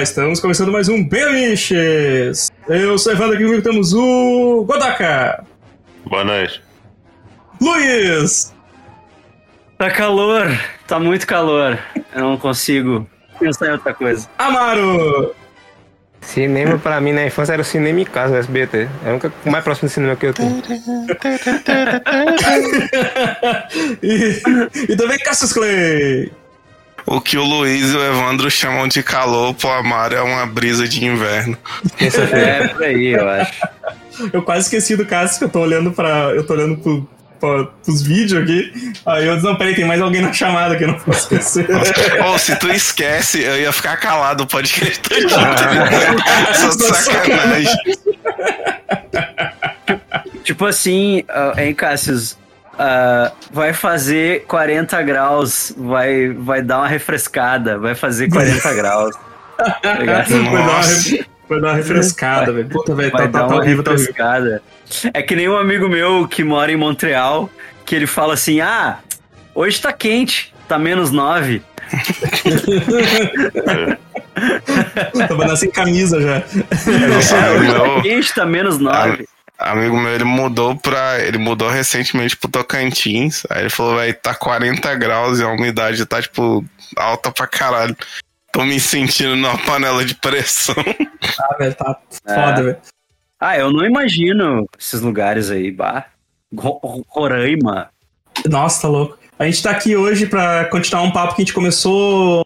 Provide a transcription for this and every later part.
Olá, estamos começando mais um Bemiches! Eu sou Evandro, aqui comigo temos o Godaka, Boa noite. Luiz, Tá calor, tá muito calor. Eu não consigo pensar em outra coisa. Amaro Cinema pra mim na infância era o cinema em casa, o SBT. É o mais próximo de cinema que eu tenho. e, e também Cassius Clay. O que o Luiz e o Evandro chamam de calor, pro Amaro é uma brisa de inverno. É, por aí, eu acho. Eu quase esqueci do Cassius, que eu tô olhando para eu tô olhando pro, pra, pros vídeos aqui. Aí eu disse, não, peraí, tem mais alguém na chamada que eu não posso esquecer. Ou se tu esquece, eu ia ficar calado o podcast todo. Só de sacanagem. Tipo assim, ah, hein, Cassius? Ah, vai fazer 40 graus, vai, vai dar uma refrescada, vai fazer 40 graus. tá? Vai dar re- vai dar uma refrescada, velho. Puta, velho, Vai tá, tá, dar tá uma horrível, tá horrível. É que nem um amigo meu que mora em Montreal, que ele fala assim: ah, hoje tá quente, tá menos 9. Tava nascendo sem camisa já. É, o Hoje tá quente, tá menos 9. Amigo meu, ele mudou pra. Ele mudou recentemente pro Tocantins. Aí ele falou, vai tá 40 graus e a umidade tá, tipo, alta pra caralho. Tô me sentindo numa panela de pressão. Ah, velho, tá É. foda, velho. Ah, eu não imagino esses lugares aí, bah. Ro- Ro- Roraima. Nossa, tá louco. A gente tá aqui hoje pra continuar um papo que a gente começou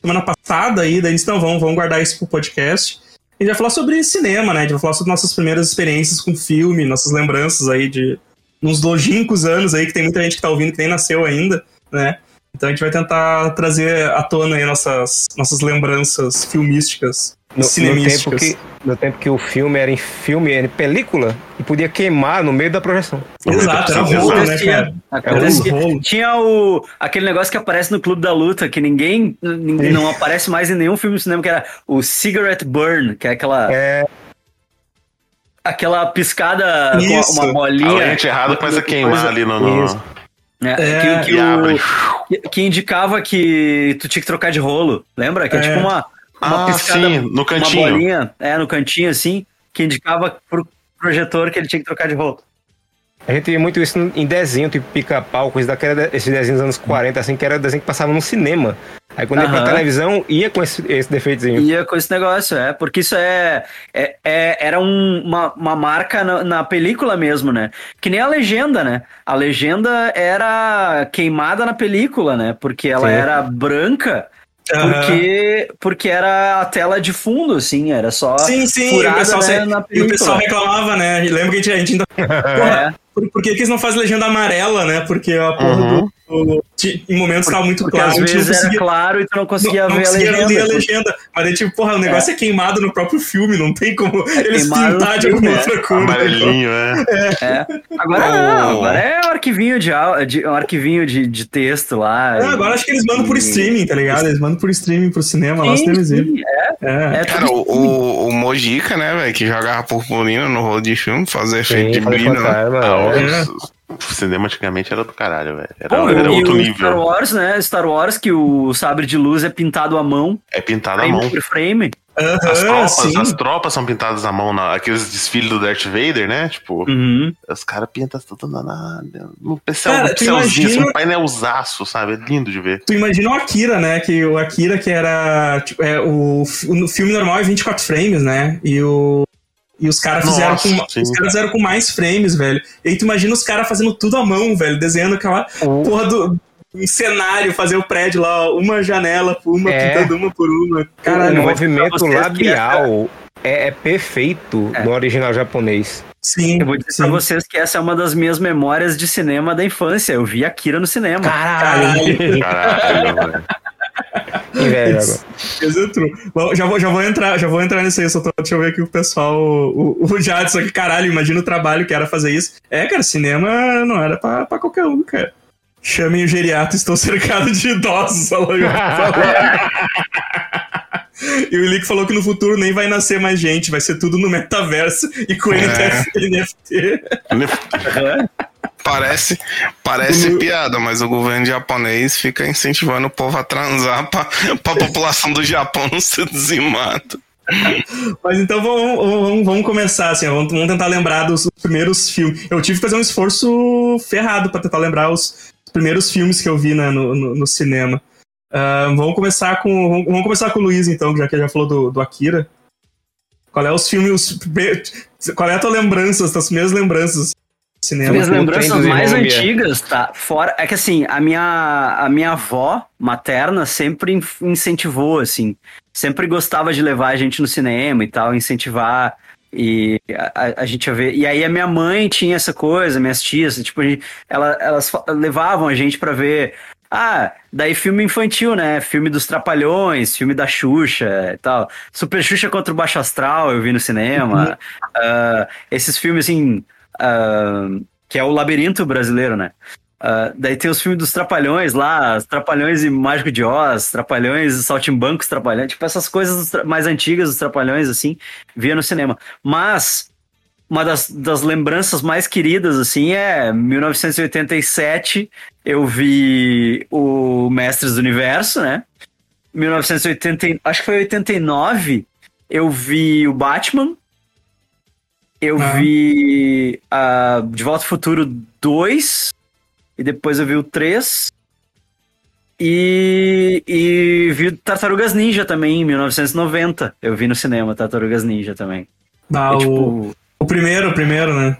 semana passada aí, daí então vamos, vamos guardar isso pro podcast. A gente vai falar sobre cinema, né? A gente vai falar sobre nossas primeiras experiências com filme, nossas lembranças aí de uns longínquos anos aí, que tem muita gente que tá ouvindo que nem nasceu ainda, né? Então a gente vai tentar trazer à tona aí nossas, nossas lembranças filmísticas, No, no, tempo que, no tempo que o filme era em filme, era em película, e podia queimar no meio da projeção. Exato, era rolo, né, Acontecia. cara? Acontecia. É um rolo. Tinha o, aquele negócio que aparece no Clube da Luta, que ninguém, ninguém não aparece mais em nenhum filme de cinema, que era o Cigarette Burn, que é aquela, É, aquela piscada Isso. com uma A bolinha. lente errada começa a queimar Coisa- ali no. no- né, É, que, que e o- que- que indicava que tu tinha que trocar de rolo. Lembra? Que é, É. tipo uma, uma Ah, piscada, sim, no uma cantinho. bolinha, é, no cantinho assim, que indicava pro projetor que ele tinha que trocar de rolo. a gente via muito isso em desenho, tipo pica-pau, coisa daquela, esses desenhos dos anos 40, assim, que era desenho que passava no cinema. Aí quando ia pra televisão, ia com esse, esse defeitozinho. Ia com esse negócio, é, porque isso é, é, é- era um- uma, uma marca na, na película mesmo, né? Que nem a legenda, né? A legenda era queimada na película, né? Porque ela Sim. era branca, Porque, porque era a tela de fundo, assim, era só Sim, sim, furada, o pessoal, né, se- na e o pessoal reclamava, né? Lembra que a gente, a gente ainda. É, por, por que, que eles não fazem legenda amarela, né? Porque a porra Uhum. do, Em momentos tava muito porque claro, às não vezes era conseguia. claro e tu não conseguia não, não ver conseguia a legenda. ler a legenda. Mas daí, tipo, porra, o negócio é. queimado no próprio filme, não tem como eles queimado no pintar de alguma é. outra cor. né? Amarelinho, é. É. Agora não, agora é um arquivinho de, de, um arquivinho de, de texto lá. É, e- agora acho que eles mandam por e- streaming, tá ligado? Eles mandam por streaming pro cinema, lá o Sim, cinema sim, exibe. é, É. é Cara, o, o, o Mojica, né, velho, que jogava purpurina no rolo de filme, fazer efeito de brilho. né? O- cinema antigamente era do caralho, velho. Era, Pô, era e outro o nível. Star Wars, né? Star Wars, que o sabre de luz é pintado à mão, É pintado à mão. por frame. As Aham, tropas, sim. as tropas são pintadas à mão, na, aqueles desfiles do Darth Vader, né? Tipo, Uhum. os caras pintam tudo na, na, no pincel, Cara, no tu pincelzinho, imagina- assim, um painelzaço, sabe? É lindo de ver. Tu imagina o Akira, né? Que o Akira, que era. Tipo, é, o, o filme normal é 24 frames, né? E o. E os caras fizeram com. Os caras fizeram com mais frames, velho. E aí tu imagina os caras fazendo tudo à mão, velho, desenhando aquela porra do. Em cenário, fazer o prédio lá, ó, uma janela por uma, É. pintando uma por uma. o Caralho, pra movimento que labial é, é perfeito É. no original japonês. sim. Eu vou dizer sim. pra vocês que essa é uma das minhas memórias de cinema da infância. Eu vi Akira no cinema. Caralho. Caralho, velho. Velho agora. É true. Bom, já, vou, já, vou entrar, já vou entrar nisso aí, só tô, deixa eu ver aqui o pessoal, o, o Jadson aqui, caralho, imagina o trabalho que era fazer isso. É, cara, cinema não era pra, pra qualquer um, cara. Chamem o geriato, estou cercado de idosos. falou. e o Ilick falou que no futuro nem vai nascer mais gente, vai ser tudo no metaverso e com É. NF, NFT. Parece, parece piada, mas o governo japonês fica incentivando o povo a transar pra, pra população do Japão não ser dizimada. Mas então vamos, vamos, vamos começar, assim, vamos, tentar lembrar dos primeiros filmes. Eu tive que fazer um esforço ferrado pra tentar lembrar os primeiros filmes que eu vi né, no, no, no cinema. Ah, vamos começar com. Vamos, vamos começar com o Luiz, então, já que ele já falou do, do Akira. Qual é os filmes. Qual é a tua lembrança, as tuas primeiras lembranças cinema? Minhas lembranças mais antigas, tá? Fora. É que assim, a minha, a minha avó materna sempre in- incentivou, assim. Sempre gostava de levar a gente no cinema e tal, incentivar. E a, a- a gente ia ver. E aí a minha mãe tinha essa coisa, minhas tias, tipo, gente- ela- elas levavam a gente pra ver. Ah, daí filme infantil, né? Filme dos Trapalhões, filme da Xuxa e tal. Super Xuxa contra o Baixo Astral, eu vi no cinema. Ah, esses filmes, assim, ah, que é o labirinto brasileiro, né? Ah, daí tem os filmes dos Trapalhões lá, Trapalhões e Mágico de Oz, Trapalhões e Saltimbancos Trapalhões, tipo essas coisas mais antigas dos Trapalhões, assim, via no cinema. Mas uma das, das lembranças mais queridas, assim, é 1987, eu vi o Mestres do Universo, né? 1980, acho que foi 89, eu vi o Batman, eu Ah. vi a De Volta ao Futuro 2, e depois eu vi o 3. E, e vi Tartarugas Ninja também, em 1990. Eu vi no cinema Tartarugas Ninja também. Ah, É, o, tipo, o primeiro, o primeiro, né?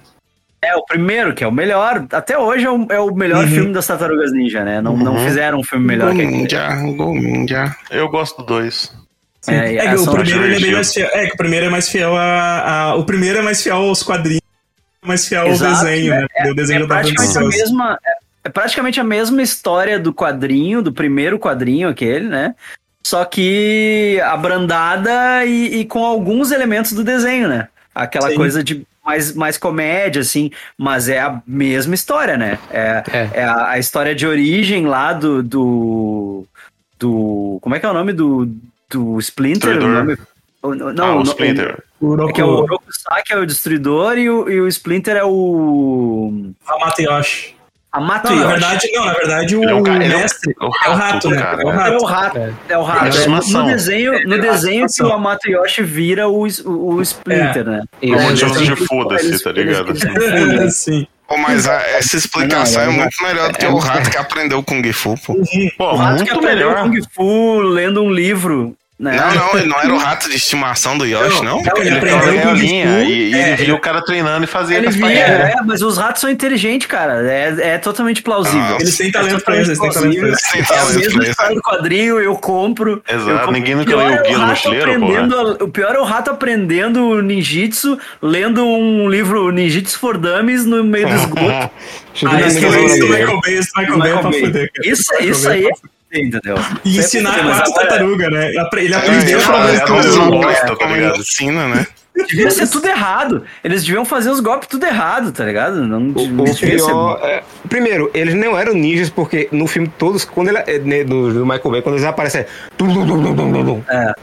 é o primeiro, que é o melhor. Até hoje é o, é o melhor Uhum. filme das Tartarugas Ninja, né? Não, não Uhum. fizeram um filme melhor que aquele. Gominja, Gominja. Eu gosto do dois. É, É, que essa o primeiro é mais fiel. É que o primeiro é mais fiel a, a- O primeiro é mais fiel aos quadrinhos, mais fiel ao Exato, desenho, né? Porque o desenho É praticamente, a mesma, é, é praticamente a mesma história do quadrinho, do primeiro quadrinho aquele, né? Só que abrandada e, e com alguns elementos do desenho, né? Aquela Sim. coisa de mais, mais comédia, assim, mas é a mesma história, né? É, É. é a, a história de origem lá do, do. do. Como é que é o nome do. Do Splinter? O nome, o- o- Não, ah, o- o Splinter. O é que é o Oroku Orokusaki é o destruidor e o, e o Splinter é o. Hamata Yoshi. Amato Não, na verdade, não, na verdade o, Ele é o ele é o- mestre O é o rato, né? cara. É o É rato. o rato. É. É o rato. É a É, estimação. no desenho, no É desenho que o Amato Yoshi vira o, o, o Splinter, né? Isso. motivos Eles- de foda-se, tá ligado? É, Sim. Pô, mas a- essa explicação Não, é não, muito melhor do que é o muito- rato que aprendeu Kung Fu, pô. Pô, O rato que muito aprendeu melhor. Kung Fu lendo um livro? Não, não, ele não era o rato de estimação do Yoshi, não? Não, ele Ele aprendeu Kung galinha Fu. e, é, ele viu o cara treinando e fazia Ele com as via, é, mas os ratos são inteligentes, cara. É, é totalmente plausível. Ah, Eles têm É talento pra isso, eles têm talento pra isso. É a mesma pra isso. história do quadrinho, eu compro. Exato, eu compro. ninguém nunca leu é o Guia do rato Mochileiro, a- O pior é o rato aprendendo ninjitsu, lendo um livro Ninjitsu for Dummies no meio do esgoto. Ah, no é isso é. Isso, isso Bay é aí é entendeu? E é ensinar quatro agora tartarugas, né? Ele É, aprendeu pra vezes não bom, gosta tá como ligado? ensina, né? Devia ser tudo errado. Eles deviam fazer os golpes tudo errado, tá ligado? Não O, o pior. é- primeiro, eles não eram ninjas, porque no filme todos, quando ele. é, né, Do, do Michael Bay, quando eles aparecem. é tum, tum, tum, tum, tum, tum, tum. É.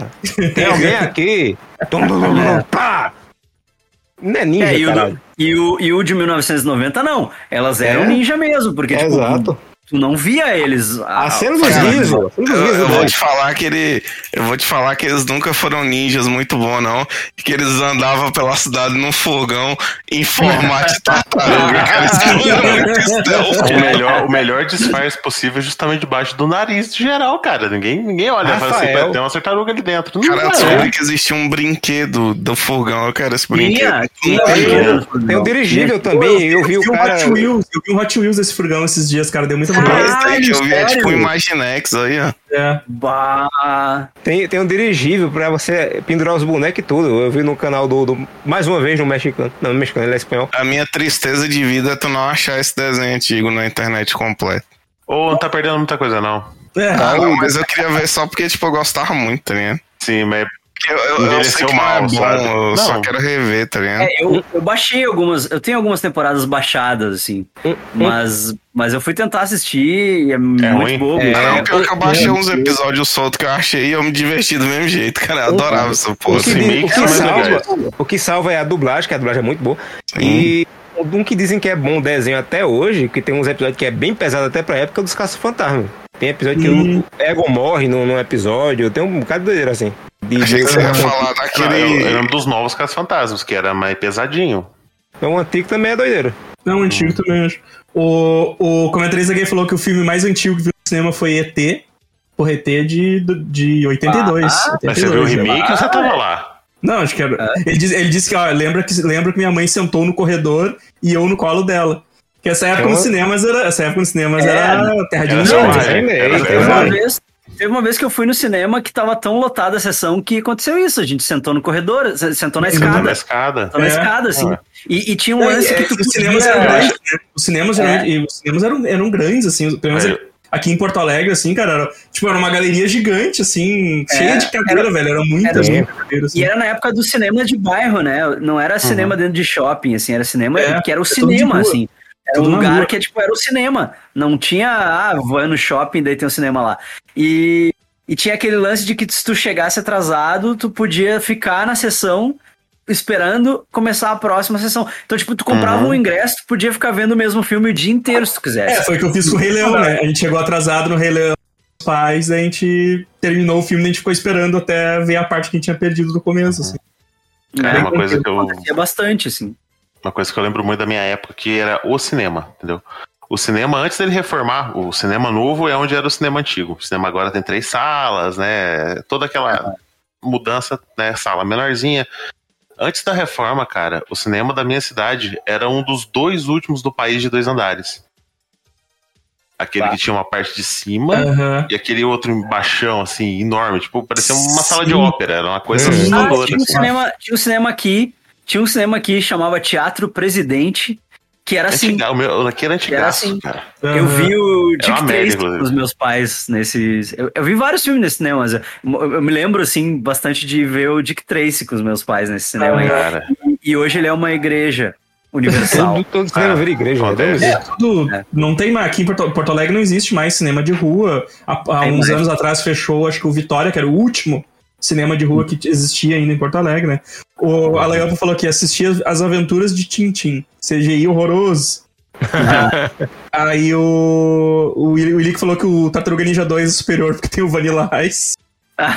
Tem alguém aqui? Tum, tum, tum, tum, É. pá! Não é ninja, É, e o, e, o, e o de 1990 não. Elas eram É. ninja mesmo, porque tipo, Exato. Tu não via eles. A cena dos cara, risos. a cena dos Eu, risos eu do vou dois. te falar que ele. Eu vou te falar que eles nunca foram ninjas muito bons, não. Que eles andavam pela cidade num fogão em formato de tartaruga, stealth. O melhor, o melhor disfarce possível é justamente debaixo do nariz de geral, cara. Ninguém, ninguém olha e fala assim, Rafael. "Pô, tem uma tartaruga ali dentro. Não Cara, é. descobri que existia um brinquedo do fogão. Eu quero esse brinquedo. Tinha, tinha tem. o dirigível também, eu vi o vi um cara. Hot Wheels, eu vi um Hot Wheels desse furgão esses dias, cara. Deu muita Que eu vi é tipo sério? Imaginex aí, ó. É. Bah. Tem, tem um dirigível pra você pendurar os bonecos e tudo. Eu vi no canal do. do- mais uma vez no mexicano. Não, no mexicano, ele é espanhol. A minha tristeza de vida é tu não achar esse desenho antigo na internet completo. Ou não tá perdendo muita coisa, não. É. Ah, não, mas eu queria ver só porque, tipo, eu gostava muito, tá ligado? Sim, mas Eu, Envelheceu é mal, bom, sabe? eu só Não. quero rever, tá ligado? É, eu, eu baixei algumas. Eu tenho algumas temporadas baixadas, assim. Mas, mas eu fui tentar assistir e é, muito ruim? bobo. É, Ah, não, pior que eu baixei é, uns episódios soltos que eu achei e eu me diverti do mesmo jeito, cara. Eu adorava essa porra. O que, Os o que mais salva, o que salva é a dublagem, que a dublagem é muito boa. Sim. E um que dizem que é bom desenho até hoje, que tem uns episódios que é bem pesado até pra época, é dos Caça-Fantasma. Tem episódio que Hum. o Ego morre num, num episódio, tem um bocado de doideira assim. De, Achei que você ia de- falar Ah, daquele. eu lembro dos novos Caça-Fantasmas, que era mais pesadinho. Então o antigo também é doideira. Não, antigo também acho. O, o comentarista gay falou que o filme mais antigo que viu no cinema foi ET. Porra, ET de, de 82. Ah, Mas você viu o 82, remake ou você tava lá? Não, acho que era. Ele, disse, ele disse que, ó, lembra que, lembra que minha mãe sentou no corredor e eu no colo dela. Que essa época Então- nos cinemas era. Essa época nos cinemas É, era terra de era Era- tem, Teve era- uma, vez, teve uma vez que eu fui no cinema que tava tão lotada a sessão que aconteceu isso. A gente sentou no corredor, se- sentou na Sentou escada. na escada. Sentou na É. escada, assim. Ué. E, e tinha um lance e, que é, tu os cinemas podia- eram grandes, né? Os cinemas, É. geralmente- e os cinemas eram, eram grandes, assim. Pelo menos É. aqui em Porto Alegre, assim, cara, era, tipo, era uma galeria gigante, assim, É, cheia de cadeira, velho. Era muitas, era- muitas cadeiras. Assim. E era na época do cinema de bairro, né? Não era cinema dentro de shopping, assim, era cinema É, que era o é cinema, assim. Era um lugar rua. que tipo, era o cinema. Não tinha, ah, vou no shopping, daí tem um cinema lá. E, e tinha aquele lance de que se tu chegasse atrasado, tu podia ficar na sessão esperando começar a próxima sessão. Então, tipo, tu comprava Uhum. um ingresso, tu podia ficar vendo o mesmo filme o dia inteiro, se tu quisesse. É, foi o que eu fiz com o Rei Leão, né? A gente chegou atrasado no Rei Leão os pais, a gente terminou o filme e a gente ficou esperando até ver a parte que a gente tinha perdido do começo, assim. Cara, É, uma coisa que eu, Acontecia bastante, assim. Uma coisa que eu lembro muito da minha época, que era o cinema, entendeu? O cinema, antes dele reformar, o cinema novo é onde era o cinema antigo. O cinema agora tem três salas, né? Toda aquela mudança, né? Sala menorzinha. Antes da reforma, cara, o cinema da minha cidade era um dos dois últimos do país de dois andares. Aquele Tá. que tinha uma parte de cima Aham. e aquele outro embaixão, assim, enorme. Tipo, parecia uma sala de Sim. ópera. Era uma coisa Hum. Ah, assustadora. tinha, um assim. cinema, tinha um cinema aqui, tinha um cinema aqui chamava Teatro Presidente, que era assim. Antiga- o meu, aquele era antigaço, assim. cara. Eu vi o Era Dick Tracy com os meus pais nesses. Eu, eu vi vários filmes nesse cinema, mas eu, eu me lembro assim bastante de ver o Dick Tracy com os meus pais nesse cinema. aí. Cara, E hoje ele é uma igreja universal. Todo, todo cinema Ah, vira igreja, acontece. É, tudo. É. Não tem mais. Aqui em Porto, Porto Alegre não existe mais cinema de rua. Há, há uns mais. anos atrás fechou, acho que o Vitória, que era o último cinema de rua que existia ainda em Porto Alegre, né? O Alayapa falou que assistia as aventuras de Tintim. CGI horroroso. Aí o, o Willi o Willi que falou que o Tartaruga Ninja 2 é superior porque tem o Vanilla Ice.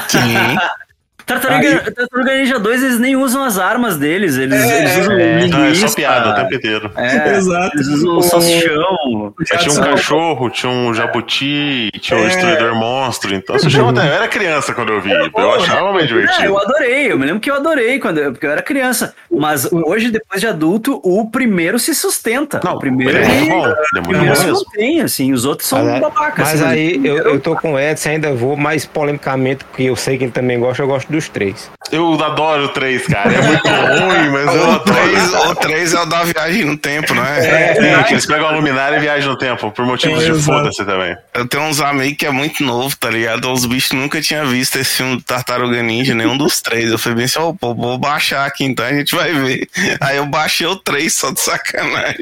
Sim. Tartaruga, Tartaruga Ninja 2, eles nem usam as armas deles, eles, É, eles usam é. Então é só piada o tempo inteiro. é, Exato. eles usam O- salsichão. o Aí tinha um cachorro, tinha um jabuti, tinha um É. destruidor monstro. Então, até. Eu era criança quando eu vi. Eu achava meio É, eu divertido. adorei, eu me lembro que eu adorei quando eu, porque eu era criança. Mas hoje, depois de adulto, o primeiro se sustenta. Não, o primeiro ele é muito ele- bom. Ele é o muito primeiro bom se mesmo. mantém, assim, os outros são Mas, babacas. mas assim, aí o eu, eu tô com o Edson, ainda vou mais polemicamente, porque eu sei que ele também gosta, eu gosto dos três. Eu adoro o 3, cara. É muito ruim, mas eu O 3, adoro. o 3 é o da viagem no tempo, né? É, que eles pegam a luminária e viajam no tempo, por motivos É, de foda-se também. Eu tenho uns amigos que é muito novo, tá ligado? Os bichos nunca tinham visto esse filme do Tartaruga Ninja, nenhum dos três. Eu falei bem assim, ó, pô, vou baixar aqui então, a gente vai ver. Aí eu baixei o 3 só de sacanagem.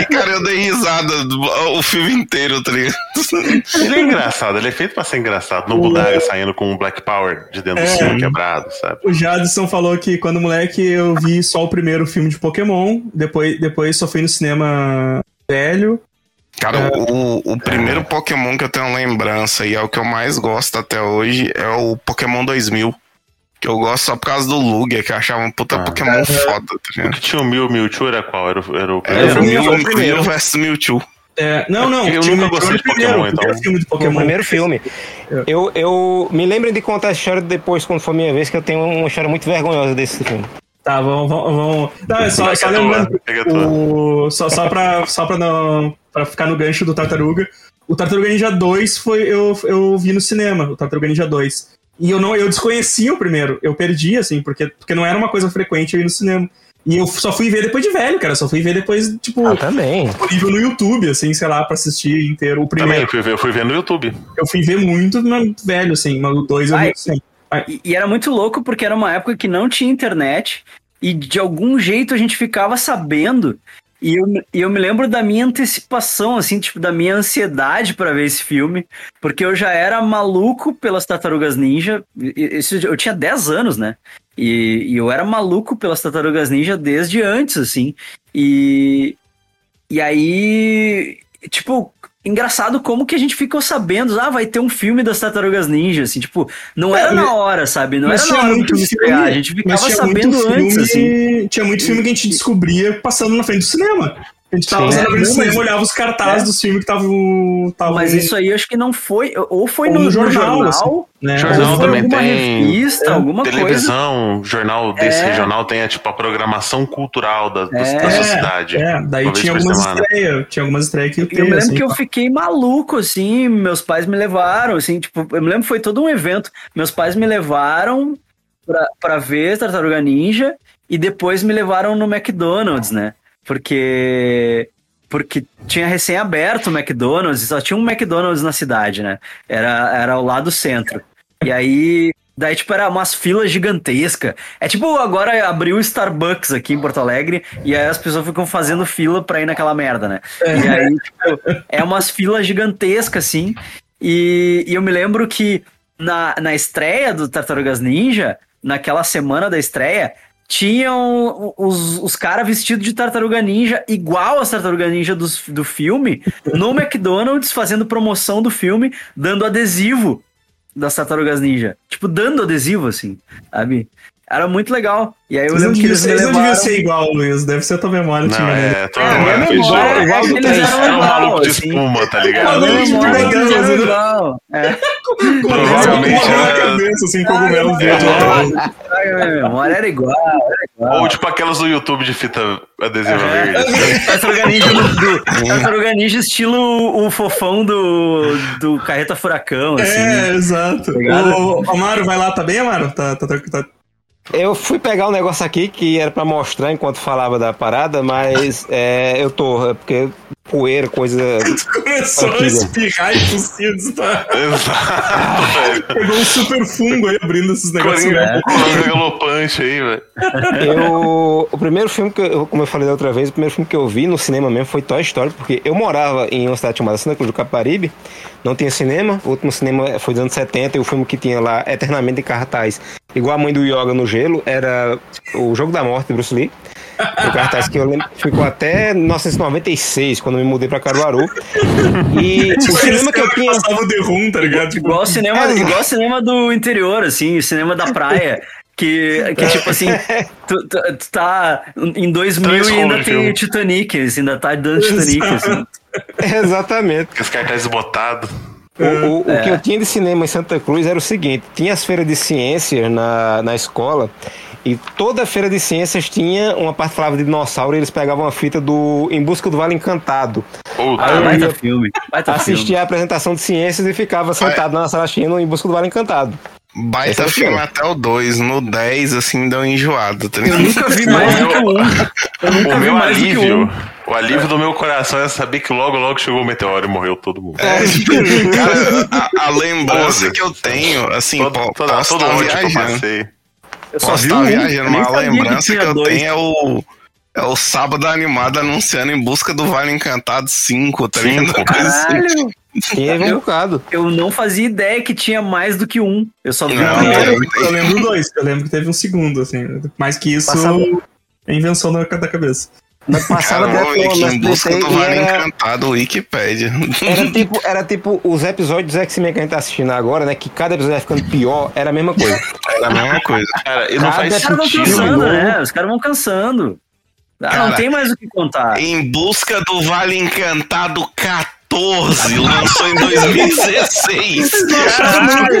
E, cara, eu dei risada o filme inteiro, tá ligado? Ele é engraçado, ele é feito pra ser engraçado. No Budaga saindo com um Black Power de dentro do É. cinema quebrado, sabe? O Jadson falou que quando moleque eu vi só o primeiro filme de Pokémon, depois, depois só fui no cinema velho. Cara, o, o primeiro Pokémon que eu tenho lembrança e é o que eu mais gosto até hoje é o Pokémon 2000. Que eu gosto só por causa do Lugia, que eu achava um puta Ah. Pokémon foda, tá O que tinha o Mew, Mewtwo era qual? Era o, era o Era o Mew, Mew, primeiro. Mew versus Mewtwo. É, não, não, Eu nunca o gostei de primeiro, Pokémon, o primeiro então. filme de O Pokémon. primeiro filme. É. Eu, eu me lembrem de contar essa história depois, quando for minha vez, que eu tenho uma história muito vergonhosa desse filme. Tá, vamos, vamos, vamos. Não, é só, Pega só a tua, lembrando. a. O, só, só, pra, só pra, não, pra ficar no gancho do Tartaruga. O Tartaruga Ninja 2 foi, eu, eu vi no cinema, o Tartaruga Ninja 2. E eu não eu desconhecia o primeiro. Eu perdi, assim, porque, porque não era uma coisa frequente eu ir no cinema. E eu só fui ver depois de velho, cara. Só fui ver depois, tipo, Ah, também. disponível no YouTube, assim, sei lá, pra assistir inteiro. O Também, primeiro eu fui, ver, eu fui ver no YouTube. eu fui ver muito velho, assim, mas o 2 eu vi sempre. E, e era muito louco porque era uma época que não tinha internet e de algum jeito a gente ficava sabendo E eu, eu me lembro da minha antecipação, assim, tipo, da minha ansiedade para ver esse filme, porque eu já era maluco pelas Tartarugas Ninja. Eu tinha 10 anos, né? E, e eu era maluco pelas Tartarugas Ninja desde antes, assim. E, e aí, tipo, engraçado como que a gente ficou sabendo, ah, vai ter um filme das Tartarugas Ninja, assim, tipo, não era É, na hora, sabe? Não era na hora do muito filme estrear, filme, a gente ficava sabendo muito antes, filme, assim. Tinha muito filme que a gente descobria passando na frente do cinema. A gente tava Sim. Não, cinema, mas- olhava os cartazes É. dos filmes que estavam. estavam- Mas isso aí eu acho que não foi, ou foi Ou no, no no jornal, jornal, assim, né? Jornal ou também alguma tem, revista, alguma coisa. Televisão, jornal desse É. regional tem a, tipo, a programação cultural da, da, É. da sua cidade. É, daí tinha algumas estreias. Tinha algumas estreias que eu E eu me lembro assim, que eu pá. fiquei maluco, assim, meus pais me levaram, assim, tipo, eu me lembro que foi todo um evento. Meus pais me levaram pra, pra ver Tartaruga Ninja e depois me levaram no McDonald's, né? Porque porque tinha recém aberto o McDonald's, e só tinha um McDonald's na cidade, né? Era era ao lado do centro. E aí Daí, tipo, era umas filas gigantescas. É tipo, agora abriu o Starbucks aqui em Porto Alegre e aí as pessoas ficam fazendo fila pra ir naquela merda, né? E aí, tipo, é umas filas gigantescas, assim. E, e eu me lembro que na, na estreia do Tartarugas Ninja, naquela semana da estreia, tinham os, os caras vestidos de Tartaruga Ninja, igual as Tartaruga Ninja do, do filme, no McDonald's, fazendo promoção do filme, dando adesivo das Tartarugas Ninja. Tipo, dando adesivo, assim, sabe? Era muito legal. E aí eu Eles não lembro que deviam eles me ser, eles não deviam levaram... ser igual, Luiz. Deve ser a tua memória. Não, tinha, né? é, todo É, a mundo minha é memória igual, é igual que do eles eram Era um maluco de assim. espuma, tá É, ligado? minha Maluco de memória é que eles eram né? igual. É. Provavelmente era- cabeça, assim, cogumelo verde. é. A minha memória era igual, era igual. Ou tipo aquelas do YouTube de fita adesiva verde. assim. Tartaruga Ninja, do, do, Tartaruga Ninja estilo o fofão do, do Carreta Furacão, assim. É, exato. Ô, ô, Amaro, vai lá, tá bem, Amaro? Tá, tá, tá, tá- Eu fui pegar um negócio aqui que era pra mostrar enquanto falava da parada, mas é, eu tô, é porque poeira, coisa. Começou a Tranquilo. espirrar e tossir, tá? Exato. Pegou um super fungo aí abrindo esses negócios. Coringa coringa galopante aí, velho. Eu, o primeiro filme que eu, como eu falei da outra vez, o primeiro filme que eu vi no cinema mesmo foi Toy Story, porque eu morava em uma cidade chamada Santa Cruz do Caparibe, não tinha cinema, o último cinema foi dos anos 70 e o filme que tinha lá eternamente em cartaz, igual a mãe do Yoga no gelo, era o Jogo da Morte de Bruce Lee. O cartaz que eu lembro que ficou até 1996, quando eu me mudei pra Caruaru. E o cinema que eu tinha. Passava o The Room, tá ligado? Tipo, Igual o cinema, É. igual o cinema do interior, assim, o cinema da praia. Que, que tipo assim, tu, tu- tu tá em 2000 Três e ainda tem filme. Titanic, assim, ainda tá dando Titanic, assim. Exatamente. Os cartazes botados. O, o- o É. que eu tinha de cinema em Santa Cruz era o seguinte: tinha as feiras de ciências na, na escola, e toda feira de ciências tinha uma parte que falava de dinossauro e eles pegavam a fita do Em Busca do Vale Encantado. Puta, eu baita filme, baita filme. Assistia a apresentação de ciências e ficava sentado na sala assistindo Em Busca do Vale Encantado. É Baita filme filme. até o 2. No 10, assim, deu enjoado, tá Eu nunca vi mais do que um. Eu nunca o vi meu mais alívio, um. o alívio do meu coração é saber que logo, logo chegou o meteoro e morreu todo mundo. É, cara, a, a lembrança que eu tenho, assim, Todo, toda, posso todo mundo que eu. Eu só Posso vi estar um. viajando, eu nem mas a sabia lembrança que, tinha eu dois. tenho é o. É o sábado animado anunciando em busca do Vale Encantado 5, tá ligado? Assim. Caralho, Teve um Eu- bocado. eu não fazia ideia que tinha mais do que um. Eu só vi o Não, eu, primeiro. lembro, eu lembro dois, eu lembro que teve um segundo, assim. Mais que isso, Passava- é invenção da, da cabeça. Mas Passava Cara, vou ver direto aqui no em busca do Vale era, Encantado, Wikipédia. era, tipo, era tipo os episódios do X-Men que a gente tá assistindo agora, né? Que cada episódio vai ficando pior, era a mesma coisa. Era a mesma coisa. Cara, e não Cada faz Os caras vão cansando, né? Os caras vão cansando. Ah, não Cara, tem mais o que contar. Em busca do Vale Encantado 14, lançou em 2016. Caralho!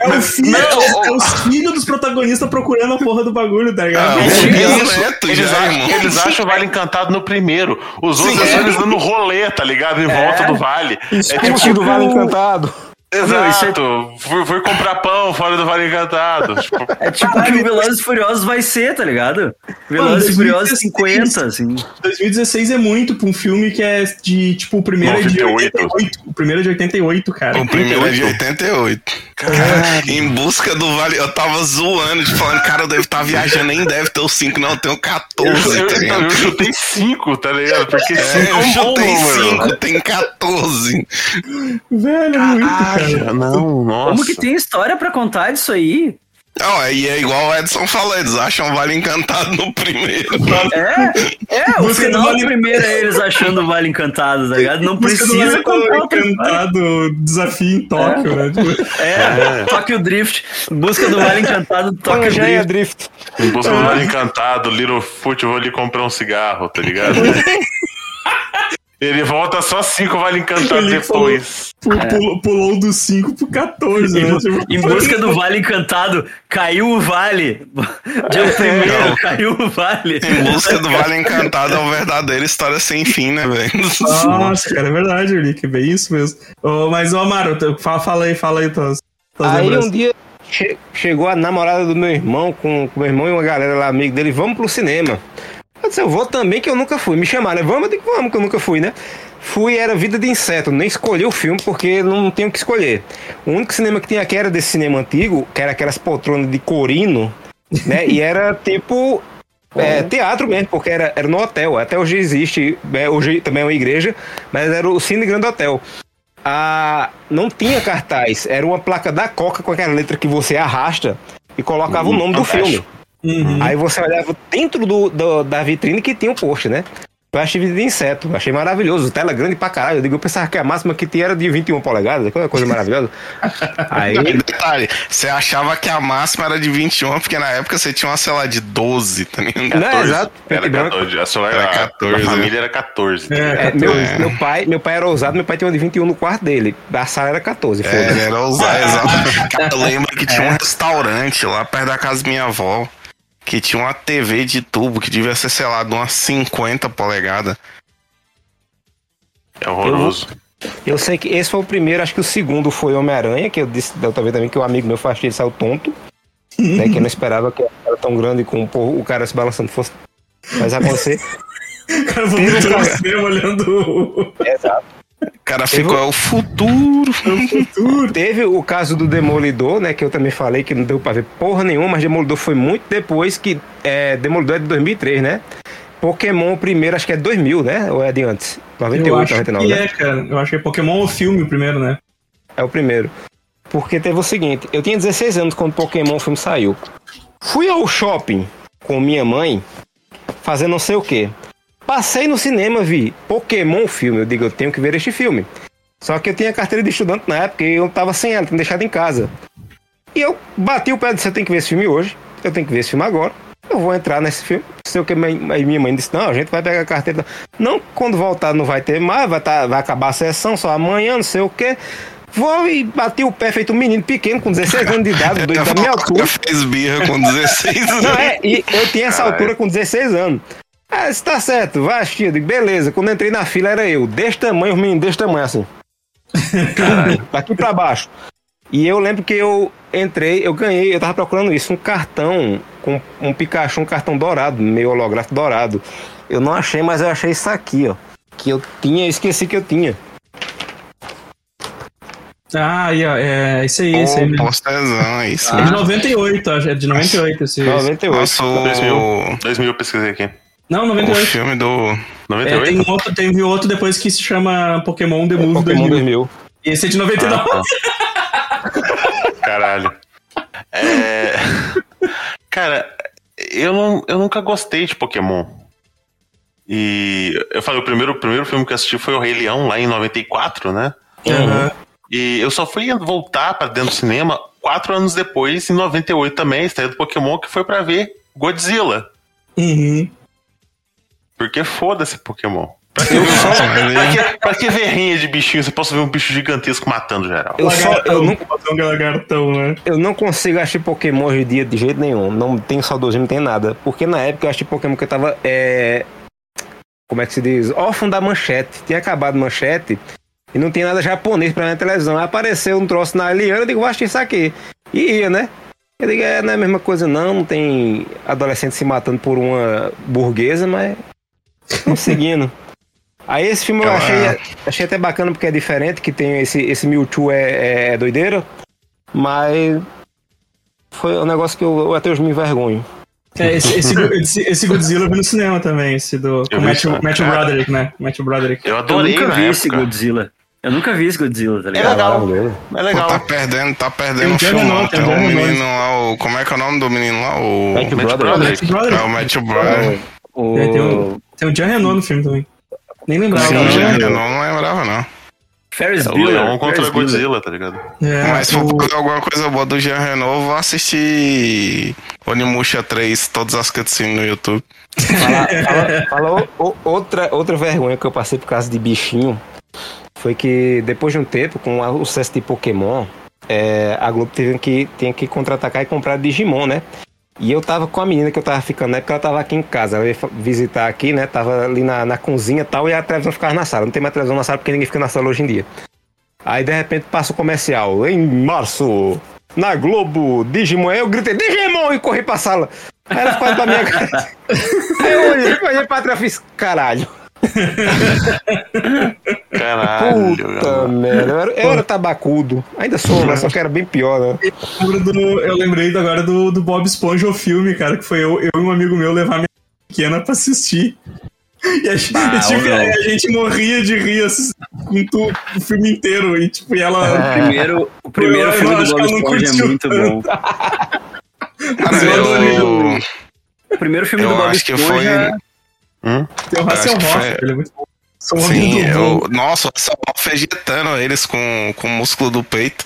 É, o filho, Não, é os filhos dos protagonistas procurando a porra do bagulho, tá ligado? Ah, Eles, Eles eles- Neto eles já, acham- irmão. eles acham o Vale Encantado no primeiro. Os outros Sim, é só é. eles dando rolê, tá ligado? Em volta do vale. É É tipo, tipo do Vale Encantado. Exato. Fui, fui comprar pão fora do Vale Encantado. Tipo, É tipo o que o Velozes e Furiosos vai ser, tá ligado? Velozes e Furiosos 50, assim. 2016 é muito pra um filme que é de, tipo, o primeiro é de 98. 88. O primeiro é de 88, cara. O primeiro é de 88. Cara, em busca do Vale. Eu tava zoando, de falando, cara, eu devo estar viajando, nem deve ter o 5, não, eu tenho eu, 14, eu, tá eu, ligado? chutei 5, tá ligado? Porque É, 5 é eu um bom chutei número. 5, tem 14. Velho, é muito, cara. Ah, não, nossa. Como que tem história pra contar disso aí? Não, aí é igual o Edson falou, eles acham o Vale Encantado no primeiro. É, é, o do final Vale- do primeiro é eles achando o Vale Encantado, tá ligado? Não precisa Vale contar história. Encantado, desafio em Tóquio, né? Tipo, É, Tokyo Drift, busca do Vale Encantado do Tokyo já é Drift. drift. Em busca do Vale Encantado, Littlefoot, eu vou ali comprar um cigarro, tá ligado? Ele volta só 5 Vale Encantado Ele depois. pu- pulou, pulou do 5 pro 14, né? Tipo, Em busca do Vale Encantado, caiu o Vale. Dia primeiro, Não. caiu o Vale. Em busca do Vale Encantado é uma verdadeira história sem fim, né, velho? Nossa, cara, é verdade, Rick, é bem isso mesmo. Ô, mas, ô, Amaro, fala, fala aí, fala aí tuas, tuas Aí lembranças. um dia che- chegou a namorada do meu irmão com o meu irmão e uma galera lá, amigo dele, vamos pro cinema. Eu disse, eu vou também, que eu nunca fui. Me chamaram, vamos, eu digo, vamos, que eu nunca fui, né? Fui, era Vida de Inseto, nem escolhi o filme porque não tenho o que escolher. O único cinema que tinha aqui era desse cinema antigo, que era aquelas poltronas de corino, né? E era tipo é, teatro mesmo, porque era, era no hotel. Até hoje existe, é, hoje também é uma igreja, mas era o Cine Grande Hotel. Ah, não tinha cartaz, era uma placa da Coca com aquela letra que você arrasta e colocava o nome do filme. Uhum. Aí você olhava dentro do, do- da vitrine que tinha o post, né? Eu achei vida de inseto, achei maravilhoso, tela grande pra caralho. Eu digo, eu pensava que a máxima que tinha era de 21 polegadas, que coisa maravilhosa. Aí, detalhe, você achava que a máxima era de 21, porque na época você tinha uma, sei lá, de 12, tá ligado? não, é exato, Era e branco. 14. A sua Era a- 14, A família era 14. É, É, meu, É. meu pai, meu pai era ousado, meu pai tinha uma de 21 no quarto dele. A sala era 14, É, foda-se. era usar, exato. Eu lembro que tinha um restaurante lá perto da casa da minha avó, que tinha uma TV de tubo que devia ser, sei lá, de umas 50 polegadas. É horroroso. Eu sei que esse foi o primeiro, acho que o segundo foi Homem-Aranha, que eu disse da outra vez também que o amigo meu faz ele saiu tonto. né, que eu não esperava que era tão grande com o o cara se balançando fosse. Mas acontecer. O cara voltou olhando Exato. O cara ficou, é o futuro. o futuro. Teve o caso do Demolidor, né? Que eu também falei que não deu pra ver porra nenhuma, mas Demolidor foi muito depois que. É, Demolidor é de 2003, né? Pokémon, o primeiro, acho que é 2000, né? Ou é de antes? Eu 98, acho 99, que né? é, cara. Eu acho que é Pokémon o filme o primeiro, né? É o primeiro. Porque teve o seguinte: eu tinha 16 anos quando Pokémon o filme saiu. Fui ao shopping com minha mãe fazer não sei o que. Passei no cinema, vi Pokémon filme. Eu digo, eu tenho que ver este filme. Só que eu tinha carteira de estudante na época e eu tava sem ela, tinha deixado em casa. E eu bati o pé e disse: eu tenho que ver esse filme hoje. Eu tenho que ver esse filme agora. Eu vou entrar nesse filme. Não sei o que. Minha mãe disse: não, a gente vai pegar a carteira. Não, quando voltar não vai ter mais, vai, tá, vai acabar a sessão só amanhã, não sei o que. Vou e bati o pé feito um menino pequeno, com 16 anos de idade, doido da minha altura. fez birra com 16 anos. Não, é, e eu tinha essa Caralho. altura com 16 anos. Ah, isso tá certo, vai assistir. Eu digo, beleza. Quando entrei na fila era eu, desse tamanho, os meninos desse tamanho assim. Daqui pra baixo. E eu lembro que eu entrei, eu ganhei, eu tava procurando isso, um cartão com um Pikachu, um cartão dourado, meio holográfico dourado. Eu não achei, mas eu achei isso aqui, ó. Que eu tinha, esqueci que eu tinha. Ah, aí, ó, é esse aí, esse aí posterzão, é isso. É de 98, acho. É de 98 esse. esse. 98. Nossa, o, 2000. 2000 eu pesquisei aqui. Não, o 98. filme do. É, 98? tem um outro, teve outro depois que se chama Pokémon The Movie Pokémon 2000. 2000. E esse é de 99. Ah, tá. Caralho. É... Cara, eu, não, eu nunca gostei de Pokémon. E eu falei, o primeiro, o primeiro filme que eu assisti foi o Rei Leão, lá em 94, né? Aham. E eu só fui voltar pra dentro do cinema quatro anos depois, em 98 também, a estreia do Pokémon, que foi pra ver Godzilla. Uhum. Porque foda-se Pokémon. Pra que, pra que, pra que ver rinha de bichinho? Você possa ver um bicho gigantesco matando geral. Eu só, eu não, um lagartão, né? Eu não consigo achar Pokémon hoje em dia de jeito nenhum. Não tem saudosismo, não tem nada. Porque na época eu achei Pokémon que eu tava. É... Como é que se diz? Órfão da manchete. Tinha acabado manchete. E não tinha nada japonês pra na televisão. Aí apareceu um troço na Eliana, eu digo, vou assistir isso aqui. E ia, né? Eu digo, é, não é a mesma coisa não, não tem adolescente se matando por uma burguesa, mas estão seguindo. Aí esse filme eu Eu, achei, é. achei até bacana porque é diferente, que tem esse, esse Mewtwo é, é doideira, mas foi um negócio que eu, eu até hoje me envergonho. É, esse, esse, esse, esse Godzilla eu vi no cinema também, esse do Eu com vi Matthew. Matthew Broderick, né? Matthew Broderick. Eu Eu adorei nunca na vi esse época. Godzilla. Eu nunca vi esse Godzilla, tá É ligado? legal. Maravilhoso. É Pô, legal. tá perdendo, tá perdendo um filme. Não. Tem um menino lá, o. Como é que é o nome do menino lá? O. Matthew Matt Broderick. Broderick. Broderick. É o Matthew Brother. O... É, tem um- o Jean Renault no filme também. Nem lembrava. Sim, né? eu não lembrava, não. Ferris É o Bueller. Leão contra Ferris Bueller. Godzilla, tá ligado? É, Mas se o- for fazer alguma coisa boa do Jean Renault, vou assistir Onimusha 3, todas as cutscenes no YouTube. Fala, fala- fala o- o- outra, outra vergonha que eu passei por causa de bichinho foi que depois de um tempo, com o sucesso de Pokémon, é, a Globo teve que, tinha que contra-atacar e comprar Digimon, né? E eu tava com a menina que eu tava ficando na época, ela tava aqui em casa. Ela fa- visitar aqui, né? Tava ali na, na cozinha e tal, e a televisão ficava na sala. Não tem mais televisão na sala porque ninguém fica na sala hoje em dia. Aí de repente passa o comercial. Em março, na Globo, Digimon. Aí eu gritei, Digimon! E corri pra sala. Aí ela ficou pra minha cara. Aí eu olhei pra trás e fiz, caralho. Caralho. Puta merda. Eu era, eu era tabacudo. Ainda sou, mas só que era bem pior, né? Eu do- eu lembrei agora do, do Bob Esponja, o filme, cara, que foi eu, eu e um amigo meu levar minha pequena pra assistir. E a, gente- Bah, e, tipo, a gente morria de rir com tu- o filme inteiro. E tipo, e ela. Primeiro, o primeiro Eu filme acho do Bob Esponja é muito bom. Cara, eu adorei. eu, O primeiro filme eu do Bob acho que foi. Esponja... Tem o Hasselhoff, foi- ele é muito bom. São Sim, eu, nossa, só vegetando eles com, com o músculo do peito.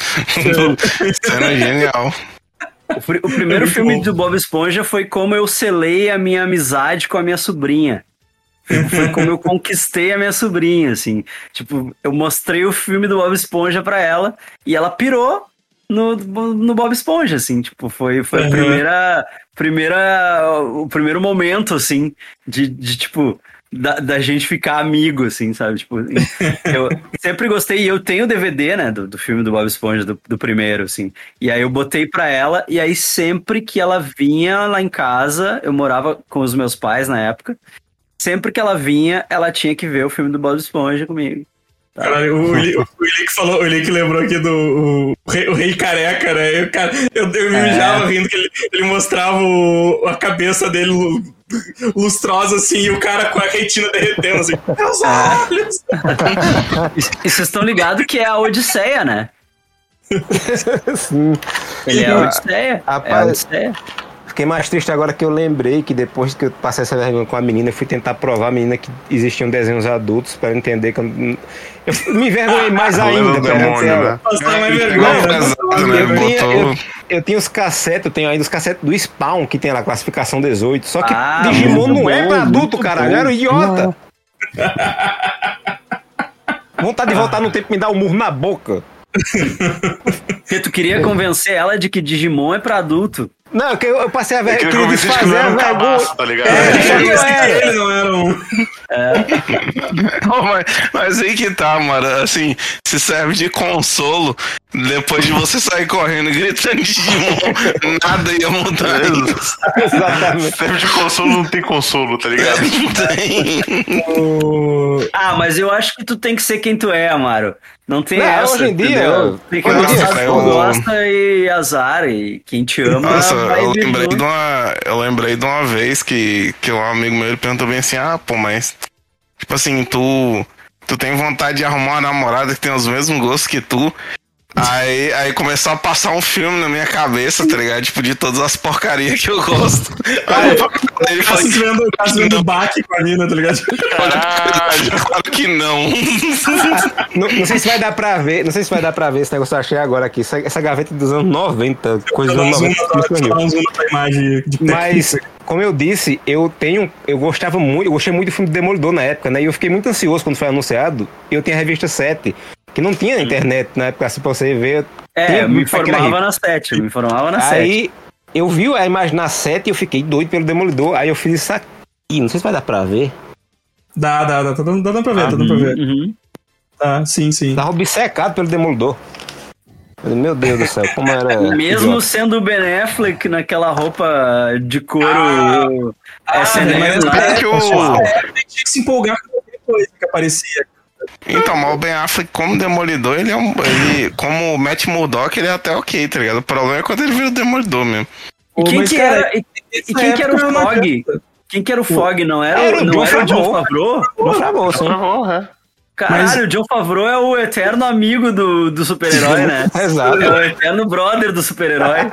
Cena genial. O, pri- o primeiro filme bom. do Bob Esponja foi como eu selei a minha amizade com a minha sobrinha. Foi- Foi como eu conquistei a minha sobrinha, assim. Tipo, eu mostrei o filme do Bob Esponja pra ela e ela pirou no, no Bob Esponja, assim. Tipo, foi, foi a Uhum. primeira, primeira, o primeiro momento, assim, de, de tipo, da, da gente ficar amigo, assim, sabe? Tipo, eu sempre gostei, e eu tenho o DVD, né, do, do filme do Bob Esponja, do, do primeiro, assim. E aí eu botei pra ela, e aí sempre que ela vinha lá em casa, eu morava com os meus pais na época, sempre que ela vinha, ela tinha que ver o filme do Bob Esponja comigo. Caralho, o o que falou, o que lembrou aqui do o, o rei, o rei careca, né? Eu, cara, eu, eu me É. mijava rindo que ele, ele mostrava o- a cabeça dele lu- lustrosa assim e o cara com a retina derretendo assim. Meus É. olhos! E vocês estão ligados que é a Odisseia, né? Sim. Ele é a Odisseia. É a Rapaz, Odisseia. Fiquei mais triste agora que eu lembrei que depois que eu passei essa vergonha com a menina, eu fui tentar provar a menina que existiam desenhos adultos pra ela entender que eu, eu me envergonhei mais ainda. Demônio, ela. né? Vergonha, né? né? Eu tinha, Botou. eu, tinha os cassetes, eu tenho ainda os cassetes do Spawn, que tem lá classificação 18. Só que Ah, Digimon não é bom, pra adulto, caralho. Era um idiota. Vontade de voltar no tempo e me dar um murro na boca. Porque tu queria convencer ela de que Digimon é pra adulto. Não, que eu, eu passei a É ver, que eu eu queria convenci que não era um vergonha. cabaço, tá ligado? É, É, que eu era. ele não era um. Não, mas, mas aí que tá, mano. Assim, se serve de consolo, depois de você sair correndo gritando Digimon, nada ia mudar isso. Exatamente. Serve de consolo, não tem consolo, tá ligado? Não tem. Ah, mas eu acho que tu tem que ser quem tu é, Amaro. Não tem Não, essa, hoje em dia, entendeu? Tem que hoje em gostar dia, do que eu- tu gosta e azar. E quem te ama Nossa, eu lembrei, junto. de uma, eu lembrei de uma vez que, que um amigo meu ele perguntou bem assim: ah, pô, mas. Tipo assim, tu. Tu tem vontade de arrumar uma namorada que tem os mesmos gostos que tu. Aí, aí começou a passar um filme na minha cabeça, tá ligado? Tipo, de todas as porcarias que eu gosto. Aí ele Tá falou se vendo, tá se vendo baque com a mina, tá ligado? Caralho. Claro que não. Não, não sei se vai dar pra ver, não sei se vai dar pra ver esse negócio que eu achei agora aqui. Essa, essa gaveta dos anos 90, coisa dos anos zoom 90. na tua- disponível. dá um zoom na tua imagem de Mas, como eu disse, eu tenho. Eu gostava muito, eu gostei muito do filme do Demolidor na época, né? E eu fiquei muito ansioso quando foi anunciado. Eu tinha a revista 7, que não tinha internet na época, assim, pra você ver. É, me rico. na 7, eu me informava na 7. Aí eu vi a imagem na 7 e eu fiquei doido pelo Demolidor. Aí eu fiz isso aqui. Não sei se vai dar pra ver. Dá, dá, dá. Tá dando, dá dando pra ver, tá dando pra ver. Uhum. tá. Sim, sim. Tava obcecado pelo Demolidor. Falei, Meu Deus do céu, como era. Mesmo idiota. sendo o Ben Affleck naquela roupa de couro Ah, SNL mas é que o- pessoal. É, tinha que se empolgar com qualquer coisa que aparecia. Então, mas o Ben Affleck, como Demolidor, ele é um. Ele, como o Matt Murdock, ele é até ok, tá ligado? O problema é quando ele vira o Demolidor mesmo. E quem Mas, que cara, era, e, e quem que era o Fog? Quem que era o Fog? Não era, Era não John era o John Favreau. Favreau? Não favor, sim. Caralho, o John Favreau é o eterno amigo do, do super-herói, né? Exato. É o eterno brother do super-herói.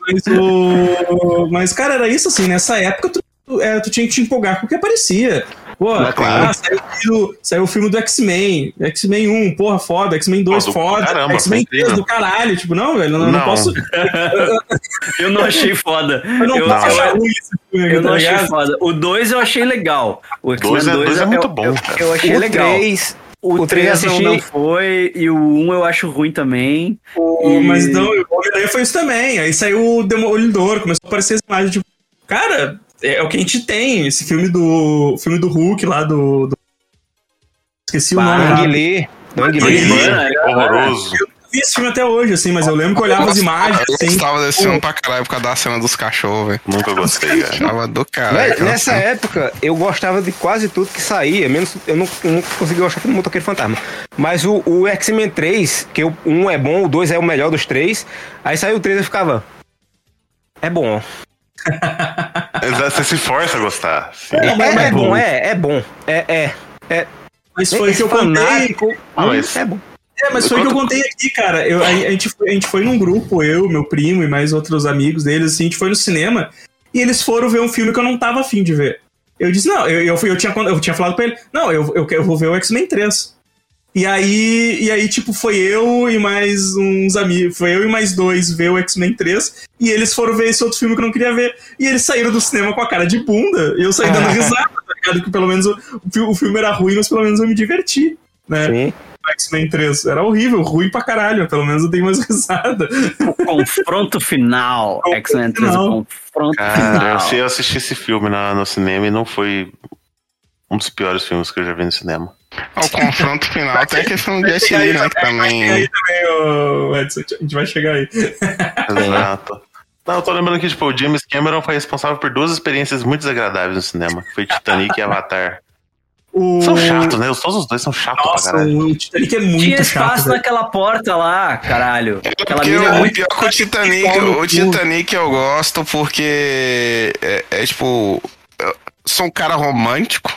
Mas, o... Mas, cara, era isso assim, nessa época tu, é, tu tinha que te empolgar com o que aparecia. Pô, É claro. ah, saiu, o filme- saiu o filme do X-Men, X-Men 1, porra, foda, X-Men 2, Pô, do foda, caramba, X-Men foi 3 incrível. do caralho, tipo, não, velho, não, não Não. posso, Eu não achei foda. eu não Eu, posso achar ruim esse filme, eu tá não achei foda. O 2 eu achei legal. O X-Men Dois é- 2 dois é eu- muito eu- bom, Eu, cara. eu achei O legal. 3. O o 3 3 não, assisti- não foi, e o 1 eu acho ruim também. O- E- Mas não, o Homem-Aranha foi isso também. Aí saiu o Demolidor, começou a aparecer as imagens, tipo, cara, é, o que a gente tem. Esse filme do filme do Hulk lá do. do- Esqueci o nome. Ang. Lee. Ang Lee. Lee. Mano, horroroso. Eu vi esse filme até hoje, assim, mas eu lembro que eu olhava as imagens, Eu assim. gostava desse filme pra caralho por causa da cena dos cachorros, velho. Nunca gostei, cara. Achava do caralho. Nessa época, eu gostava de quase tudo que saía, menos eu não, eu não consegui gostar do Motoqueiro Fantasma. Mas o, o X-Men 3, que o 1 é bom, o 2 é o melhor dos três, aí saiu o 3 e ficava. É bom. Você se força a gostar. É, mas é é bom, é, é bom. É, é. Mas foi o que eu contei. fanático. Ah, mas- É bom. É, mas foi o que eu contei aqui, cara. Eu, a, a gente foi, a gente foi num grupo, eu, meu primo e mais outros amigos deles, assim, a gente foi no cinema e eles foram ver um filme que eu não tava afim de ver. Eu disse, não, eu, eu, fui- eu, tinha, eu tinha falado pra ele, não, eu, eu, quero- eu vou ver o X-Men 3. E aí, e aí, tipo, foi eu e mais uns amigos, foi eu e mais dois ver o X-Men 3, e eles foram ver esse outro filme que eu não queria ver. E eles saíram do cinema com a cara de bunda, e eu saí dando risada, tá ligado? Que pelo menos o, o fi- o filme era ruim, mas pelo menos eu me diverti, né? Sim. o X-Men 3. Era horrível, ruim pra caralho. Pelo menos eu dei mais risada. O confronto final. X-Men 3, final. o confronto Cara, final. assisti- eu assisti esse filme na- no cinema e não foi um dos piores filmes que eu já vi no cinema. O confronto final tem aquele filme de Jet Li, né? Que também. aí também, ô, Edson. A gente vai chegar aí. Exato. Não, eu tô lembrando que, tipo, o James Cameron foi responsável por duas experiências muito desagradáveis no cinema. que Foi Titanic e Avatar. O... São chatos, né? Todos os dois são chatos Nossa, pra caralho. o Titanic é muito Tinha chato. espaço velho. naquela porta lá, caralho. Aquela Porque mina é o muito. pior que o Titanic, o. Titanic eu gosto porque é, é, tipo, eu sou um cara romântico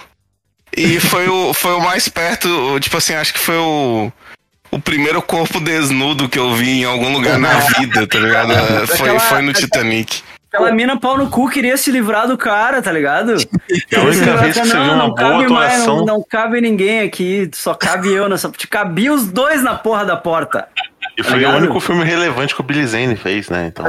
e foi o, foi o mais perto, tipo assim, acho que foi o, o primeiro corpo desnudo que eu vi em algum lugar na vida, tá ligado? É, Foi, Aquela- foi no Titanic. Aquela mina pau no cu queria se livrar do cara, tá ligado? A única vez que você viu uma não boa cabe mais, não, não cabe ninguém aqui, só cabe eu nessa. Te cabia os dois na porra da porta. E foi o único filme relevante que o Billy Zane fez, né? Então.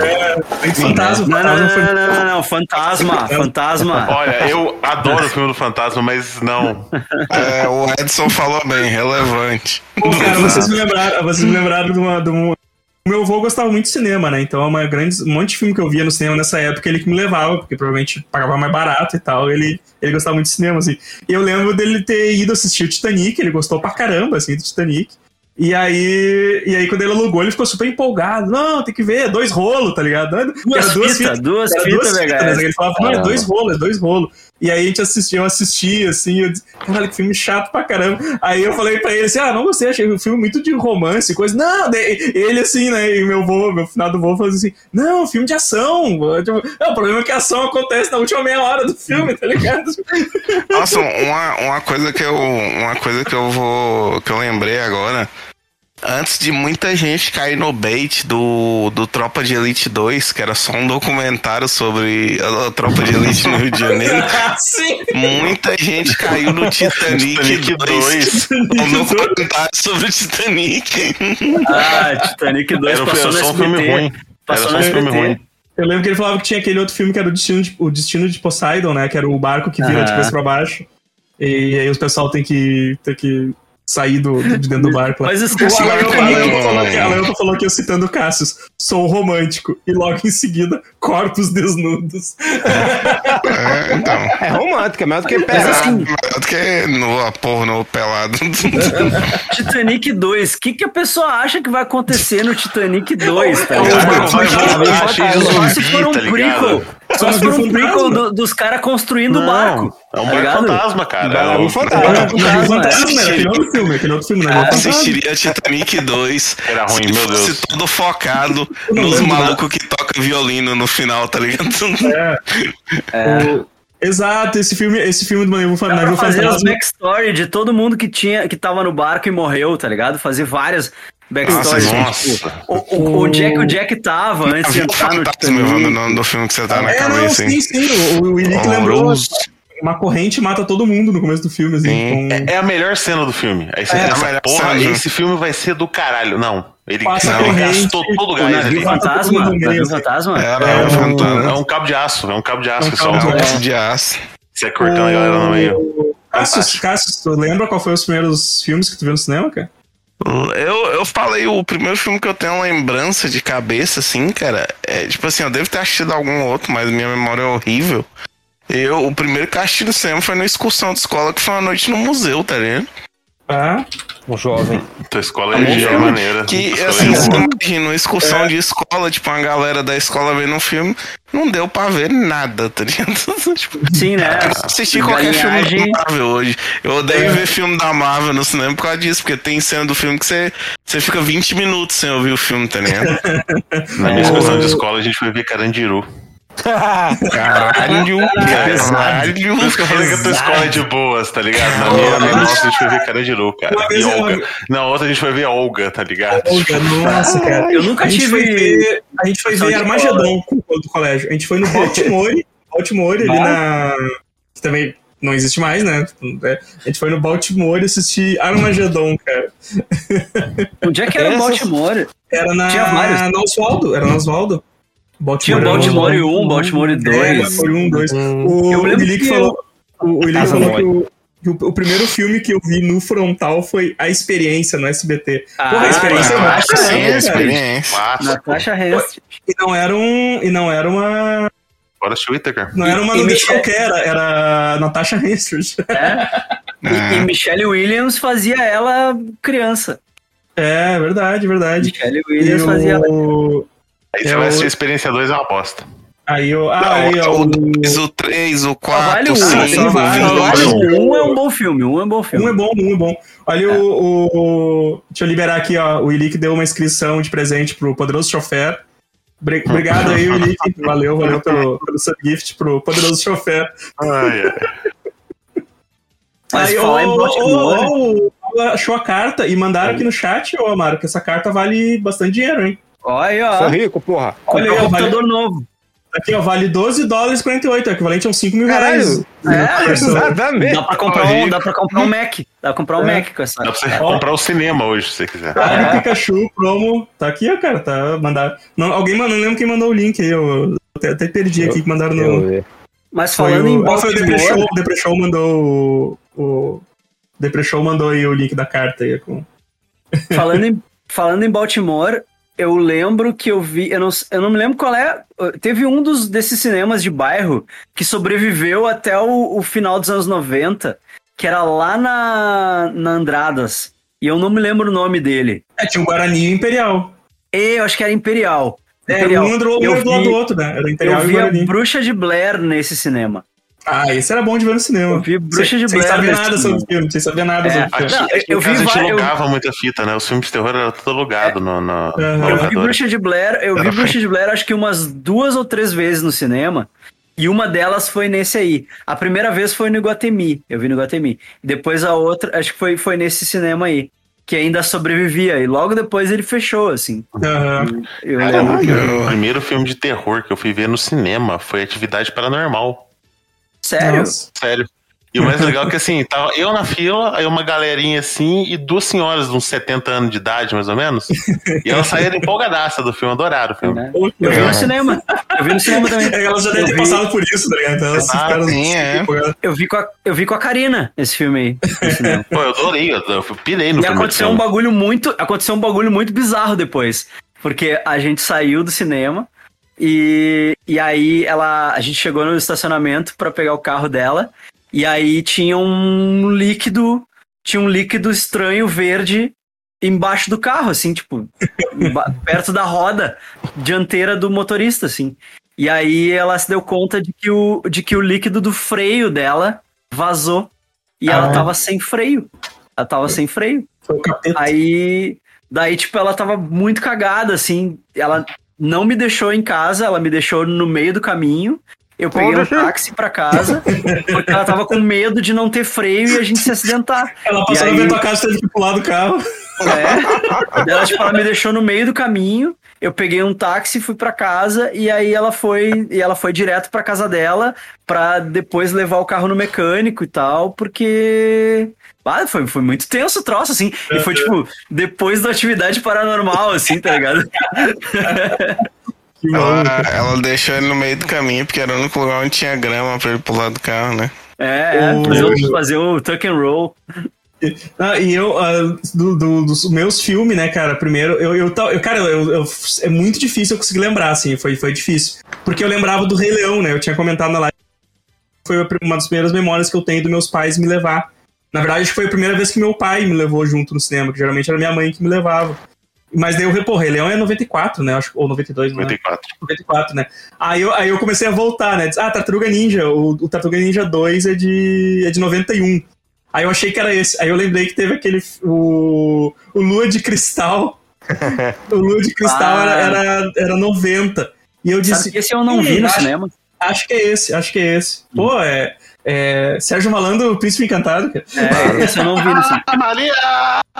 Fantasma, Não, não, fantasma não, não, não, não, não, fantasma, fantasma. Olha, eu adoro o filme do Fantasma, mas não. É, o Edson falou bem, relevante. Pô, cara, vocês me lembraram, vocês me lembraram de uma. De um... O meu avô gostava muito de cinema, né? Então, é uma grande, um monte de filme que eu via no cinema nessa época, ele que me levava, porque provavelmente pagava mais barato e tal. Ele, ele gostava muito de cinema, assim. E eu lembro dele ter ido assistir o Titanic, ele gostou pra caramba, assim, do Titanic. E aí, e aí, quando ele alugou, ele ficou super empolgado. Não, tem que ver, dois rolos, tá ligado? Era Duas fitas, duas fitas, né? VHS. Ele falava, não, é dois rolos, é dois rolos. E aí a gente assistiu, eu assisti, assim, eu disse, caralho, que filme chato pra caramba. Aí eu falei pra ele assim, ah, não gostei, achei o filme muito de romance, coisa. Não, ele assim, né, e meu vô, meu final do vô falou assim, não, filme de ação. Tipo, "Não, o problema é que a ação acontece na última meia hora do filme, tá ligado? Nossa, uma, uma coisa que eu uma coisa que eu vou que eu lembrei agora, antes de muita gente cair no bait do, do Tropa de Elite 2, que era só um documentário sobre a, a Tropa de Elite no Rio de Janeiro, Sim. muita gente caiu no Titanic, Titanic 2, 2. um documentário sobre o Titanic. Ah, Titanic 2 Era, passou no um filme ruim. Era Passou só no um filme ruim. Eu lembro que ele falava que tinha aquele outro filme que era o Destino de, o Destino de Poseidon, né? Que era o barco que vira de cabeça pra baixo. E aí o pessoal tem que, tem que sair do, de dentro do barco. Mas O esqueci Alailton vai Alailton falar. falou, que, Alailton falou que eu citando o Cassius, sou romântico. E logo em seguida, corpos desnudos. É, então. É romântica, mais do que Mas pesado. assim, Melhor do que no porno pelado. Titanic 2, o que, que a pessoa acha que vai acontecer no Titanic 2, tá É o- é o- vai voltar cheio de Só se for um tá prequel. Só se for um prequel do- dos caras construindo o barco. É um tá barco fantasma, cara. Vai lá, É um um- fantasma. Não, Fantasma, não, é. fantasma, era aquele outro filme, aquele outro filme, né? Fantasma. Assistiria Titanic 2 Era ruim, se meu fosse Deus. todo focado não nos malucos que tocam violino no final, tá ligado? O- Exato, esse filme, esse filme do Navio pra Navio fazer as Fantasma. backstory de todo mundo que tinha que tava no barco e morreu, tá ligado? Fazer várias backstories. Nossa, Nossa. o, o, onde é que o Jack tava antes de um entrar no Evandro, Titanic. o nome do filme que você tá na É, não, cabeça, sim, hein? sim. O, o Willick lembrou Horroroso. uma corrente mata todo mundo no começo do filme, assim. Sim. com- É a melhor cena do filme. Aí você É, pensa, melhor porra, cena. esse filme vai ser do caralho. Não. Ele, Passa ele corrente, gastou todo o gás navio fantasma? no Navio fantasma? Era É, um o- fantasma. É um cabo de aço, é um cabo de aço É um que cabo É um aço. monte de aço. Você cortando a galera no meio. Cassius, Cassius, tu lembra qual foi os primeiros filmes que tu viu no cinema, cara? Eu, eu falei, o primeiro filme que eu tenho lembrança de cabeça, assim, cara, é tipo assim, eu devo ter assistido algum outro, mas minha memória é horrível. Eu, o primeiro que eu assisti no cinema foi na excursão de escola, que foi uma noite no museu, tá ligado? Ah, Um jovem. Tua escola é filme maneira. Que, assim, é você boa. imagina, excursão de escola, tipo, uma galera da escola vendo um filme, não deu pra ver nada, tá ligado? tipo, Sim, né? eu assisti qualquer Galinhagem. filme da Marvel hoje. Eu odeio É. ver filme da Marvel no cinema por causa disso, porque tem cena do filme que você, você fica 20 minutos sem ouvir o filme, tá ligado? Na minha excursão de escola a gente foi ver Carandiru. Caralho, caralho. Por isso que eu falei que a tua escola é de boas, tá ligado? Na minha, na nossa a gente foi ver cara. Uma E vez eu- Olga. Na outra a gente foi ver Olga, tá ligado? Olga, nossa, cara. Eu nunca a gente tive- Foi ver, a gente foi ver de Armagedon do colégio. A gente foi no Baltimore, Baltimore ali na. Que também não existe mais, né? A gente foi no Baltimore assistir Armagedon, cara. Onde é que era o Baltimore? Era na, Tinha vários. na Oswaldo, era na Oswaldo. Tinha era na Baltimore Oswaldo. 1, Baltimore É, 2. foi um, dois. Hum. O, Eu o lembro que falou, o, o Casa falou que, o, que o, o primeiro filme que eu vi no frontal foi A Experiência, no SBT. Ah, Porra, a experiência é massa, sim, né, Sim, cara? experiência. Natasha Hensky. E não era um. E não era uma. Fora Whittaker. Não era uma E nudez Michelle- qualquer, era, era Natasha Hastings. É. E, e Michelle Williams fazia ela criança. É, verdade, verdade. Michelle E Williams fazia ela. Aí você É vai o- assistir a experiência 2 é uma bosta. Aí o. Ah, Não, aí, ó, o o. 2, o 3, o Só 4, vale o um. 5, Ah, só o vale, Só vale 20. um. Um é um bom filme. Um é um bom filme. Um é bom, um é bom. Olha o, o- Deixa eu liberar aqui, ó. O Ilick deu uma inscrição de presente pro Poderoso Chofer. Bre- Obrigado aí, Ilick. Valeu, valeu pelo, pelo subgift pro Poderoso Chofer. Ai, ai. Mas Aí, ô, ô, ô, achou a carta e mandaram aqui no chat, ô Amaro, que essa carta vale bastante dinheiro, hein? Olha, Sou ó. rico, porra. Olha aí, um ó, vale, computador novo. aqui, ó, vale 12 dólares e 48, é equivalente a uns 5 mil reais. É, Exatamente. Dá pra comprar um, dá pra comprar um Mac. Dá pra comprar um É. Mac com essa. Dá pra você comprar o cinema hoje, se você quiser. É. Pikachu, promo. Tá aqui, ó, cara. Tá mandado. Não, alguém mandou, não lembro quem mandou o link aí. Eu até, até perdi aqui que mandaram eu no. ver. Mas Foi falando o, em ah, foi o Depre Show. Baltimore, O Depre Show mandou o. o Depre Show mandou aí o link da carta aí. Com... falando em, falando em Baltimore, eu lembro que eu vi, eu não, eu não me lembro qual é, teve um dos desses cinemas de bairro que sobreviveu até o, o final dos anos 90, que era lá na, na Andradas, e eu não me lembro o nome dele. É, tinha o Guarani e Imperial. E eu acho que era Imperial. É, Imperial. um andou um do lado do outro, né? Era Imperial eu e vi a Guarani. Bruxa de Blair nesse cinema. Ah, esse era bom de ver no cinema. Eu vi Bruxa de sem Blair saber nesse nada sobre o filme, sem saber nada É, sobre o filme. Não, eu vi a gente vai- eu- logava muita fita, né? Os filmes de terror eram tudo alugado no, no, no Eu vi. Bruxa de Blair, eu vi Bruxa de Blair acho que umas duas ou três vezes no cinema. E uma delas foi nesse aí. A primeira vez foi no Iguatemi. Eu vi no Iguatemi. Depois a outra, acho que foi, foi nesse cinema aí. Que ainda sobrevivia. E logo depois ele fechou, assim. Aham. Eu Caramba, lembro. o primeiro filme de terror que eu fui ver no cinema foi Atividade Paranormal. Sério? Nossa. Sério. E o mais legal é que assim, tava eu na fila, aí uma galerinha assim, e duas senhoras de uns 70 anos de idade, mais ou menos. E elas saíram empolgadaça do filme, adoraram o filme. né? Eu vi no cinema. Eu vi no cinema também. É, Elas já devem ter passado por isso, tá ligado? Então elas Ah, ficaram sim, é. Eu vi com a, eu vi com a Karina esse filme aí. Pô, eu adorei, eu, eu pirei no E primeiro aconteceu um filme. bagulho muito, aconteceu um bagulho muito bizarro depois, porque a gente saiu do cinema e, e aí ela, a gente chegou no estacionamento pra pegar o carro dela e aí tinha um líquido, tinha um líquido estranho verde embaixo do carro, assim, tipo, perto da roda dianteira do motorista, assim. E aí ela se deu conta de que o, de que o líquido do freio dela vazou e ela Ah. tava sem freio. Ela tava sem freio. Aí, daí, tipo, ela tava muito cagada, assim. Ela não me deixou em casa, ela me deixou no meio do caminho. Eu peguei um táxi pra casa, porque ela tava com medo de não ter freio e a gente se acidentar. Ela E passou na aí- minha tua casa teve que pular do carro. É. Ela, tipo, ela me deixou no meio do caminho. Eu peguei um táxi, fui pra casa e aí ela foi e ela foi direto pra casa dela pra depois levar o carro no mecânico e tal, porque ah, foi, foi muito tenso o troço, assim. E foi, tipo, depois da atividade paranormal, assim, tá ligado? Ela, ela deixou ele no meio do caminho, porque era o único lugar onde tinha grama pra ele pular do carro, né? É, é fazer, o, fazer o tuck and roll. Ah, e eu, ah, do- do- dos meus filmes, né, cara, primeiro, eu, eu, eu cara, eu, eu- é muito difícil eu conseguir lembrar, assim, foi, foi difícil. Porque eu lembrava do Rei Leão, né, eu tinha comentado na live, foi uma das primeiras memórias que eu tenho dos meus pais me levar. Na verdade, foi a primeira vez que meu pai me levou junto no cinema, que geralmente era minha mãe que me levava. Mas daí eu, pô, Rei Leão é 94, né, acho, ou 92, não é? 94. 94, né? Aí eu, aí eu comecei a voltar, né? Diz, Ah, Tartaruga Ninja. O, o Tartaruga Ninja 2 é de, é de 91. Aí eu achei que era esse. Aí eu lembrei que teve aquele. O, o Lua de Cristal. o Lua de Cristal Ah. era, era, era 90. E eu disse. esse eu não vi no acho, cinema. Acho que é esse, acho que é esse. Pô, é. é Sérgio Malandro, o Príncipe Encantado, cara. É, esse eu não vi no cinema. Ah, Maria!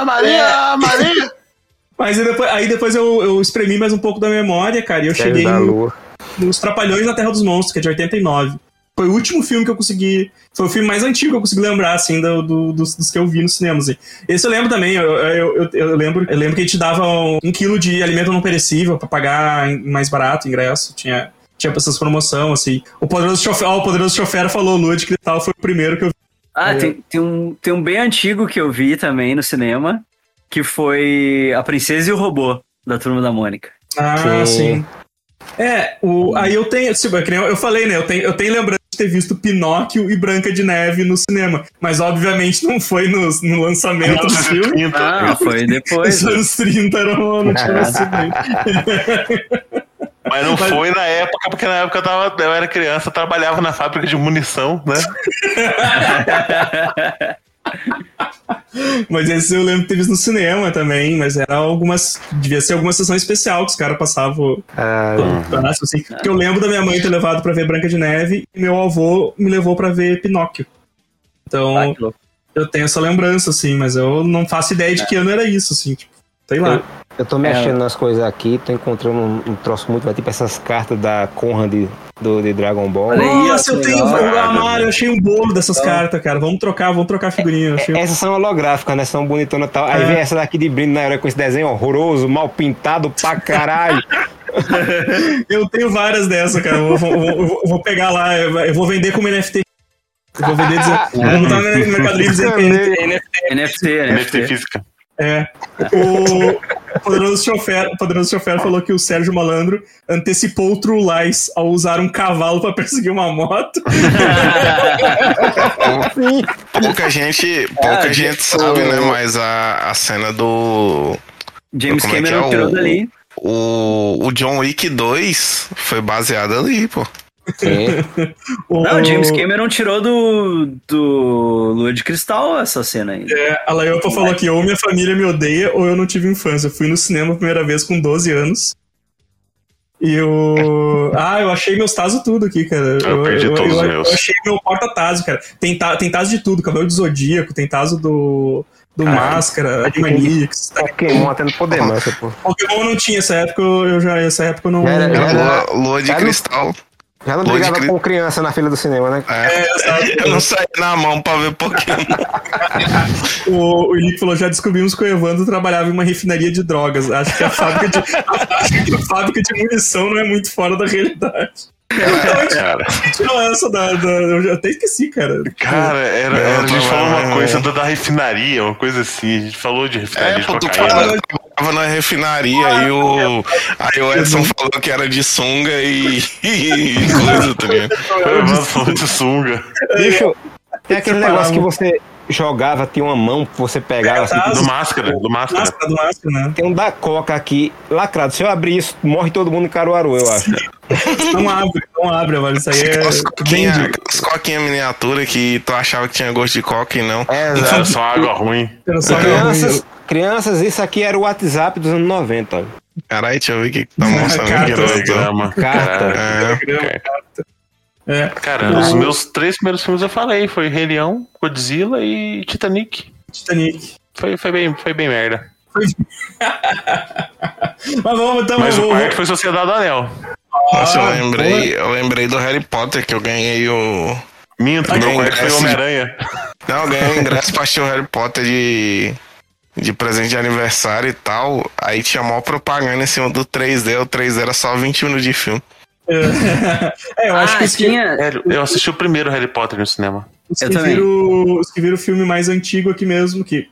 Maria! Maria! Mas aí depois, aí depois eu, eu espremi mais um pouco da memória, cara, e eu Sério cheguei no, Lua. Os Trapalhões na Terra dos Monstros, que é de 89. Foi o último filme que eu consegui. Foi o filme mais antigo que eu consegui lembrar, assim, do, do- dos, dos que eu vi no cinema. Assim. Esse eu lembro também, eu, eu, eu, eu lembro, eu lembro que a gente dava um, um quilo de alimento não perecível pra pagar mais barato o ingresso. Tinha, tinha essas promoção, assim. O Poderoso Chofer, ó, o Poderoso Chofer falou, Lua de Cristal foi o primeiro que eu vi. Ah, tem, tem, um, tem um bem antigo que eu vi também no cinema, que foi A Princesa e o Robô, da Turma da Mônica. Ah, Sim. sim. É, o, aí eu tenho, tipo, é que eu, eu falei, né? Eu tenho, eu tenho lembrança ter visto Pinóquio e Branca de Neve no cinema. Mas obviamente não foi no, no lançamento do filme. Ah, foi depois. Os anos 30 eram não tinha nascido. Mas não foi na época, porque na época eu, tava, eu era criança, eu trabalhava na fábrica de munição, né? Mas esse eu lembro ter visto no cinema também, mas era algumas. Devia ser alguma sessão especial que os caras passavam. Ah, pedaço, assim. Porque eu lembro da minha mãe ter levado pra ver Branca de Neve e meu avô me levou pra ver Pinóquio. Então, Ah, que eu tenho essa lembrança, assim, mas eu não faço ideia de que ano era isso, assim, tipo, sei lá. eu tô mexendo nas coisas aqui, tô encontrando um, um troço muito, vai tipo essas cartas da Conrad do, de Dragon Ball. Olha aí, Nossa, eu tenho. Eu, Amaro, eu achei um bolo dessas cartas, cara. Vamos trocar, vamos trocar figurinha. Eu achei- Essas são holográficas, né? São bonitonas e tal. Aí É. vem essa daqui de brinde na hora com esse desenho horroroso, mal pintado pra caralho. Eu tenho várias dessas, cara. Eu vou, eu vou- eu vou- eu vou pegar lá, eu eu vou vender como NFT. Eu vou vender dizer. Vou botar no Mercado Livre dizer que é NFT. NFT, NFT NFT. física. É. O poderoso chofer, o poderoso chofer falou que o Sérgio Malandro antecipou o True Lies ao usar um cavalo pra perseguir uma moto. Pouca gente, pouca Ah, gente o- sabe, né? Mas a, a cena do. James é Cameron é? tirou O- dali. O, o John Wick 2 foi baseado ali, pô. O, Não, o James Cameron tirou do, do Lua de Cristal essa cena aí. É, a Laiopa falou que ou minha família me odeia ou eu não tive infância. Eu fui no cinema a primeira vez com 12 anos. E eu. Ah, eu achei meus tazos tudo aqui, cara. Eu perdi todos os eu, meus. eu achei meu porta-tazo, cara. Tem, ta, tem tazo de tudo, cabelo de zodíaco, tem tazo do. Do Caralho. Máscara, Animaniacs. Tá? Pokémon até não poder mais, pô. Pokémon eu não tinha essa época, eu eu já. Essa época eu não. Era- já era- Lua, Lua de cristal. Já não brigava com criança na fila do cinema, né? É, eu não saí na mão pra ver Pokémon. O, o Henrique falou: já descobrimos que o Evandro trabalhava em uma refinaria de drogas. Acho que a fábrica de, a fábrica de munição não é muito fora da realidade. Cara, Tirou essa da, da- Eu já até esqueci, cara. cara era, Não, era- a gente falou uma coisa da, da refinaria, uma coisa assim. A gente falou de refinaria É, de pô, tu cocaína. Tava na refinaria e o, aí o Edson falou que era de sunga e, e coisa, tá ligado? O Evandro falou de sunga. Bicho, tem aquele negócio que você jogava, tinha uma mão que você pegava assim. Do máscara, do máscara. Máscara do máscara, né? Tem um da Coca aqui, lacrado. Se eu abrir isso, morre todo mundo em Caruaru, eu acho. Não abre, não abre, mano. Isso aí é. Aquelas coquinhas coquinhas miniatura que tu achava que tinha gosto de coca e não. É, Era só água ruim. de- só Crianças, crianças, isso aqui era o WhatsApp dos anos 90. ó. Caralho, deixa eu ver o que tá mostrando aqui. Carta, né? Carta. É, É, Cara, os meus três primeiros filmes eu falei. Foi Rei Leão, Godzilla e Titanic. Titanic. Foi, foi, bem, foi bem merda. Mas vamos, então, Mas o vamos. quarto foi Sociedade do Anel. Nossa, eu Ah, lembrei, eu lembrei do Harry Potter que eu ganhei o. Minto, meu não, quarto foi Homem-Aranha. Não, eu ganhei o ingresso pra assistir o Harry Potter de, de presente de aniversário e tal. Aí tinha maior propaganda em cima do 3D. O 3D era só 20 minutos de filme. É, eu acho ah, que os que, tinha. Sério, eu assisti o primeiro Harry Potter no cinema. os Eu que também. viram, os que viram o filme mais antigo aqui mesmo, que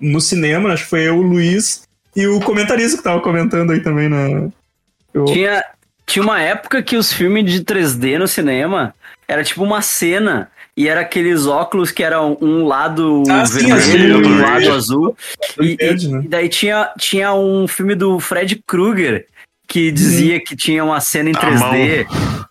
no cinema, acho que foi eu, o Luiz e o comentarista que tava comentando aí também na. Eu- Tinha, tinha uma época que os filmes de 3D no cinema era tipo uma cena. E era aqueles óculos que eram um lado Ah, sim, vermelho e um lado azul. E, Verde, e- né? e daí tinha, tinha um filme do Fred Krueger que dizia que tinha uma cena em A 3D,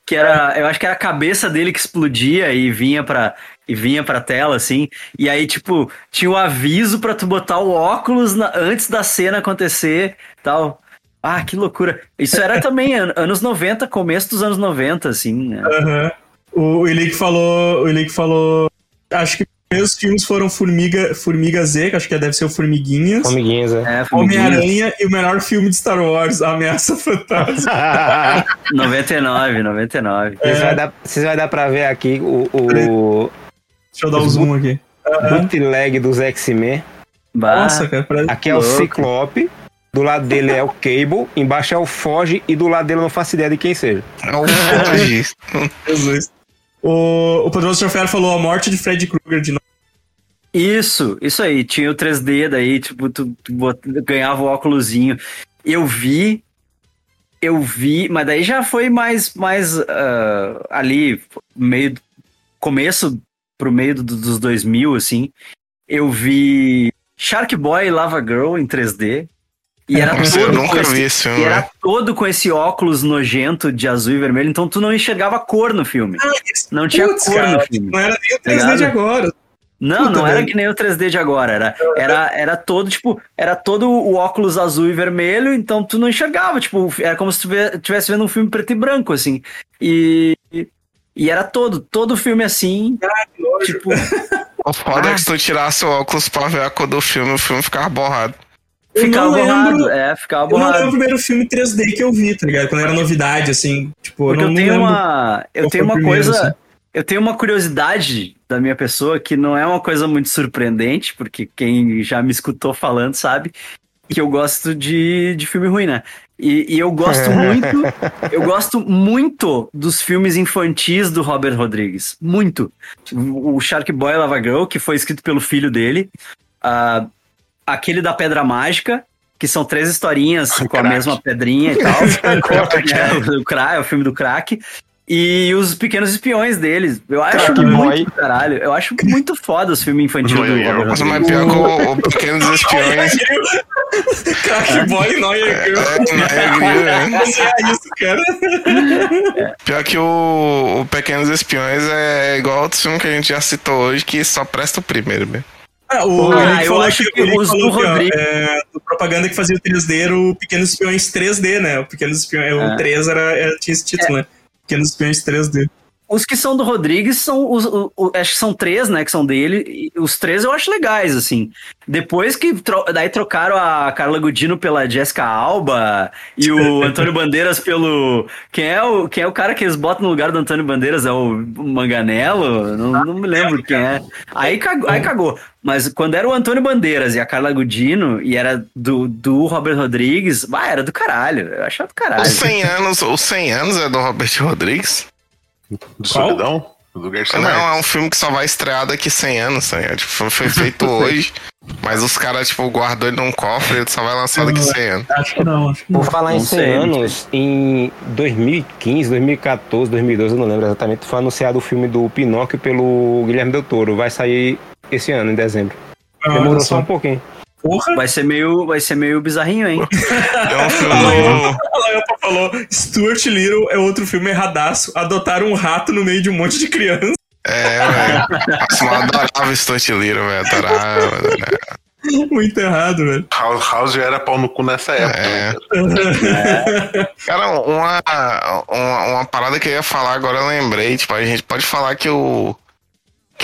que era, eu acho que era a cabeça dele que explodia e vinha pra e vinha pra tela assim. E aí tipo, tinha o aviso pra tu botar o óculos na- antes da cena acontecer, tal. Ah, que loucura. Isso era também an- anos 90, começo dos anos 90, assim, né? Aham. O Elick falou. O Elick falou. Acho que os primeiros filmes foram Formiga, Formiga Z, que acho que deve ser o Formiguinhas. Amiguinhas, é. É, formiguinhas. Homem-Aranha e o melhor filme de Star Wars, A Ameaça Fantasma. 99, 99. Vocês vai dar, vocês vai dar pra ver aqui o, o Deixa eu dar o zoom aqui. bootleg dos X-Men. Nossa, cara, parece. Aqui é o. Ciclope. Do lado dele é o Cable, embaixo é o Foge e do lado dele eu não faço ideia de quem seja. É o Forge. Jesus. O, o Poderoso Chofero falou a morte de Fred Krueger de novo. Isso, isso aí. Tinha o 3D daí, tipo, tu, tu ganhava o óculosinho. Eu vi, eu vi, mas daí já foi mais, mais ah, ali, meio, começo pro meio do- dos 2000, assim. Eu vi Shark Boy e Lava Girl em 3D. E era Nossa, eu todo nunca com esse- vi esse filme. E era né? todo com esse óculos nojento de azul e vermelho, então tu não enxergava cor no filme. Não tinha Putz, cor cara, no filme. Não era nem o 3D Ligado? de agora. Não, Puta, não era que nem o 3D de agora. Era, era, era todo, tipo, era todo o óculos azul e vermelho, então tu não enxergava. Tipo, era como se tu ve- tivesse vendo um filme preto e branco, assim. E. E era todo, todo filme assim. Tipo, O foda é Ah. que se tu tirasse o óculos pra ver a cor do filme, o filme ficava borrado. Eu ficava borrado. lembro. É, ficava Eu não lembro o borrado. primeiro filme 3D que eu vi, tá ligado? Quando era novidade, assim. Tipo, Porque eu eu, não, tenho não lembro. uma. Eu tenho uma primeiro, coisa. assim. Eu tenho uma curiosidade da minha pessoa que não é uma coisa muito surpreendente, porque quem já me escutou falando sabe que eu gosto de, de filme ruim, né? E, e eu gosto muito, eu gosto muito dos filmes infantis do Robert Rodrigues. Muito. O Shark Boy e Lava Girl, que foi escrito pelo filho dele. ah, aquele da Pedra Mágica, que são três historinhas com a Crack. mesma pedrinha e tal. é, o, cra- é o filme do crack. E os pequenos espiões deles. Eu acho Crack muito Boy. caralho. Eu acho muito foda os filmes infantis do Nossa, Rodrigues. mas pior que o, o Pequenos Espiões. Crack Boy Noia Girl. É, é, é. É isso, cara. Pior que o, o Pequenos Espiões é igual outros filmes que a gente já citou hoje, que só presta o primeiro mesmo. Ah, o Ah, eu falou acho que, que os do Rodrigo- é, propaganda que fazia o 3D era o Pequenos Espiões 3D, né? O Pequenos Espiões, É. o 3 era, era- tinha esse título, né? Pequenos Espiões 3D. Os que são do Rodrigues são os, o- o- acho que são três, né, que são dele. os três eu acho legais, assim. Depois que tro- daí trocaram a Carla Gudino pela Jessica Alba e o Antônio Bandeiras pelo quem é o quem é o cara que eles botam no lugar do Antônio Bandeiras é o Manganello, não, não me lembro quem é. Aí cagou, aí cagou. Mas quando era o Antônio Bandeiras e a Carla Gudino e era do, do Robert Rodrigues, bah, era do caralho. Eu achava do caralho. Os 100 anos, os 100 anos é do Robert Rodrigues? Do Qual? Solidão? Do Garcia Não, Marques. é um filme que só vai estrear daqui 100 anos, ligado? Tipo, foi- feito hoje, mas os caras, tipo, guardou ele num cofre e ele só vai lançar daqui 100 anos. Acho que não, acho que não. Por falar em Não 100 sei, não anos, em 2015, 2014, 2012, eu não lembro exatamente, foi anunciado o filme do Pinóquio pelo Guilherme Del Toro. Vai sair esse ano, em dezembro. Ah, Demorou só um pouquinho. Porra, Vai ser meio, vai ser meio bizarrinho, hein? É um filme. a Laiopa falou, Stuart Little é outro filme erradaço. Adotaram um rato no meio de um monte de criança. É, velho. Nossa, eu adorava Stunt Little, velho. Adorava. adorava. Muito errado, velho. House, House já era pau no cu nessa época. É. né? Cara, uma, uma, uma parada que eu ia falar agora eu lembrei. Tipo, a gente pode falar que o.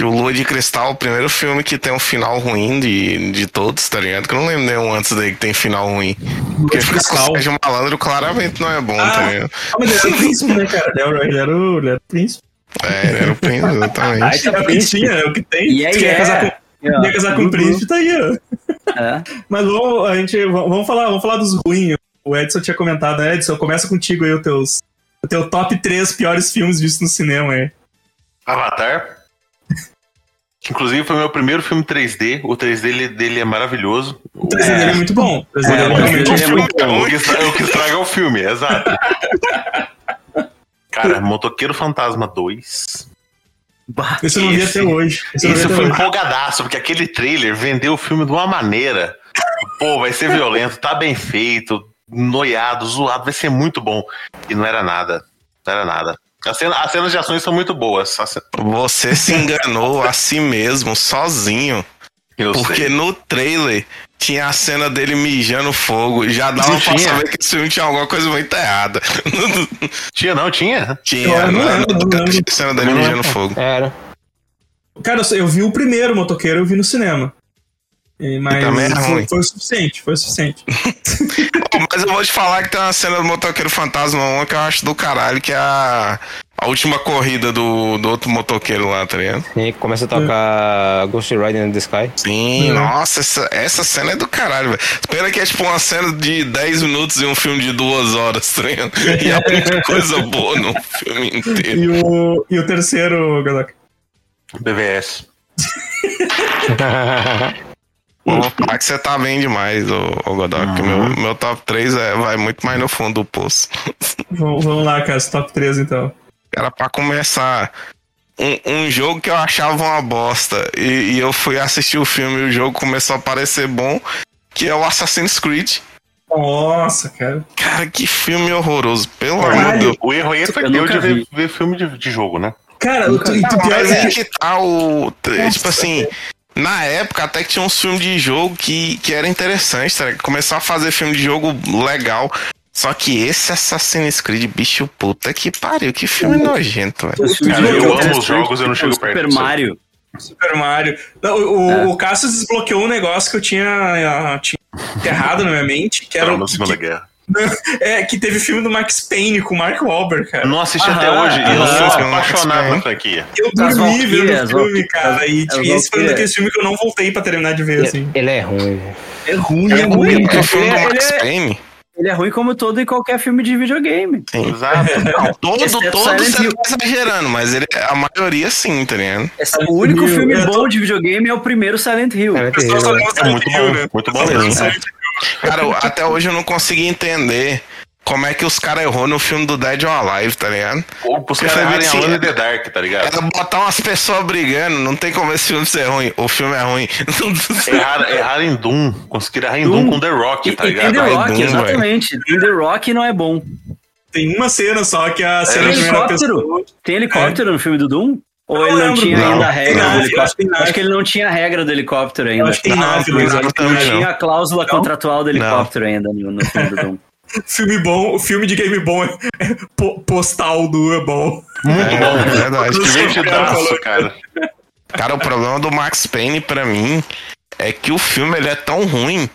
Que o Lua de Cristal é o primeiro filme que tem um final ruim de, de todos, tá ligado? Que eu não lembro nenhum antes dele que tem final ruim. Porque de o Cristal. Sérgio Malandro claramente não é bom, Ah. tá ligado? Ah, mas ele era o príncipe, né, cara? Ele era, ele era o, ele era o príncipe. É, ele era o príncipe, Ai, exatamente. É o que tinha, é o que tem. E Se quer é. casar com, quer casar com o príncipe, tá aí, ó. É. Mas vamos, a gente, vamos, falar, vamos falar dos ruins. O Edson tinha comentado, Edson, começa contigo aí o teus, o teu top 3 piores filmes vistos no cinema aí. Avatar. Inclusive foi meu primeiro filme 3D. O 3D dele, dele é maravilhoso. O 3D dele é muito bom. O 3D dele é o realmente 3D é muito bom. O que estra- o que estraga é o filme, exato. Cara, Motoqueiro Fantasma 2. Bah, Esse eu não vi até hoje. Esse Esse foi hoje. empolgadaço, porque aquele trailer vendeu o filme de uma maneira. Pô, vai ser violento, tá bem feito, noiado, zoado, vai ser muito bom. E não era nada. Não era nada. As cenas, as cenas de ações são muito boas. Você se enganou a si mesmo, sozinho. Eu Porque sei. no trailer tinha a cena dele mijando fogo. Já dava pra Tinha. saber que esse filme tinha alguma coisa muito errada. Tinha, não? Tinha? tinha, Eu não né? lembro, não a cena dele Não mijando fogo. Era. Cara, eu vi o primeiro motoqueiro, eu vi no cinema. E- Mas também é foi, ruim. foi o suficiente, foi o suficiente. Mas eu vou te falar que tem uma cena do Motoqueiro Fantasma 1 que eu acho do caralho, que é a, a última corrida do, do outro motoqueiro lá, tá ligado? E começa a tocar Ghost Rider in the Sky. Sim, É. nossa, essa, essa cena é do caralho, velho. Espera que é tipo uma cena de 10 minutos em um filme de duas horas, tá ligado? E há muita coisa boa no filme inteiro. E o, e o terceiro, Gadok? BVS. Vou falar que você tá bem demais, ô, ô Godok. que Meu, meu top 3 é, vai muito mais no fundo do poço. Vamos, vamos lá, cara, top 3 então. Cara, pra começar, um, um jogo que eu achava uma bosta e, e eu fui assistir o filme e o jogo começou a parecer bom, que é o Assassin's Creed. Nossa, cara. Cara, que filme horroroso, pelo amor de Deus. O erro aí foi Eu teu de ver, ver filme de, de jogo, né? Cara, o, tu- tu que que tá o. Nossa, tipo assim, na época até que tinha uns filmes de jogo que, que era interessante, tá? Começou a fazer filme de jogo legal. Só que esse Assassin's Creed, bicho, puta que pariu, que filme nojento, velho. Cara, eu jogo amo os jogos, eu não chego perto Super disso aí. Mario. Super Mario. Não, o, o- É. o Cassius desbloqueou um negócio que eu tinha, ah, tinha enterrado na minha mente, que era o que- Guerra. é, que teve filme do Max Payne com o Mark Wahlberg, cara. Não assisti até hoje. e eu sou Sim, apaixonado sim. na franquia. Eu dormi vendo o filme, cara. E As esse foi um daqueles filmes que eu não voltei pra terminar de ver, assim. Ele é ruim. velho. É ruim, É ruim, porque o filme do Ele- Max é- Payne. Ele é ruim como todo e qualquer filme de videogame. Exato. Não, todo, Exceto todo Silent você Hill. tá exagerando, mas ele, a maioria sim, tá ligado? Esse- o único Hill, filme bom de videogame é o primeiro Silent Hill. É, só lembra É muito Silent Hill, bom, né? muito bom mesmo. Cara, até hoje eu não consegui entender como é que os caras errou no filme do Dead or Alive, tá ligado? Ou os Você caras errarem assim, in the Dark, tá ligado? Era botar umas pessoas brigando, não tem como esse filme ser ruim. O filme é ruim. Erraram, erraram em Doom. Conseguiram errar em Doom, Doom. com The Rock, tá e tem ligado? The Ai, Rock, Doom, exatamente. Tem The Rock não é bom. Tem uma cena só que a cena Tem de primeira helicóptero? pessoa. Tem helicóptero no filme do Doom? Ou ele não lembro, tinha não. ainda a regra nave, do eu acho que helicóptero? Acho que ele não tinha a regra do helicóptero Eu ainda. acho que tem Não, nave, não, não, Não tinha a cláusula contratual do helicóptero ainda no, no filme do Doom. filme bom, o filme de game bom é, é po- postal do é bom. Muito bom, é verdade. Divertidaço, cara. Cara, o problema do Max Payne pra mim é que o filme ele é tão ruim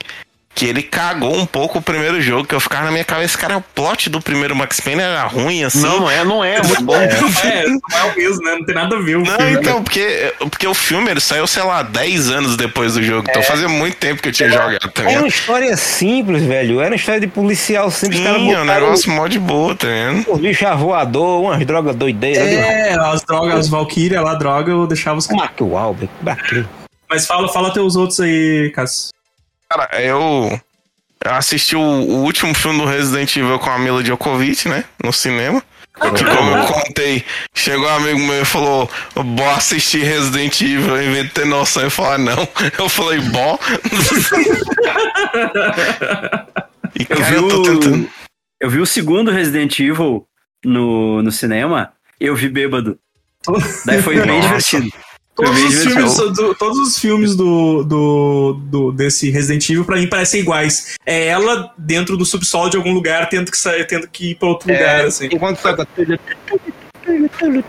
que ele cagou um pouco o primeiro jogo, que eu ficava na minha cabeça, cara, o plot do primeiro Max Payne era ruim, assim. Não, não é, não é, é muito bom. É, não é o mesmo, né? Não tem nada a ver o Não, filme. então, porque, porque o filme ele saiu, sei lá, 10 anos depois do jogo. Então fazia muito tempo que eu tinha jogado Era também. uma história simples, velho. Era uma história de policial simples. Sim, é um negócio mó de boa, tá vendo? um bicho voador, umas drogas doideiras. É, as drogas, as Valkyria lá, droga, eu deixava os É. Mark Wahlberg, bacana. Mas fala, fala teus outros aí, Cássio. Cara, eu eu assisti o, o último filme do Resident Evil com a Mila Djokovic, né? No cinema. Que como eu contei, chegou um amigo meu e falou: Bó assistir Resident Evil em vez de ter noção e falar não. Eu falei, bó. e Eu cara, vi, eu tô o, tentando. eu vi o segundo Resident Evil no, no cinema, eu vi bêbado. Daí foi bem divertido. Todos os, filmes, do, todos os filmes do, do, do- desse Resident Evil, pra mim, parecem iguais. É ela dentro do subsolo de algum lugar, tendo que sair, tendo que ir pra outro lugar, assim. Enquanto toca.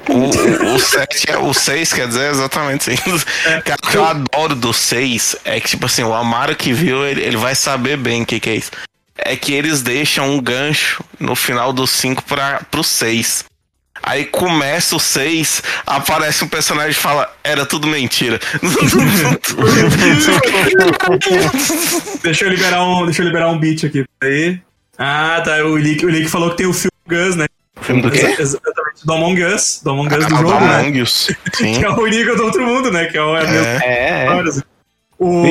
O, o 7 é o 6, quer dizer, exatamente isso. Cara, o que eu adoro do 6 é que, tipo assim, o Amaro que viu, ele, ele vai saber bem o que, que é isso. É que eles deixam um gancho no final do 5 para pro 6. Aí começa o 6, aparece um personagem e fala, era tudo mentira. Deixa eu liberar um, deixa eu liberar um beat aqui. Aí. Ah, tá. O Lick, o Lick falou que tem o filme Gus, né? Filme do quê? Exatamente. Do Among Us. Do Among Us do Ah, jogo, né? Among Us. Sim. Que é o Nico do outro mundo, né? Que é o é. É. O,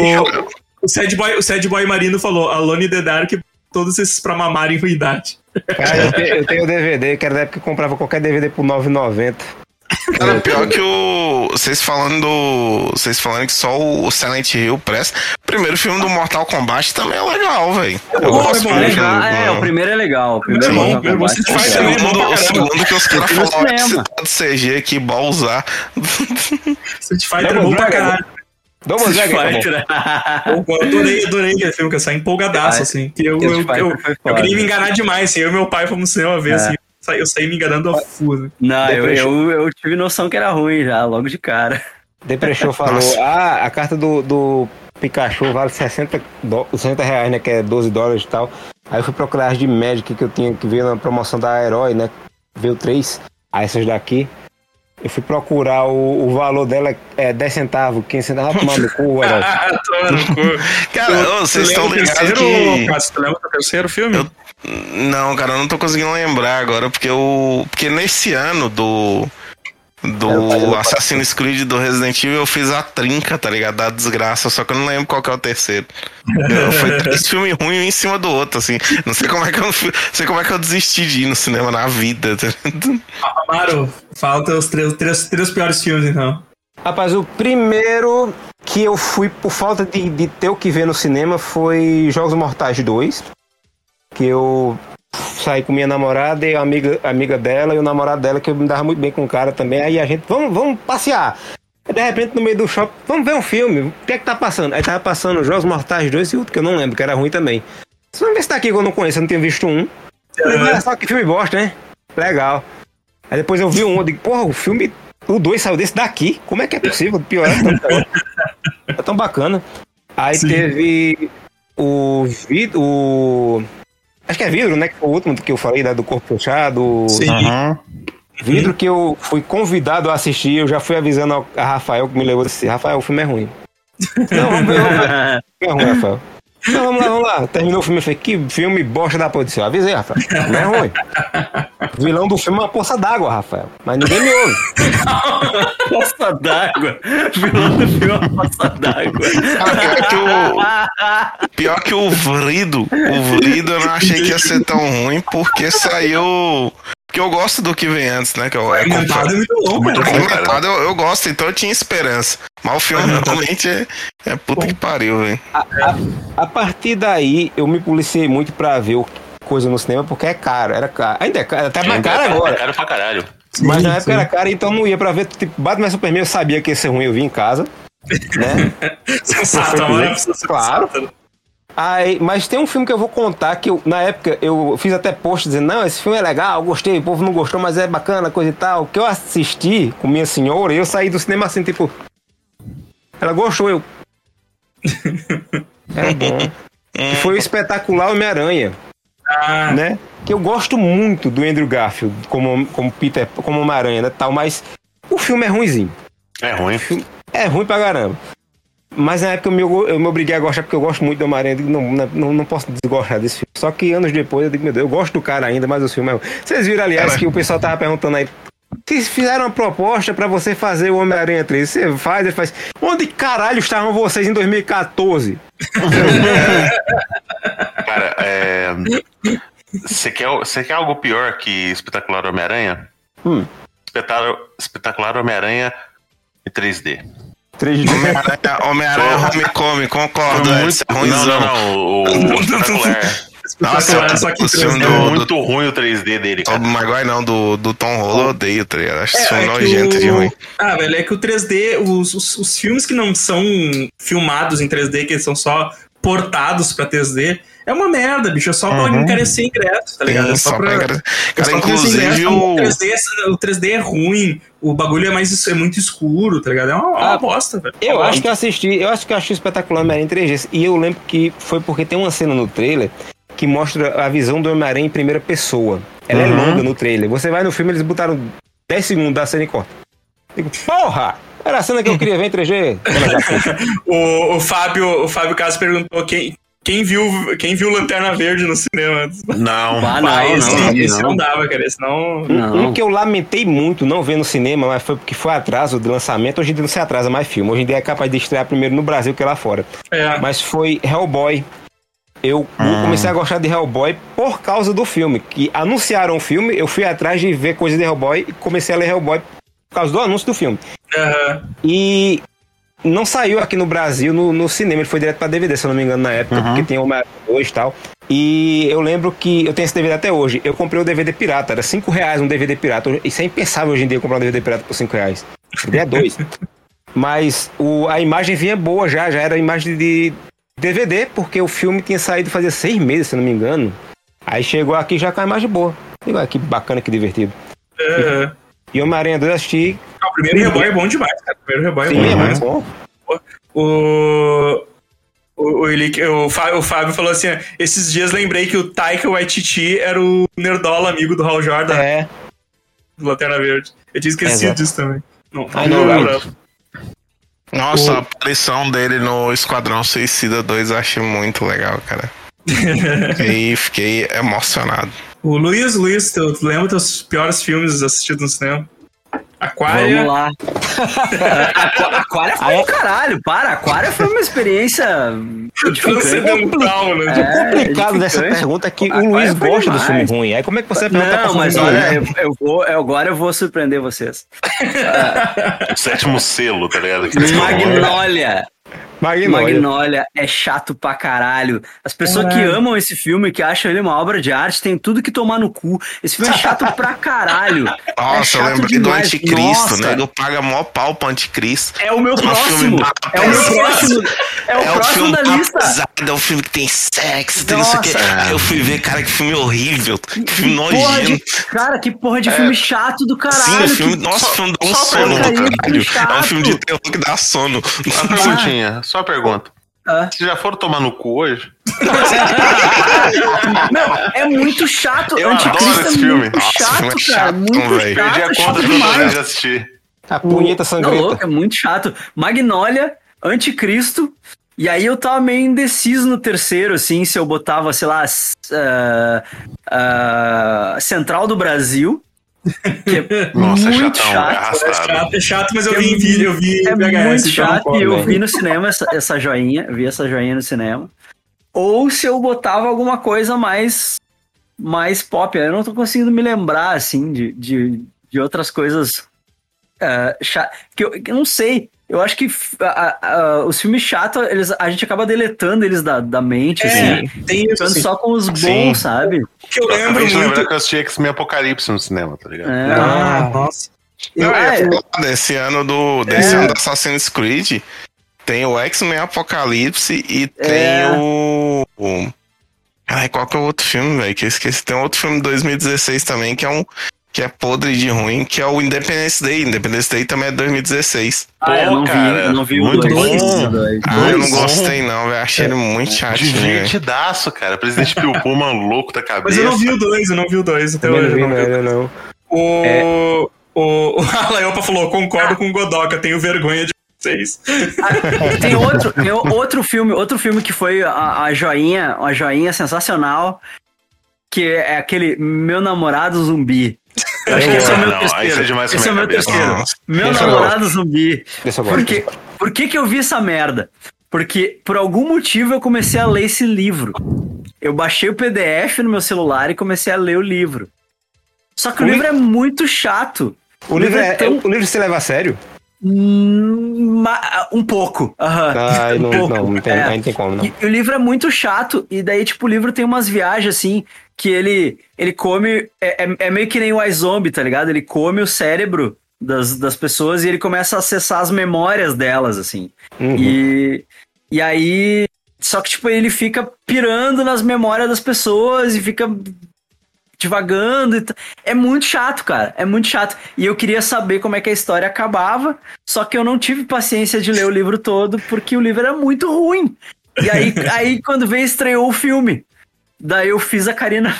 o, Sad Boy, o Sad Boy Marino falou: Alone in the Dark, todos esses pra mamar em ruindade. Cara, eu tenho, eu tenho o DVD, que era da época que eu comprava qualquer DVD por 9,90. Cara, pior que o. Vocês falando do. Vocês falando que só o Silent Hill presta. O primeiro filme do Mortal Kombat também é legal, velho. Eu gosto é bom, é é, o primeiro é legal. O primeiro é o bom. você O é bom segundo, pra o segundo que os caras falaram que cinema. cidade CG aqui, bom usar. Street Fighter é bom pra caralho. Double Street Dragon, tá bom. Eu adorei, adorei aquele filme, que eu saí empolgadaço, assim. Que eu, eu, eu, eu queria me enganar demais, assim. Eu e meu pai fomos no cinema ver, É. assim. eu saí- Eu saí me enganando a full. né? Não, eu, eu, eu tive noção que era ruim já, logo de cara. Deprechou falou. Ah, a carta do, do Pikachu vale 60, do, 60 reais, né? Que é 12 dólares e tal. Aí eu fui procurar as de Magic que eu tinha que ver na promoção da Herói, né? Veio três. Aí essas daqui. Eu fui procurar o, o valor dela é 10 centavos, 15 centavos, tomar no cu, Herói. Ah, tô no cu. Cara, ô, vocês estão ligados que. Cássio, tu lembra do terceiro filme? Eu- Não, cara, eu não tô conseguindo lembrar agora, porque eu. Porque nesse ano do. Do Assassin's Creed do Resident Evil eu fiz a trinca, tá ligado? Da desgraça, só que eu não lembro qual que é o terceiro. Eu- Foi três filmes ruins um em cima do outro, assim. Não sei como é que eu, não sei como é que eu desisti de ir no cinema na vida. tá ligado? Amaro, fala teus três, três, três piores filmes, então. Rapaz, o primeiro que eu fui por falta de, de ter o que ver no cinema foi Jogos Mortais 2. Que eu saí com minha namorada e a amiga, amiga dela e o namorado dela, que eu me dava muito bem com o cara também. Aí a gente, vamos, vamos passear. Aí, de repente, no meio do shopping, vamos ver um filme. O que é que tá passando? Aí tava passando Jogos Mortais 2 e outro que eu não lembro, que era ruim também. Vamos ver se tá aqui que eu não conheço, eu não tinha visto um. Eu falei, Olha só que filme bosta, né? Legal. Aí depois eu vi um, eu digo, porra, o filme, o 2 saiu desse daqui. Como é que é possível piorar tanto? É tão bacana. Aí Sim. teve o o... Acho que é vidro, né? Que foi o último que eu falei, né, do corpo fechado. Sim. Vidro que eu fui convidado a assistir, eu já fui avisando a Rafael que me levou disse, Rafael, o filme é ruim. Não, vamos ver, vamos ver. O filme é ruim, Rafael. Não, vamos lá, vamos lá. Terminou o filme, eu falei, que filme bosta da eu avisei, Rafael. O filme é ruim. O vilão do filme é uma poça d'água, Rafael. Mas ninguém me ouve. Poça d'água. Vilão do filme é uma poça d'água. Cara, pior que o. Pior que o Vrido. O Vrido eu não achei que ia ser tão ruim, porque saiu. Porque eu gosto do que vem antes, né? Que eu, é Comentado é muito bom, Muito cara. bom. Comentado eu, eu gosto, então eu tinha esperança. Mas o filme realmente é, é puta que pariu, velho. A partir daí, eu me policiei muito pra ver o- coisa no cinema, porque é caro. Era caro. Ainda é caro, até mais caro agora. Caro pra caralho. Mas na época sim. era caro, então não ia pra ver. Tipo, Batman Superman eu sabia que ia ser ruim, eu vi em casa. Né? Sensato, é Claro. sensata. Aí, mas tem um filme que eu vou contar que eu, na época eu fiz até post dizendo, não, esse filme é legal, gostei, o povo não gostou, mas é bacana, coisa e tal. Que eu assisti com minha senhora e eu saí do cinema assim, tipo. Ela gostou, eu. É bom. Que foi o espetacular Homem-Aranha, Ah, né? Que eu gosto muito do Andrew Garfield como, como Peter, como Homem-Aranha, né? Tal, mas o filme é ruimzinho. É ruim. É ruim pra caramba. Mas na época eu me, eu me obriguei a gostar porque eu gosto muito do Homem-Aranha. Eu digo, Não, não, não posso desgostar desse filme. Só que anos depois eu digo, meu Deus, eu gosto do cara ainda, mas o filme é. Vocês viram, aliás, que o pessoal tava perguntando aí. Vocês fizeram uma proposta pra você fazer o Homem-Aranha 3. Você faz, ele faz. Onde caralho estavam vocês em 2014? Cara, é. Você quer, você quer algo pior que Espetacular Homem-Aranha? Hum. Espetacular, Espetacular Homem-Aranha em 3D. 3D. Homem-Aranha Homem-Aranha Homecoming, concordo. É, muito... isso é Não, não, não. O, o Espetacular. espetacular, só que o filme 3D. É do- muito ruim o 3D dele, cara. Tobey Maguire não, do, do Tom Holland eu odeio, tá ligado? Acho esse filme é que nojento o- de ruim. Ah, velho, é que o 3D, os, os, os filmes que não são filmados em 3D, que eles são só portados pra 3D, é uma merda, bicho. É só pra Uhum. encarecer ingresso, tá ligado? Sim, é só, só pra. pra encarecer. é Cara, só inclusive ingresso. o. O 3D, é- o 3D é ruim, o bagulho é, mais, é muito escuro, tá ligado? É uma, uma Ah, bosta, velho. Eu acho que eu assisti, eu acho que eu achei espetacular Homem-Aranha em 3G. E eu lembro que foi porque tem uma cena no trailer que mostra a visão do Homem-Aranha em primeira pessoa. Ela é Uhum. longa no trailer. Você vai no filme, eles botaram 10 segundos da cena e corta. Digo, porra! Era a cena que eu queria ver em 3G. Ela já foi. O, o Fábio, o Fábio Caso perguntou quem, quem viu quem viu Lanterna Verde no cinema. Não. Ah, Ah, não, esse, não, esse não. não. dava, cara. Esse não. Não. Um que eu lamentei muito não ver no cinema, mas foi porque foi atraso de lançamento. Hoje em dia não se atrasa mais filme. Hoje em dia é capaz de estrear primeiro no Brasil que lá fora. É. Mas foi Hellboy. Eu comecei a gostar de Hellboy por causa do filme. Que anunciaram o filme, eu fui atrás de ver coisa de Hellboy e comecei a ler Hellboy por causa do anúncio do filme. Aham. E não saiu aqui no Brasil no, no cinema, ele foi direto pra DVD, se eu não me engano, na época, porque tem uma hoje e tal. E eu lembro que eu tenho esse DVD até hoje. Eu comprei o DVD pirata, era 5 reais um DVD pirata. Isso é impensável hoje em dia comprar um DVD pirata por 5 reais. É dois. Mas o, a imagem vinha boa já, já era imagem de DVD, porque o filme tinha saído fazia seis meses, se eu não me engano. Aí chegou aqui já com a imagem boa. Digo, ah, que bacana, que divertido. E Homem-Aranha 2 eu assisti. O primeiro reboy é bom demais, cara. O primeiro reboy é Sim, bom é demais. muito bom. O. O, o, Eli- o, Fá- o Fábio falou assim: esses dias lembrei que o Taika Waititi era o nerdola amigo do Hal Jordan É. do Lanterna Verde. Eu tinha esquecido Exato. disso também. Não, Ai, não, não. Nossa, O- a aparição dele no Esquadrão Suicida 2 eu achei muito legal, cara. fiquei, fiquei emocionado. O Luiz, Luiz, tu tu lembra dos piores filmes assistidos no cinema? Aquária. Vamos lá. Aquária foi Aí- um caralho, para. Aquária foi uma experiência Transcendental, né? É, complicado dessa pergunta é que Aquário o Luiz gosta do demais. filme ruim. Aí como é que você pergunta Não, pra mas olha, eu, eu vou, eu- agora eu vou surpreender vocês. O sétimo selo, tá ligado? Magnolia. Magnolia. Magnolia é chato pra caralho. As pessoas que amam esse filme, que acham ele uma obra de arte, tem tudo que tomar no cu. Esse filme é chato pra caralho. é Nossa, eu chato lembrei do demais. Anticristo, Nossa, né? Ele paga mó pau pro Anticristo. É o meu Um próximo. filme É o meu pesado. próximo. É o É próximo filme da lista. pesado, é um filme que tem sexo, tem isso aqui. Aí eu fui ver, cara, que filme horrível, que filme nojento. cara, que porra de filme chato do caralho. Sim, o filme, que- nossa, o filme dá um sono do caralho. É um filme de terror que dá sono. Uma perguntinha, só uma pergunta. Ah. Vocês já foram tomar no cu hoje? Não, é muito chato. Eu Anticristo adoro esse é filme. muito Nossa, chato, é cara. chato, muito velho. Perdi a chato, conta chato de vezes demais. já assisti. A punheta Tá sangrenta. louco, é muito chato. Magnolia, Anticristo. E aí eu tava meio indeciso no terceiro, assim, se eu botava, sei lá, ah, ah, Central do Brasil. Que é Nossa, é muito chatão, é chato. É arrastado. chato, é chato, mas eu É vi em vídeo, eu vi É em VHS, muito então chato concordo, e eu vi no cinema essa, essa joinha, vi essa joinha no cinema. Ou se eu botava alguma coisa mais mais pop. Eu não tô conseguindo me lembrar, assim, de, de, de outras coisas ah, cha- que eu, que eu não sei. Eu acho que a- a- os filmes chatos, eles, a gente acaba deletando eles da, da mente, É, assim. tem isso, Ficando assim. só com os bons, Sim. sabe? O que eu Eu lembro lembrar muito... que eu assisti X-Men Apocalipse no cinema, tá ligado? É, Ah, nossa. Não, eu- eu ia é, falar desse ano do, desse É. ano do Assassin's Creed. Tem o X-Men Apocalipse e tem É. o. o- Ai, qual que é o outro filme, velho? Que eu esqueci. Tem um outro filme de 2016 também, que é um. Que é podre de ruim, que é o Independence Day. Independence Day também é 2016. Ah, eu Pô, não vi, cara, eu não vi o muito dois. Ah, eu não gostei, não, velho. Achei ele muito chatinho, velho. Divertidaço, cara. Presidente Pio Puma louco da cabeça. Mas eu não vi o dois, eu não vi o dois até hoje. não vi eu não vi. não. O. É. O, o Alaiopa falou: concordo com o Godoka, tenho vergonha de vocês. Ah, tem outro, tem outro filme, outro filme que foi a, a joinha, uma joinha sensacional, que é aquele Meu Namorado Zumbi. Eu acho que esse é o meu Não, terceiro. é pra esse é o meu terceiro. Meu Namorado Zumbi. Gosto. Por, que que eu vi essa merda? Porque por algum motivo eu comecei a ler esse livro. Eu baixei o PDF no meu celular e comecei a ler o livro. Só que o O li- livro é muito chato. O livro, é, tão- o livro se leva a sério? Hum, um pouco. aham. Ah, Um não, pouco. não, não tem, É. não tem como, não. E o livro é muito chato, e daí, tipo, o livro tem umas viagens assim, que ele, ele come. É, é, é meio que nem o iZombie, tá ligado? Ele come o cérebro das, das pessoas e ele começa a acessar as memórias delas, assim. Uhum. E, e aí. Só que, tipo, ele fica pirando nas memórias das pessoas e fica divagando. E é muito chato, cara. É muito chato. E eu queria saber como é que a história acabava, só que eu não tive paciência de ler o livro todo, porque o livro era muito ruim. E aí, aí quando veio, estreou o filme. Daí eu fiz a Karina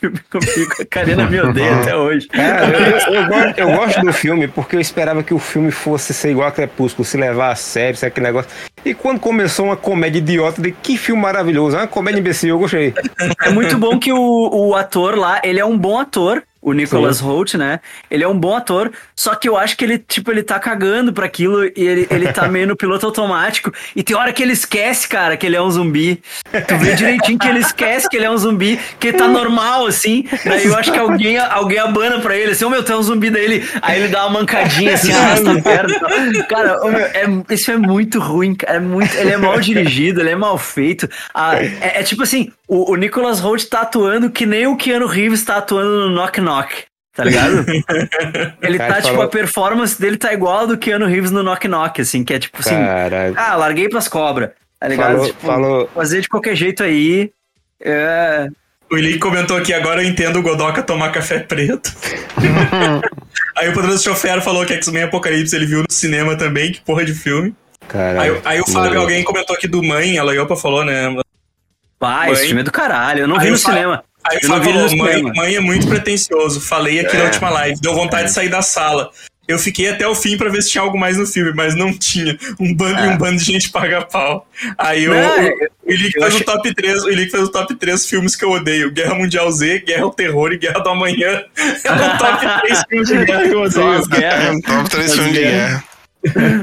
filme comigo. A Karina me odeia até hoje. Cara, eu, eu gosto, eu gosto do filme porque eu esperava que o filme fosse ser igual a Crepúsculo, se levar a sério, sabe aquele negócio. E quando começou uma comédia idiota, de que filme maravilhoso, é uma comédia imbecil, eu gostei. É muito bom que o, o ator lá, ele é um bom ator, o Nicholas Holt, né? Ele é um bom ator, só que eu acho que ele, tipo, ele tá cagando pra aquilo e ele, ele tá meio no piloto automático. E tem hora que ele esquece, cara, que ele é um zumbi. Tu vê direitinho que ele esquece que ele é um zumbi, que tá normal, assim. Daí eu acho que alguém, alguém abana pra ele, assim, ô meu, tu é um zumbi dele. Aí ele dá uma mancadinha assim, arrasta a perna. Cara, ô, meu, é, isso é muito ruim, cara. É muito, ele é mal dirigido, ele é mal feito. Ah, é, é tipo assim, o, o Nicholas Holt tá atuando que nem o Keanu Reeves tá atuando no Knock Knock. Tá ligado? Ele Cara, tá, tipo, falou- a performance dele tá igual a do Keanu Reeves no Knock Knock, assim, que é tipo assim, Caralho. ah, larguei pras cobras, tá ligado? Falou, Tipo, falou, fazer de qualquer jeito aí. É. O Eli comentou aqui, agora eu entendo o Godoka tomar café preto. aí o Poderoso Chofer falou que X-Men Apocalipse ele viu no cinema também, que porra de filme. caralho. Aí, aí o Fábio, alguém comentou aqui do Mãe, a Laiopa falou, né? Pá, Mãe. esse filme é do caralho, eu não Aí vi no falo- cinema. Aí o Eu não falou, mãe, mãe é muito pretencioso. Falei aqui na É. última live, deu vontade de sair da sala. Eu fiquei até o fim pra ver se tinha algo mais no filme, mas não tinha. Um bando e um bando de gente paga pau. Aí o, Não, o, eu- o Elick eu fez achei- o top 3, o fez o top 3 filmes que eu odeio. Guerra Mundial Z, Guerra ao Terror e Guerra do Amanhã. É o top 3 filmes de guerra que eu odeio. as guerras. Top 3 As filmes de guerra.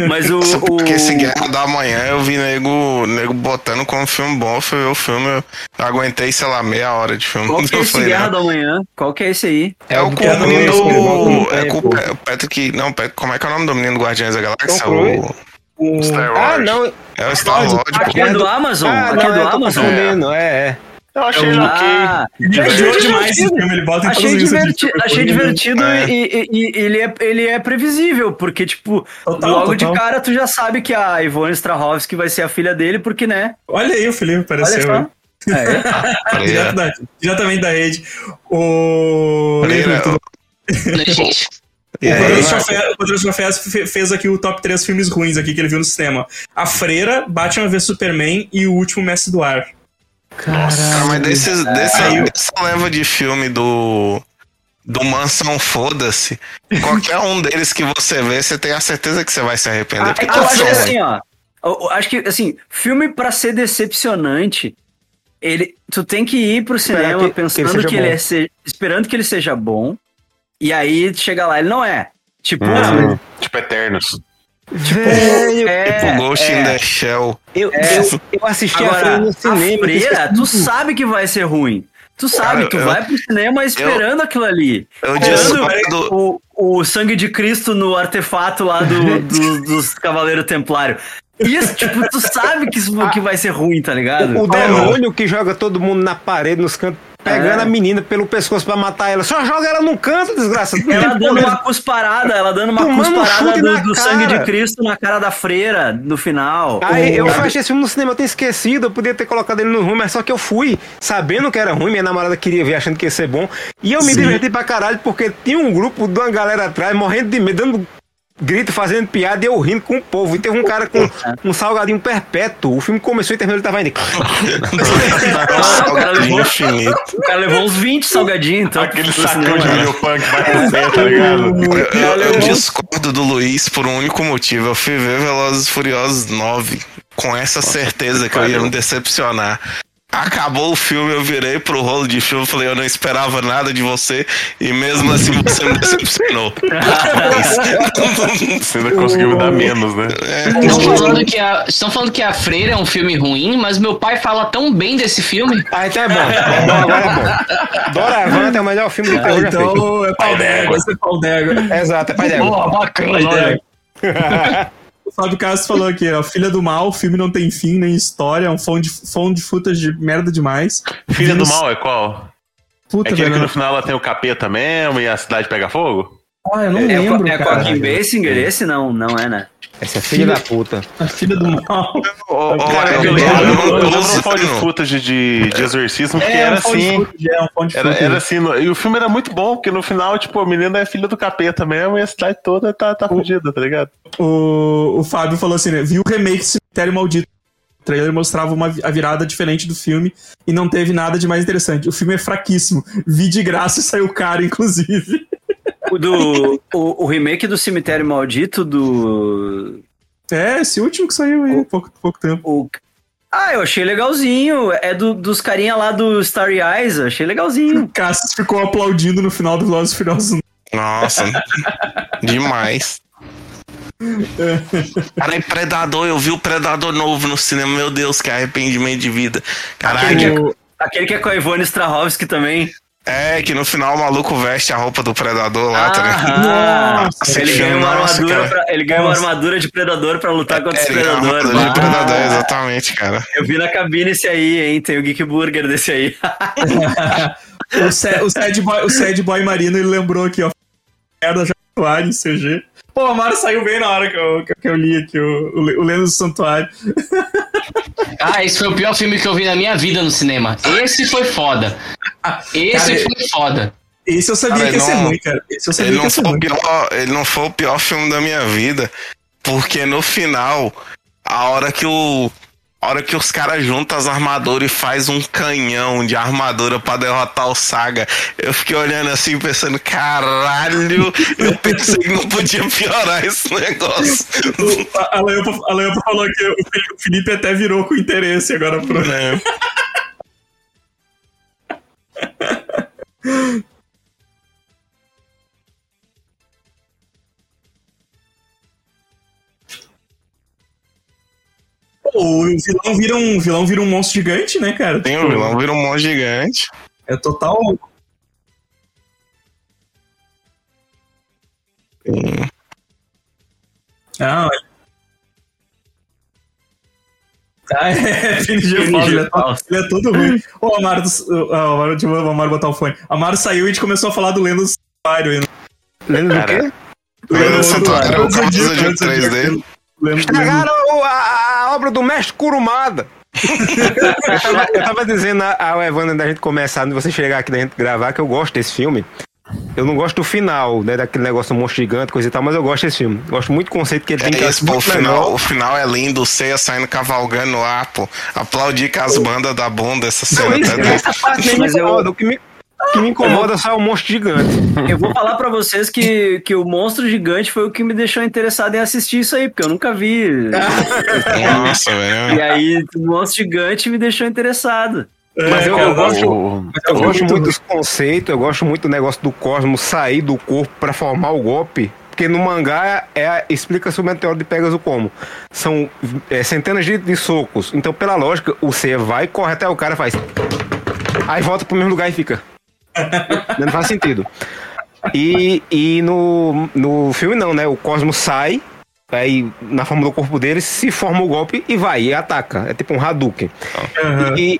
Mas o. Só porque o- esse Guerra da Manhã eu vi nego, nego botando como filme bom. Ver o filme, eu aguentei, sei lá, meia hora de filme. Qual que é esse falei, Guerra não. da Manhã? Qual que é esse aí? É o do com o que menino. no É com o o Patrick. Não, como é que é o nome do menino do Guardiões da Galáxia? Tom Cruise. O Star Wars. Ah, não. É o Star Lord, Aqui pô. é do Amazon? Ah, Aqui é não, do eu tô Amazon? é, é. Eu achei ele ok. Ah, Ele odiou demais esse filme, ele bota em Achei, de diverti achei divertido É. e, e- e ele, é, ele é previsível, porque, tipo, Total, logo total. de cara tu já sabe que a Ivone Strahovski vai ser a filha dele, porque, né? Olha aí o Felipe Olha apareceu. só. hein? É. Direto da- diretamente da rede. O. Gente. O Poderoso fe- fez aqui o top 3 filmes ruins aqui que ele viu no cinema. A Freira, Batman vs Superman e O Último Mestre do Ar. Cara, mas desses, dessa, dessa leva de filme do. Do Mansão Foda-se. Qualquer um deles que você vê, você tem a certeza que você vai se arrepender. Ah, é porque que eu tá acho que assim, ó. Eu, acho que, assim, filme pra ser decepcionante, ele, tu tem que ir pro cinema que- que ele pensando que ele é se- esperando que ele seja bom, e aí chega lá, ele não é. Tipo, Hum, tipo Eternos. Velho, é, Tipo Ghost é. in the Shell. eu, É. eu, eu assisti a freira Agora, no cinema. a freira, eu tu sabe que vai ser ruim. Tu sabe, Cara, tu eu- vai pro cinema esperando aquilo ali. Eu Esperando discordo. o, o sangue de Cristo no artefato lá do, do- dos Cavaleiros Templários. Isso, tipo, tu sabe que isso que vai ser ruim, tá ligado? O demônio que joga todo mundo na parede, nos cantos. Pegando É. a menina pelo pescoço pra matar ela. Só joga ela num canto, desgraça. Ela dando uma cusparada, ela dando uma Tomando um cusparada chute do, do sangue de Cristo na cara da freira no final. Aí eu assistir esse filme no cinema, eu tinha esquecido, eu podia ter colocado ele no ruim, mas só que eu fui sabendo que era ruim, minha namorada queria ver achando que ia ser bom. E eu me Sim. diverti pra caralho, porque tinha um grupo de uma galera atrás, morrendo de medo, dando grito, fazendo piada e eu rindo com o povo. E teve um cara com um salgadinho perpétuo. O filme começou e terminou, ele tava indo. Salgadinho infinito. O cara levou uns 20 salgadinhos, então. Aquele sacão de né? milho punk vai crescer, tá ligado? Eu, eu- eu discordo do Luiz por um único motivo. Eu fui ver Velozes e Furiosos 9 com essa certeza que eu ia me decepcionar. Acabou o filme, eu virei pro rolo de filme e falei, eu não esperava nada de você e mesmo assim você me decepcionou. Você ainda conseguiu me dar menos, né? Estão falando, que a, estão falando que a Freira é um filme ruim, mas meu pai fala tão bem desse filme. Ah, então é bom. É agora é bom. Doravante é o melhor filme do terror já feito. Então é pau d'égua, vai ser pau d'égua. Exato, é pai dela. Pô, bacana, olha. O Fábio Castro falou aqui, ó, Filha do Mal, o filme não tem fim nem história, é um fone de, fone de frutas de merda demais. Filha do Mal é qual? Puta, É aquele que no final ela tem o capeta mesmo e a cidade pega fogo? Ah, eu não É, lembro, é cara. Joaquim Basinger? Esse não, não é, né? Essa é filha da puta. A Filha do Mal. Ô, Cara, eu- lembro, um fone de footage de, de exorcismo que É, era um assim. frutas, é um Era, era assim, no- e o filme era muito bom, porque no final, tipo, a menina é filha do capeta mesmo e a cidade toda tá, tá fudida, tá ligado? O, o Fábio falou assim, né? Viu o remake de Cemitério Maldito. O trailer mostrava uma, a virada diferente do filme e não teve nada de mais interessante. O filme é fraquíssimo. Vi de graça e saiu caro, inclusive. O, do, o, o remake do Cemitério Maldito do. É, esse último que saiu aí, pouco, pouco tempo. O, ah, eu achei legalzinho. É do, dos carinha lá do Starry Eyes, achei legalzinho. Cassius ficou aplaudindo no final do Velozes Furiosos. Nossa, demais. Cara, e Predador, eu vi o Predador novo no cinema, meu Deus, que arrependimento de vida. Aquele que, Caralho. é, aquele que é com a Ivone Strahovski também. É, que no final o maluco veste a roupa do Predador lá, tá ligado? Aham. Nossa, ele ganha uma nossa, armadura, pra- ele ganha uma armadura de predador pra lutar contra É, os predadores. armadura de Ah, Predador, exatamente, cara. eu vi na cabine esse aí, hein? Tem o Geek Burger desse aí. O, Sa- o, sad boy, o Sad Boy Marino, ele lembrou aqui, ó. Merda em CG. Pô, a Mara saiu bem na hora que eu, que, que eu li aqui o, o, o Lendo do Santuário. Ah, esse foi o pior filme que eu vi na minha vida no cinema. Esse foi foda. Esse Cara, foi foda. Esse eu sabia Cara, que ia ser não- ruim, cara. Esse eu sabia Ele que não, ia ser foi o ruim. pior, ele não foi o pior filme da minha vida, porque no final, a hora que o. A hora que os caras juntam as armaduras e faz um canhão de armadura pra derrotar o Saga, eu fiquei olhando assim, pensando, caralho, eu pensei que não podia piorar esse negócio. A, Leopa, a Leopa falou que o Felipe- o Felipe até virou com interesse agora pro. É. o vilão vira um, vilão vira um monstro gigante, né, cara? Tem o Tipo, vilão, vira um monstro gigante. É total. Ah, olha. Ah, é, PNG falso, ele, é todo, ele é todo ruim. Ô, Amaro, ó, Amaro, deixa eu Amaro botar o fone. Amaro saiu e a gente começou a falar do Lendo do Santuário né? Lembra do quê? Lendo do Santuário, Lendo o Zodíaco Lendo 3D. Lendo- Estragaram o- a, a obra do mestre Kurumada. eu, tava, eu tava dizendo ao Evandro da gente começar, de você chegar aqui da gente gravar, que eu gosto desse filme. Eu não gosto do final, né? Daquele negócio do monstro gigante, coisa e tal, mas eu gosto desse filme. Gosto muito do conceito que ele tem, que É eu isso, acho pô, o final, o final é lindo, o Ceia saindo cavalgando lá, pô. Aplaudir com as bandas da bunda essa cena. Não, isso- tá doido? essa parte Mas eu- incomoda. O que me, o que me incomoda só é o monstro gigante. Eu vou falar pra vocês que, que o Monstro Gigante foi o que me deixou interessado em assistir isso aí, porque eu nunca vi. Nossa, velho. E aí, o Monstro Gigante me deixou interessado. Mas eu, eu gosto, o- eu gosto muito muito dos conceitos, eu gosto muito do negócio do cosmos sair do corpo pra formar o golpe. Porque no mangá é, explica-se o meteoro de Pegasus como. São é, centenas de, de socos. Então, pela lógica, o C vai, corre até o cara faz. Aí volta pro mesmo lugar e fica. Não faz sentido. E, e no, no filme não, né? O cosmos sai, aí na forma do corpo dele se forma o golpe e vai, e ataca. É tipo um Hadouken. Aham. E,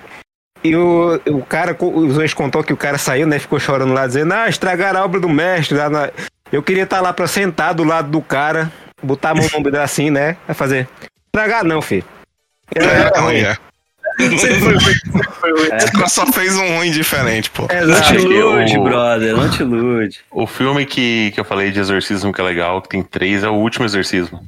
E o, o cara, os dois contou que o cara saiu, né? Ficou chorando lá, dizendo, ah, estragaram a obra do mestre. Lá na... Eu queria estar lá pra sentar do lado do cara, botar a mão no ombro assim, né? Vai fazer. Estragar não, filho. É, ruim, é. Sempre foi, sempre foi ruim. Você só fez um ruim diferente, pô. Não te ilude, o- brother, não te ilude. O filme que, que eu falei de exorcismo que é legal, que tem três, é o último exorcismo.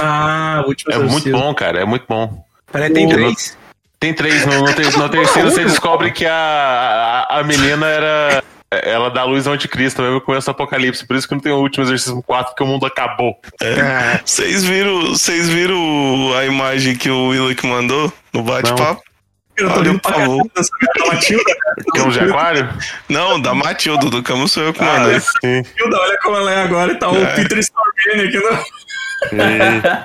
Ah, o último É muito exorcismo. bom, cara, é muito bom. Peraí, tem três. Tem três, no, no, ter- no terceiro você descobre que a, a, a menina era. Ela dá luz ao anticristo, mesmo começo do apocalipse. Por isso que não tem o último exorcismo 4, porque o mundo acabou. Ah, Vocês viram, vocês viram a imagem que o Willock mandou no bate-papo? Eu tô Olha, olhando pra por favor. da Matilda. Campos de aquário? Não, da Matilda, do Camus sou eu que Ah, mandei. sim. Matilda, olha como ela é agora e tá o É. Peter Stormare aqui no.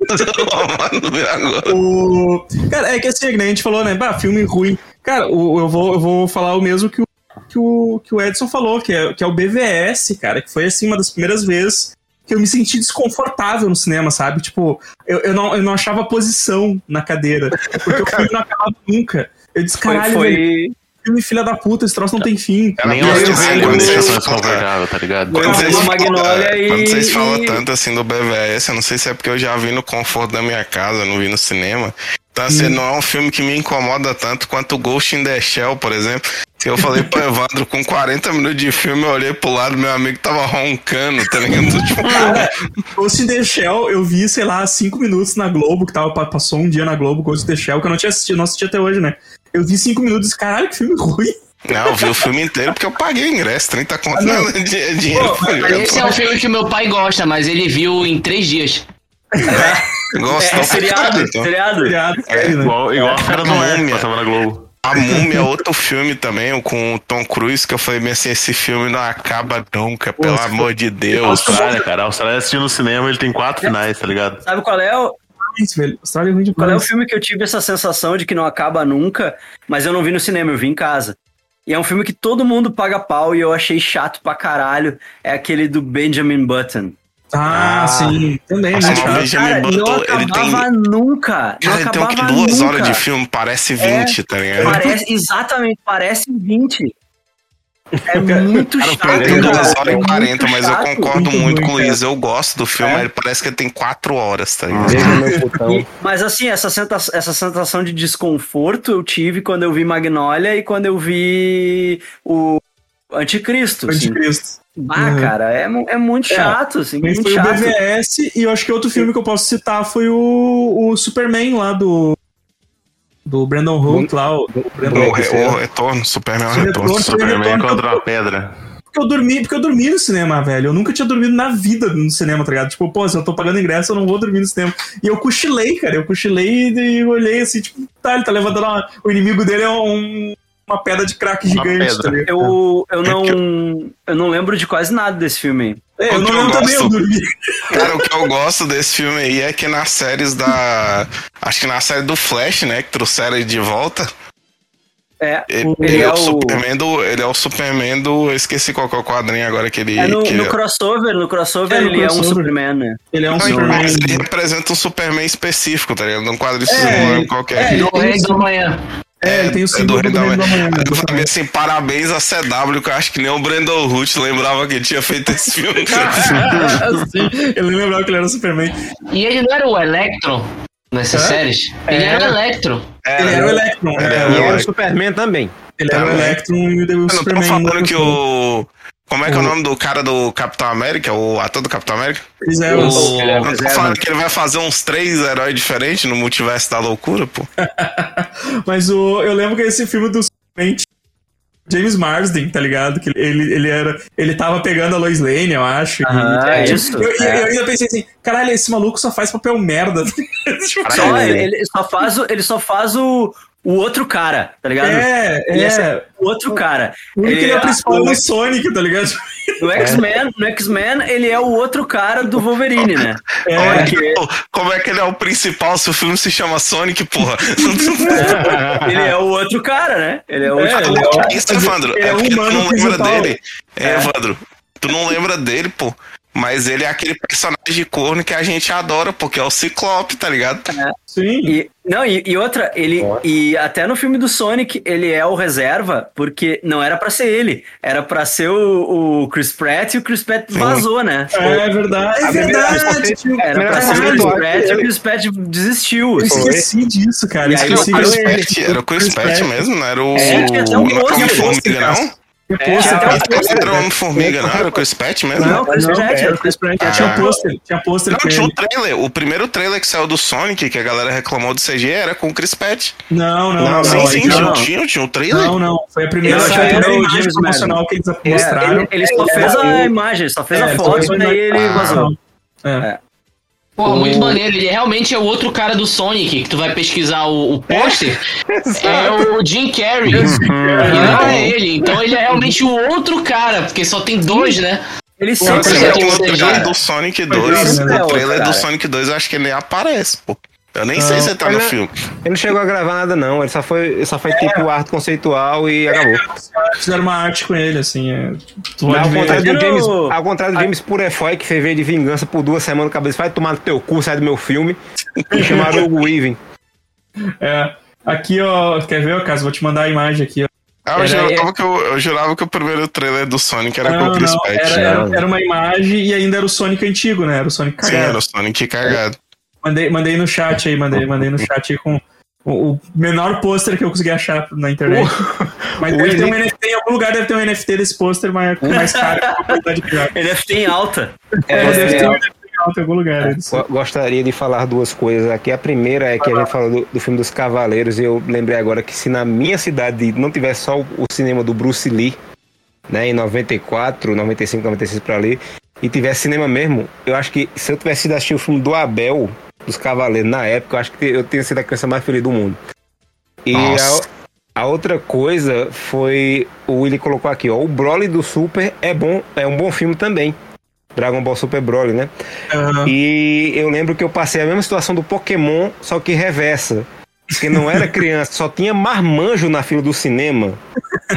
Mano, vê agora. O... Cara, é que assim, a gente falou, né? Bah, filme ruim. Cara, o, eu, vou, eu vou falar o mesmo que o, que o, que o Edson falou, que é, que é o BVS, cara, que foi assim uma das primeiras vezes que eu me senti desconfortável no cinema, sabe? Tipo, eu, eu, não, eu não achava posição na cadeira, porque o filme não acabava nunca. Eu disse, Foi, caralho, velho, foi, filme filha da puta, esse troço não tem fim. Nem eu- quando me vocês deixa desconfortável, tá ligado? Quando vocês e- quando vocês falam tanto assim do BVS, eu não sei se é porque eu já vi no conforto da minha casa, não vi no cinema. Então, assim, não é um filme que me incomoda tanto quanto o Ghost in the Shell, por exemplo. Eu falei pro Evandro, com 40 minutos de filme, eu olhei pro lado, meu amigo tava roncando, tá ligado? Tipo, Cara, Ghost in the Shell, eu vi, sei lá, cinco minutos na Globo, que tava, passou um dia na Globo, Ghost in the Shell, que eu não tinha assistido, não assisti até hoje, né? Eu vi cinco minutos e caralho, que filme ruim. não, eu vi o filme inteiro porque eu paguei o ingresso, 30 Ah, conto não é di- é dinheiro. Pô, tá? Esse é um filme que o meu pai gosta, mas ele viu em três dias. Gosto é, pra seriado, caralho, então. seriado. Seriado, sério, né? Igual, igual a Fera do Múmia. passava na Globo. A Múmia é outro filme também, com o Tom Cruise, que eu falei assim, esse filme não acaba nunca, pelo Nossa, amor de A Deus. Austrália, cara. A Austrália assistindo no cinema, ele tem quatro finais, tá ligado? Sabe qual é o. Austrália é ruim qual é o filme que eu tive essa sensação de que não acaba nunca, mas eu não vi no cinema, eu vi em casa. E é um filme que todo mundo paga pau e eu achei chato pra caralho. É aquele do Benjamin Button. Ah, Ah. sim. Também, Nossa, né, cara? Cara, não ele tem. acabava nunca. Cara, não ele tem o que? Duas nunca. horas de filme, parece 20, tá ligado? Parece, exatamente, parece 20. É muito Cara, chato. Tem Cara, duas cara. horas É e 40, muito mas eu chato. concordo muito muito, com o. Luiz. Eu gosto do filme, É. mas ele parece que ele tem 4 horas, tá ligado? E- mas assim, essa, senta- essa sensação de desconforto eu tive quando eu vi Magnolia e quando eu vi o Anticristo. Assim. Bah, Uhum. cara, é, é muito É, chato, assim, Também muito foi o chato. BVS, e eu acho que outro filme que eu posso citar foi o, o Superman lá do. Do Brandon Holt lá. O, o Brandon O, re- o retorno, Superman é o O retorno. retorno. Superman retorno- contra uma pedra. Porque eu dormi, porque eu dormi no cinema, velho. Eu nunca tinha dormido na vida no cinema, tá ligado? Tipo, pô, se eu tô pagando ingresso, eu não vou dormir no cinema. E eu cochilei, cara. Eu cochilei e olhei assim, tipo, tá, ele tá levantando uma... O inimigo dele é um- uma pedra de crack gigante, pedra. tá ligado? Eu, eu, É não, eu não lembro de quase nada desse filme. É, eu não lembro também, eu dormi. Cara, o que eu gosto desse filme aí é que nas séries da. Acho que na série do Flash, né? Que trouxeram ele de volta. É, Ele, ele é, é o o- Superman do. Ele é o Superman do. Eu esqueci qual que é o quadrinho agora que ele. é no, que no ele- crossover, no crossover É, no ele é um crossover. Superman, né? Ele é um Não, Superman. mas ele representa um Superman específico, tá ligado? Num quadrinho É, é, qualquer. é, ele Do tem Rei É, ele tem o é símbolo do Manhã. Aí Eu né? falei assim, parabéns a CW, que eu acho que nem o Brandon Root lembrava que tinha feito esse filme. Sim, eu nem lembrava que ele era o Superman. E ele não era o Electro nessas É? séries? Ele É. era o Electro. Ele era o Electron. Ele é, era E o era o. Superman também. Ele era o. Electron e o Eu não tô Superman. falando no que o. Como é que é o nome do cara do Capitão América? O ator do Capitão América? Chris O... Evans. Eu não tô Evans. falando que ele vai fazer uns três heróis diferentes no multiverso da loucura, pô. Mas o, eu lembro que esse filme do James Marsden, tá ligado? Que ele, ele era. Ele tava pegando a Lois Lane, eu acho. Ah, E- tipo, isso, Eu, é. eu ainda pensei assim, caralho, esse maluco só faz papel merda. Tipo, Só, ele, ele só faz, o, ele só faz o, o outro cara, tá ligado? é, Ele é é. o outro cara. O ele é o principal o- do Sonic, tá ligado? No X-Men, no X-Men, ele é o outro cara do Wolverine, né? É. Olha que Como é que ele é o principal se o filme se chama Sonic, porra? ele é o outro cara, né? Ele é o É, outro é o- Isso, Evandro. é É porque tu não lembra dele. É, Evandro. Tu não lembra dele, pô. Mas ele é aquele personagem corno que a gente adora, porque é o Ciclope, tá ligado? Sim. E, não, e, e outra, ele. E até no filme do Sonic, ele é o reserva, porque não era pra ser ele. Era pra ser o, o Chris Pratt e o Chris Pratt vazou, né? É verdade. É A primeira- verdade. Era pra ser o Chris Pratt e o Chris Pratt desistiu. Eu esqueci disso, cara. Eu aí, esqueci Era o disso. Chris Pratt, era o Chris Pratt mesmo, não era o. É, tinha até um pôster, não? Tinha É, cara. o pôster. Era o Homem-Formiga, não? Era o Chris Pratt mesmo? Não, Chris Não, Pratt, é, era o Chris Pratt. Ah. Tinha pôster, tinha pôster Não, tinha um trailer. O primeiro trailer que saiu do Sonic, que a galera reclamou do CG, era com o Chris Pratt. Não, não, Não, não. sim, não, sim, não. tinha, tinha um trailer. Não, não. Foi a primeira, foi a primeira imagem promocional que eles mostraram. Ele, ele só fez a imagem, só fez a É, foto e daí ele Ah. vazou. É. Porra, muito maneiro. Ele realmente é o outro cara do Sonic, que tu vai pesquisar o, o pôster. É o Jim Carrey. E não é ele. Então ele é realmente o outro cara, porque só tem dois, né? Ele Só sempre é o outro trailer cara. do Sonic Pois 2, é, né? no trailer Cara. do Sonic 2, eu acho que ele nem aparece, pô. Eu nem sei Não, se ele tá no ele- filme. Ele não chegou a gravar nada, não. Ele só foi, só foi tipo arte conceitual e acabou. Fizeram uma arte com ele, assim. É, pode ao ver. contrário do James, ao contrário do James Purefoy, que fez de vingança por duas semanas, cabeça, vai tomar no teu cu, sai do meu filme. E chamaram o Weaving. É. Aqui, ó, quer ver, ó, Caso? Vou te mandar a imagem aqui, ó. Ah, eu, Era- jurava que eu, eu jurava que o primeiro trailer do Sonic era com Não, o Chris não, Pratt. era, era, era uma imagem e ainda era o Sonic antigo, né? Era o Sonic Sim, cagado. era o Sonic cagado. Mandei, mandei no chat aí, mandei, mandei no chat aí com o, o menor pôster que eu consegui achar na internet. Mas deve ter um NFT, em algum lugar deve ter um NFT desse pôster mais, mais caro que a qualidade de gráfico. Ele tem alta. É, É, deve é, ter um NFT alto em algum lugar. Go- Gostaria de falar duas coisas aqui. A primeira é que a gente falou do, do filme dos Cavaleiros e eu lembrei agora que se na minha cidade não tivesse só o, o cinema do Bruce Lee, né, em 94, 95, 96 pra ali, e tivesse cinema mesmo, eu acho que se eu tivesse ido assistir o filme do Abel, dos Cavaleiros, na época, eu acho que eu teria sido a criança mais feliz do mundo. E a, a outra coisa foi, o Willy colocou aqui, ó, o Broly do Super é bom, é um bom filme também. Dragon Ball Super Broly, né? Aham. E eu lembro que eu passei a mesma situação do Pokémon, só que reversa. Porque não era criança, só tinha marmanjo na fila do cinema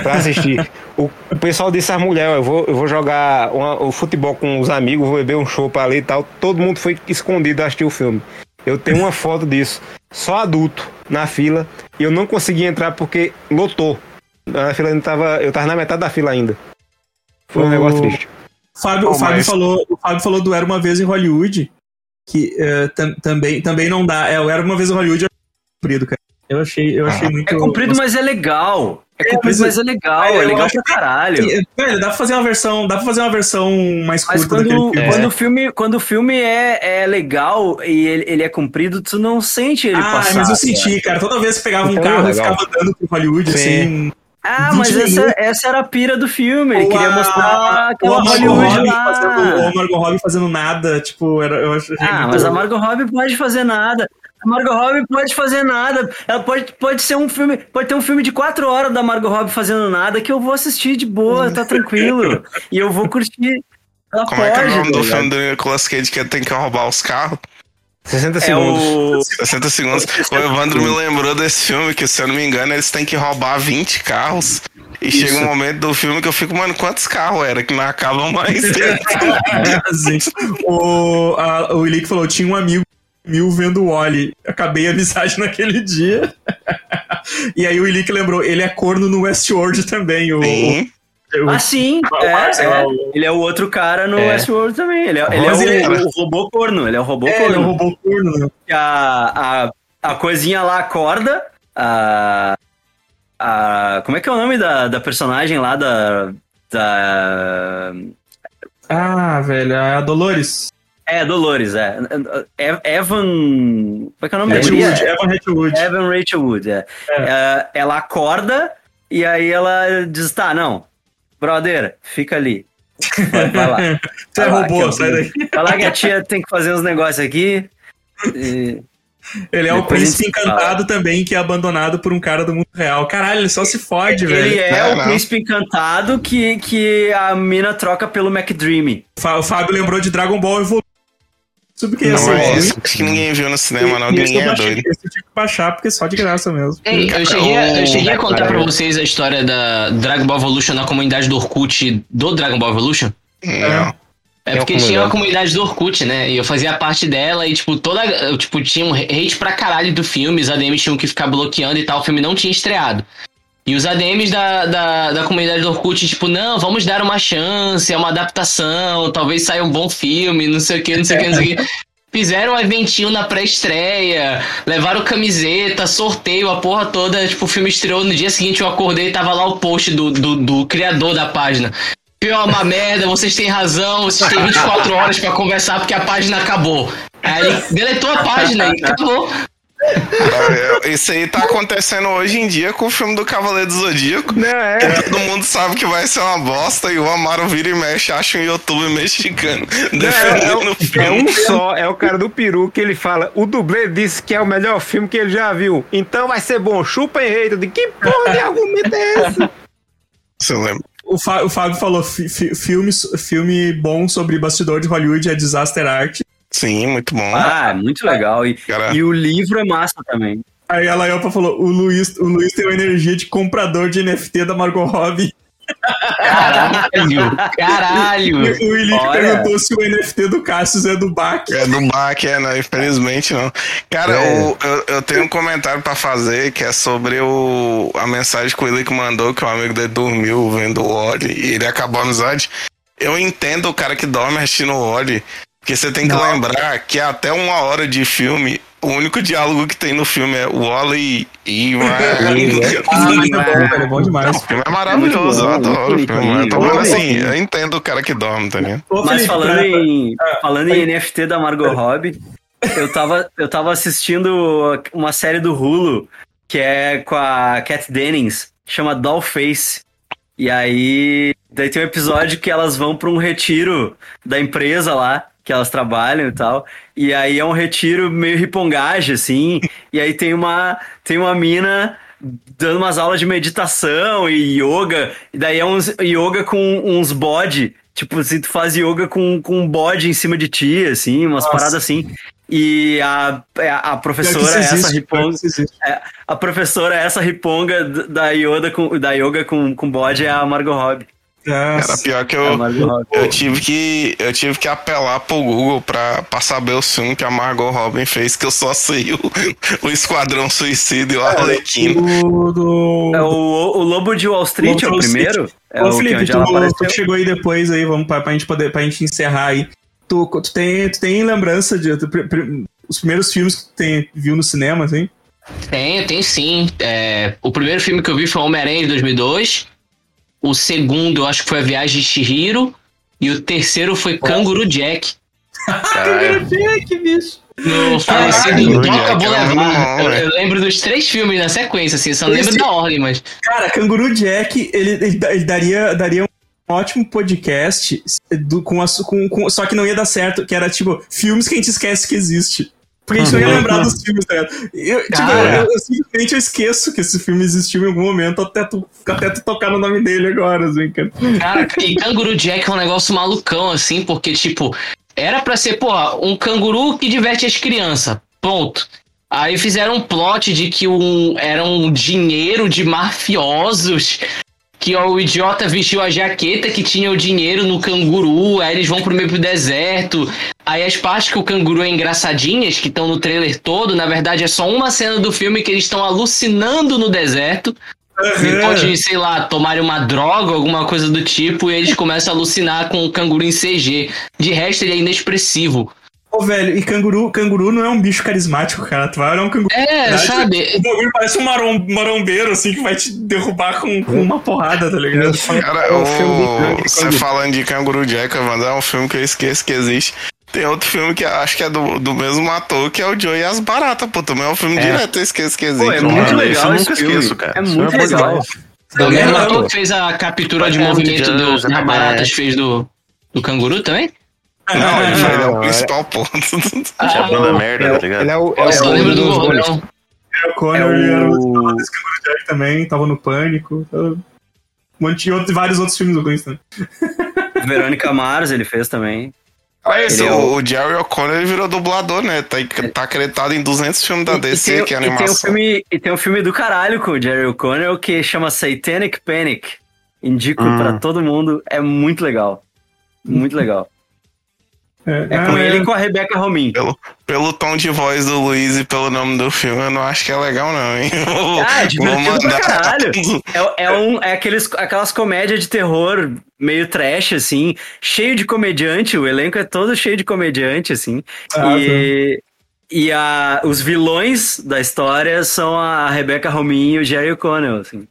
pra assistir. O, o pessoal disse às mulheres, ó, eu vou, eu vou jogar uma- o futebol com os amigos, vou beber um chopp ali e tal. Todo mundo foi escondido a assistir o filme. Eu tenho uma foto disso. Só adulto na fila. E eu não consegui entrar porque lotou. A fila ainda tava, eu tava na metade da fila ainda. Foi um O- negócio triste. Fábio, Pô, o, Fábio mas- falou, o Fábio falou do Era Uma Vez em Hollywood, que tam- também, também não dá. É, o Era Uma Vez em Hollywood é comprido, cara. Eu achei, eu achei muito... É comprido, mas é legal. É É, comprido, mas mas é legal. é, É legal pra caralho. Sim, Velho, dá pra fazer uma versão, dá pra fazer uma versão mais Mas curta quando, filme. quando, o filme, quando o filme é, é legal e ele, ele é comprido, tu não sente ele Ah, passar. mas eu senti, cara. Toda vez que pegava um Então, carro e ficava andando por Hollywood, Sim. assim. Ah, mas 20 essa, essa era a pira do filme. Ele queria mostrar aquela Hollywood lá. fazendo, ou a Margot Robbie fazendo nada, tipo, era, eu acho. Ah, mas a Margot Robbie pode fazer nada. A Margot Robbie pode fazer nada. Ela pode, pode ser um filme. Pode ter um filme de quatro horas da Margot Robbie fazendo nada que eu vou assistir de boa, tá tranquilo. e eu vou curtir. Ela Como pode. é que é o nome tá do filme do Nicolas Cage que tem que roubar os carros? 60 É segundos. o. 60 segundos. O Evandro me lembrou desse filme, que se eu não me engano, eles têm que roubar 20 carros. E chega um momento do filme que eu fico, mano, quantos carros era? Que não acabam mais. Assim, o, a, o Ilick falou: tinha um amigo meu vendo o Wally. Acabei a amizade naquele dia. e aí o Ilick lembrou: ele é corno no Westworld também. O, Sim. o- Ah, sim. O É, Marcel, é. o- Ele é o outro cara no É. Westworld também. Ele é, ele é o, ele- o robô corno. Ele é o robô é, ele é corno. um robô corno, né? a, a, a coisinha lá acorda. A, a, como é que é o nome da, da personagem lá da. da Ah, velho, a Dolores. É, Dolores, é. É- Evan. Como é que é o nome da Hatchwood, guria? Evan Hatchwood. Evan Rachel Wood, é. É, Ela acorda e aí ela diz: tá, não, brother, fica ali. Vai, vai lá. Você é lá, robô, eu- sai daí. Vai lá que a tia tem que fazer uns negócios aqui. E- Ele é o Depois príncipe gente fala. encantado também, que é abandonado por um cara do mundo real. Caralho, ele só se fode, Ele velho. é Não, o não. príncipe encantado que, que a mina troca pelo McDreamy. O Fábio lembrou de Dragon Ball Evolution. Sabe o que é Não esse? é esse que ninguém viu no cinema, não, ninguém é baixei, doido. esse eu tive que baixar, porque é só de graça mesmo. Ei, eu cheguei, a, eu cheguei a contar pra vocês a história da Dragon Ball Evolution na comunidade do Orkut do Dragon Ball Evolution. Não. É Tem porque tinha uma comunidade. comunidade do Orkut, né? E eu fazia parte dela e, tipo, toda. eu, Tipo, tinha um hate pra caralho do filme, os ADMs tinham que ficar bloqueando e tal, o filme não tinha estreado. E os ADMs da, da, da comunidade do Orkut, tipo, não, vamos dar uma chance, é uma adaptação, talvez saia um bom filme, não sei o que, não sei o que, não sei o que. Fizeram um eventinho na pré-estreia, levaram camiseta, sorteio, a porra toda. Tipo, o filme estreou no dia seguinte, eu acordei e tava lá o post do, do, do criador da página. Filme é uma merda, vocês têm razão, vocês têm 24 horas pra conversar porque a página acabou. Aí ele deletou a página e acabou. É, Isso aí tá acontecendo hoje em dia com o filme do Cavaleiro do Zodíaco. Não, é. Que todo mundo sabe que vai ser uma bosta e o Amaro vira e mexe, acha um YouTube mexicano defendendo o É filme. um só, é o cara do peru que ele fala. O dublê disse que é o melhor filme que ele já viu. Então vai ser bom. Chupa em rei. De que porra de argumento é esse? Você lembra? O, Fá- o Fábio falou: fi- fi- filme, filme bom sobre bastidor de Hollywood é Disaster Art. Sim, muito bom. Ah, muito legal. E, Cara. e o livro é massa também. Aí a Laiopa falou: o Luiz, o Luiz tem uma energia de comprador de NFT da Margot Robbie. Caralho, caralho. O Olha. perguntou se o NFT do Cassius é do Bach. É do Bach, é, não, infelizmente não. Cara, É. o- eu, eu tenho um comentário pra fazer que é sobre o, a mensagem que o Willi mandou, que o amigo dele dormiu vendo o Oli e ele acabou a amizade. Eu entendo o cara que dorme assistindo o Oli, porque você tem que lembrar que até uma hora de filme, o único diálogo que tem no filme é o Oli e. Ah, mas é bom, velho, é bom Não, demais. o filme é maravilhoso, eu adoro o filme. Eu tô falando assim, eu entendo o cara que dorme, tá ligado? Mas falando em, falando em NFT da Margot Robbie, eu tava, eu tava assistindo uma série do Hulu que é com a Kat Dennings, chama Dollface. E aí, daí tem um episódio que elas vão pra um retiro da empresa lá, que elas trabalham e tal. E aí é um retiro meio ripongagem, assim. E aí tem uma, tem uma mina dando umas aulas de meditação e yoga. E daí é uns yoga com uns bode. Tipo, assim, tu faz yoga com, com um bode em cima de ti, assim, umas Nossa. paradas assim. E a, a, a Pior que professora é essa riponga. A professora é essa riponga da yoga com, da yoga com, com bode é a Margot Robbie. Era pior que É eu. Eu tive que eu tive que apelar pro Google pra, pra saber o filme que a Margot Robin fez, que eu só sei o, o Esquadrão Suicida e o Arlequino. Do, do... É o, o Lobo de Wall Street Lobo é o primeiro? É Ô, o que Felipe, tu, tu apareceu? chegou aí depois aí, vamos pra, pra gente poder pra gente encerrar aí. Tu, tu, tem, tu tem lembrança de tu, pri- pri- os primeiros filmes que tu tem, viu no cinema, assim? Tem, tem sim. É, o primeiro filme que eu vi foi Homem-Aranha de 2002. O segundo, eu acho que foi A Viagem de Chihiro. E o terceiro foi Canguru Jack. Bicho. No falecido Canguru Doca Jack, muito Boulevard. bom, Eu, lembro dos três filmes na sequência, assim. Só não lembro Esse- da ordem, mas. Cara, Canguru Jack, ele, ele, ele daria, daria um ótimo podcast do, com, as- com, com- só que não ia dar certo, que era tipo filmes que a gente esquece que existe. Porque a gente não ia lembrar dos filmes, tá ligado? Eu, tipo, Cara. eu, eu simplesmente eu esqueço que esse filme existiu em algum momento até tu, até tu tocar no nome dele agora, assim, cara. Cara, e Canguru Jack é um negócio malucão, assim, porque, tipo, era pra ser, porra, um canguru que diverte as crianças. Ponto. Aí fizeram um plot de que um, era um dinheiro de mafiosos. Que o idiota vestiu a jaqueta que tinha o dinheiro no canguru. Aí eles vão pro meio pro deserto. Aí as partes que o canguru é engraçadinhas, que estão no trailer todo, na verdade é só uma cena do filme que eles estão alucinando no deserto. Depois de, sei lá, tomarem uma droga, alguma coisa do tipo, e eles começam a alucinar com o canguru em CG. De resto, ele é inexpressivo. Ô, velho, e canguru, canguru não é um bicho carismático, cara. Tu vai olhar um canguru. É, Verdade, sabe? O bagulho parece um marom, marombeiro, assim, que vai te derrubar com, com uma porrada, tá ligado? Cara, É um filme de o, Kang- você falando de Canguru Jack, Evandro, é um filme que eu esqueço que existe. Tem outro filme que acho que é do, do mesmo ator, que é o Joe e as Baratas, pô. Também é um filme direto, eu esqueço que existe. Pô, é muito esse eu legal nunca esqueço, cara. É muito é bom legal. O mesmo ator que fez a captura de É, movimento de do, é. baratas fez do, do canguru também? Não, ele Ah, foi ele é o principal ponto. Tinha banda merda, tá Ele ligado? é o, é Eu só o lembro do dos Goonies. gordão. o Connor É ele era o- o desse canguru Jack também, tava no Pânico. tava- Um monte de outros, vários outros filmes do Winston. Verônica Mars ele fez também. É o, o- o Jerry O'Connor virou dublador, né? Tá, tá acreditado em 200 filmes da E- e DC, tem- que é e tem, um animação. filme, e tem um filme do caralho com o Jerry O'Connell que chama Satanic Panic. Indico Hum. pra todo mundo, é muito legal. Muito legal. É com ele e com a Rebeca Romin. Pelo, pelo tom de voz do Luiz e pelo nome do filme, eu não acho que é legal, não, hein? Vou, Ah, é divertido pra caralho. É, é, um, é aqueles, aquelas comédias de terror meio trash, assim, cheio de comediante. O elenco é todo cheio de comediante, assim. Ah, e e a, os vilões da história são a Rebecca Romin e o Jerry O'Connell, assim.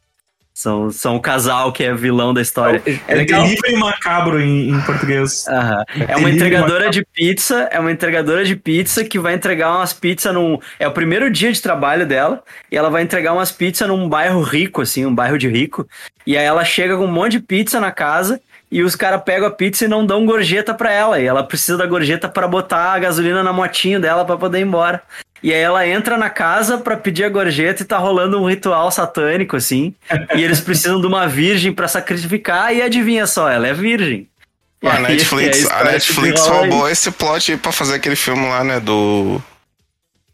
São, são o casal que é vilão da história. É, legal. Delivery macabro em, em português. Aham. É uma entregadora macabro. de pizza, é uma entregadora de pizza que vai entregar umas pizzas num. É o primeiro dia de trabalho dela, e ela vai entregar umas pizzas num bairro rico, assim, um bairro de rico. E aí ela chega com um monte de pizza na casa, e os caras pegam a pizza e não dão gorjeta pra ela. E ela precisa da gorjeta pra botar a gasolina na motinho dela pra poder ir embora. E aí ela entra na casa pra pedir a gorjeta e tá rolando um ritual satânico, assim. e eles precisam de uma virgem pra sacrificar, e adivinha só, ela é virgem. A Netflix, é, a Netflix rola aí. roubou esse plot aí pra fazer aquele filme lá, né? Do.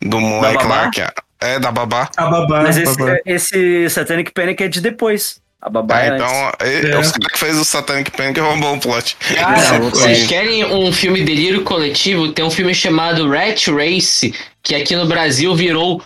Do moleque lá, que é, é da babá. A babá. Mas esse, babá. esse Satanic Panic é de depois. A babá Ah, é antes. então, é, É. os caras que fez o Satanic Panic roubou o plot. Ah, Não, vocês querem um filme delírio coletivo? Tem um filme chamado Rat Race, que aqui no Brasil virou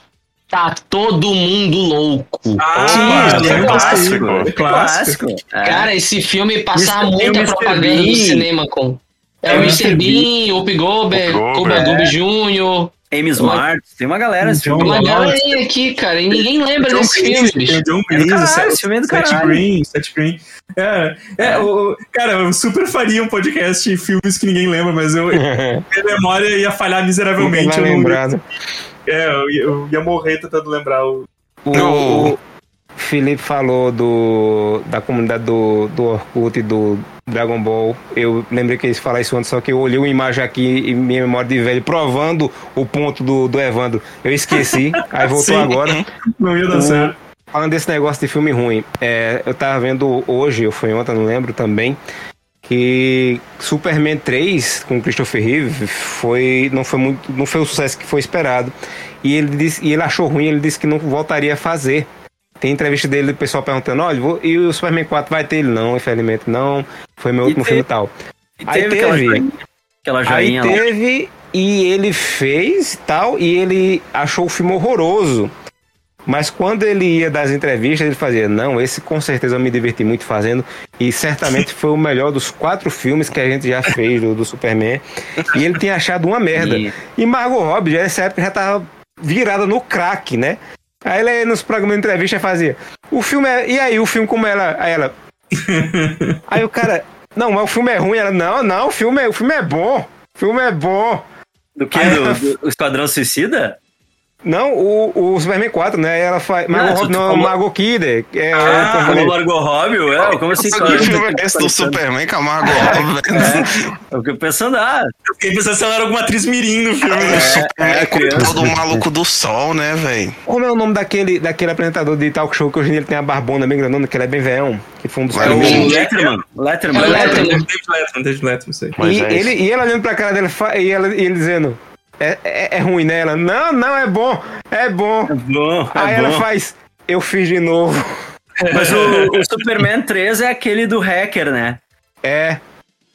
Tá Todo Mundo Louco. Ah, Sim, é é clássico. É clássico. É. Cara, esse filme passava muita propaganda Bean. no cinema com. É, É, o Mr. Bean, Whoopi Goldberg, Whoopi Cuba. Gooding Jr. Amy Smart, tem uma galera esse John filme. Uma galerinha aqui, cara, e ninguém lembra John desse filme, tem John É Cleese, caralho, Seth- esse filme é do Seth caralho. Green, Seth Green. É, é, o, o- cara, eu super faria um podcast de filmes que ninguém lembra, mas eu, minha memória ia falhar miseravelmente. Eu não- né? é, eu, ia- eu ia morrer tentando lembrar o. O, o Felipe falou do, da comunidade do, do Orkut e do Dragon Ball. Eu lembrei que eles falaram isso antes, só que eu olhei uma imagem aqui e minha memória de velho provando o ponto do, do Evandro. Eu esqueci, aí voltou Sim. agora. Não ia dar certo. Falando desse negócio de filme ruim, é, eu tava vendo hoje, ou foi ontem, não lembro também, que Superman 3 com Christopher Reeve foi não foi muito não foi o sucesso que foi esperado e ele disse e ele achou ruim ele disse que não voltaria a fazer tem entrevista dele o pessoal perguntando olha vou- e o Superman 4 vai ter ele não infelizmente não foi meu E último teve- filme e tal E Aí teve aquela teve. joinha, aquela aí joinha lá. teve e ele fez e tal e ele achou o filme horroroso mas quando ele ia das entrevistas, ele fazia: Não, esse com certeza eu me diverti muito fazendo. E certamente foi o melhor dos quatro filmes que a gente já fez do, do Superman. E ele tinha achado uma merda. E- E Margot Robbie, nessa época, já tava virada no crack, né? Aí ele nos programas de entrevista fazia: O filme é. E aí, o filme como ela. Aí ela. aí o cara. Não, mas o filme é ruim. Ela, não, não, o filme é, o filme é bom. O filme é bom. Do que? Aí Do, do Esquadrão Suicida? Não, o, o Superman 4, né? Ela faz. Ah, Margot Robbie, não, falou- Margot Kidder. É, Ah, falei, Margot Robbie? É, como assim? Que filme é esse do Superman com a Margot Robbie? Eu fiquei pensando, ah, Eu fiquei pensando se ela era alguma atriz mirim no filme. O né? Superman é, com criança. todo maluco do sol, né, velho? Como é o nome daquele, daquele apresentador de talk show que hoje em dia ele tem a barbona bem grandona, que ele é bem veião, que foi um dos é o primeiros. Letterman. Letterman. É o Letterman. Letterman, Letterman. E, Moisés. ele, e ela olhando pra cara dele fa- e, ela, e ele dizendo: é, é, é ruim nela. Não, não, é bom, é bom. É bom, é Aí bom. ela faz: Eu fiz de novo. Mas o, o Superman 3 é aquele do hacker, né? É.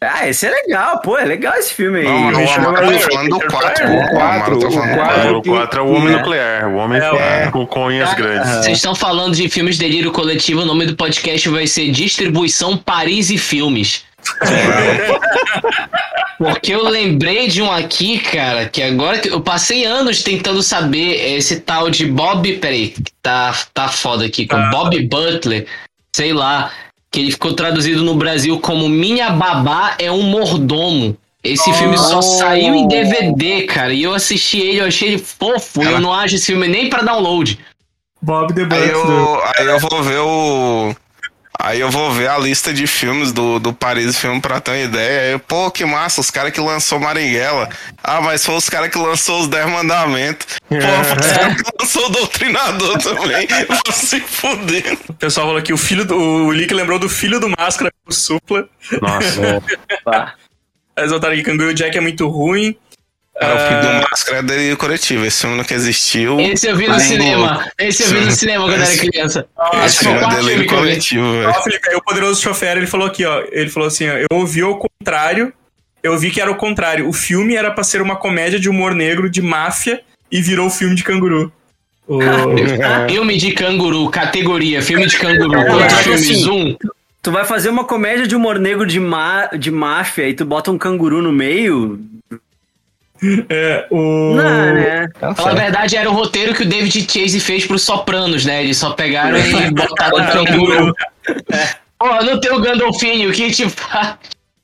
Ah, esse é legal, pô, é legal esse filme aí. Não, mas o Me chama- Amaro tá falando do 4. É, O Amaro tá o falando do quatro. 4. o 4 é o homem nuclear, o homem É, com, com unhas grandes. Vocês estão falando de filmes delírio coletivo, o nome do podcast vai ser Distribuição Paris e Filmes. Porque eu lembrei de um aqui, cara, que agora que eu passei anos tentando saber esse tal de Bob, peraí, que tá, tá foda aqui, com Ah. Bob Butler, sei lá, que ele ficou traduzido no Brasil como Minha Babá é um Mordomo. Esse filme só saiu em DVD, cara, e eu assisti ele, eu achei ele fofo, e eu não acho esse filme nem pra download. Bob the Aí Butler. eu, aí eu vou ver o. Aí eu vou ver a lista de filmes do, do Paris Filme pra ter uma ideia. Eu, pô, que massa, os caras que lançou Marighella. Ah, mas foi os caras que lançou os Dez Mandamentos. Pô, foi os caras que lançou o Doutrinador também. Vou se fuder. O pessoal falou aqui, o filho do. O Lick lembrou do filho do Máscara, o Supla. Nossa. Eles voltaram aqui, Kangaroo Jack é muito ruim. Era o filho Ah, do Máscara é delírio coletivo. Esse filme nunca existiu. Esse eu vi no cinema. Esse eu vi no cinema quando era criança. Esse o filme é filme eu vi. coletivo, Ó, velho. Felipe, aí o poderoso chofer, ele falou aqui, ó. Ele falou assim, ó, eu ouvi ao contrário. eu vi que era o contrário. O filme era pra ser uma comédia de humor negro, de máfia, e virou filme de canguru. O... Filme de canguru, categoria, filme de canguru. É, Quantos filmes? Um. Tu vai fazer uma comédia de humor negro de, má, de máfia e tu bota um canguru no meio? É, o... Não, né? Tá Fala a verdade, era o roteiro que o David Chase fez pro Sopranos, né? Eles só pegaram e botaram Ah, um canguru. Pô, não tem o Gandolfini, o que te faz?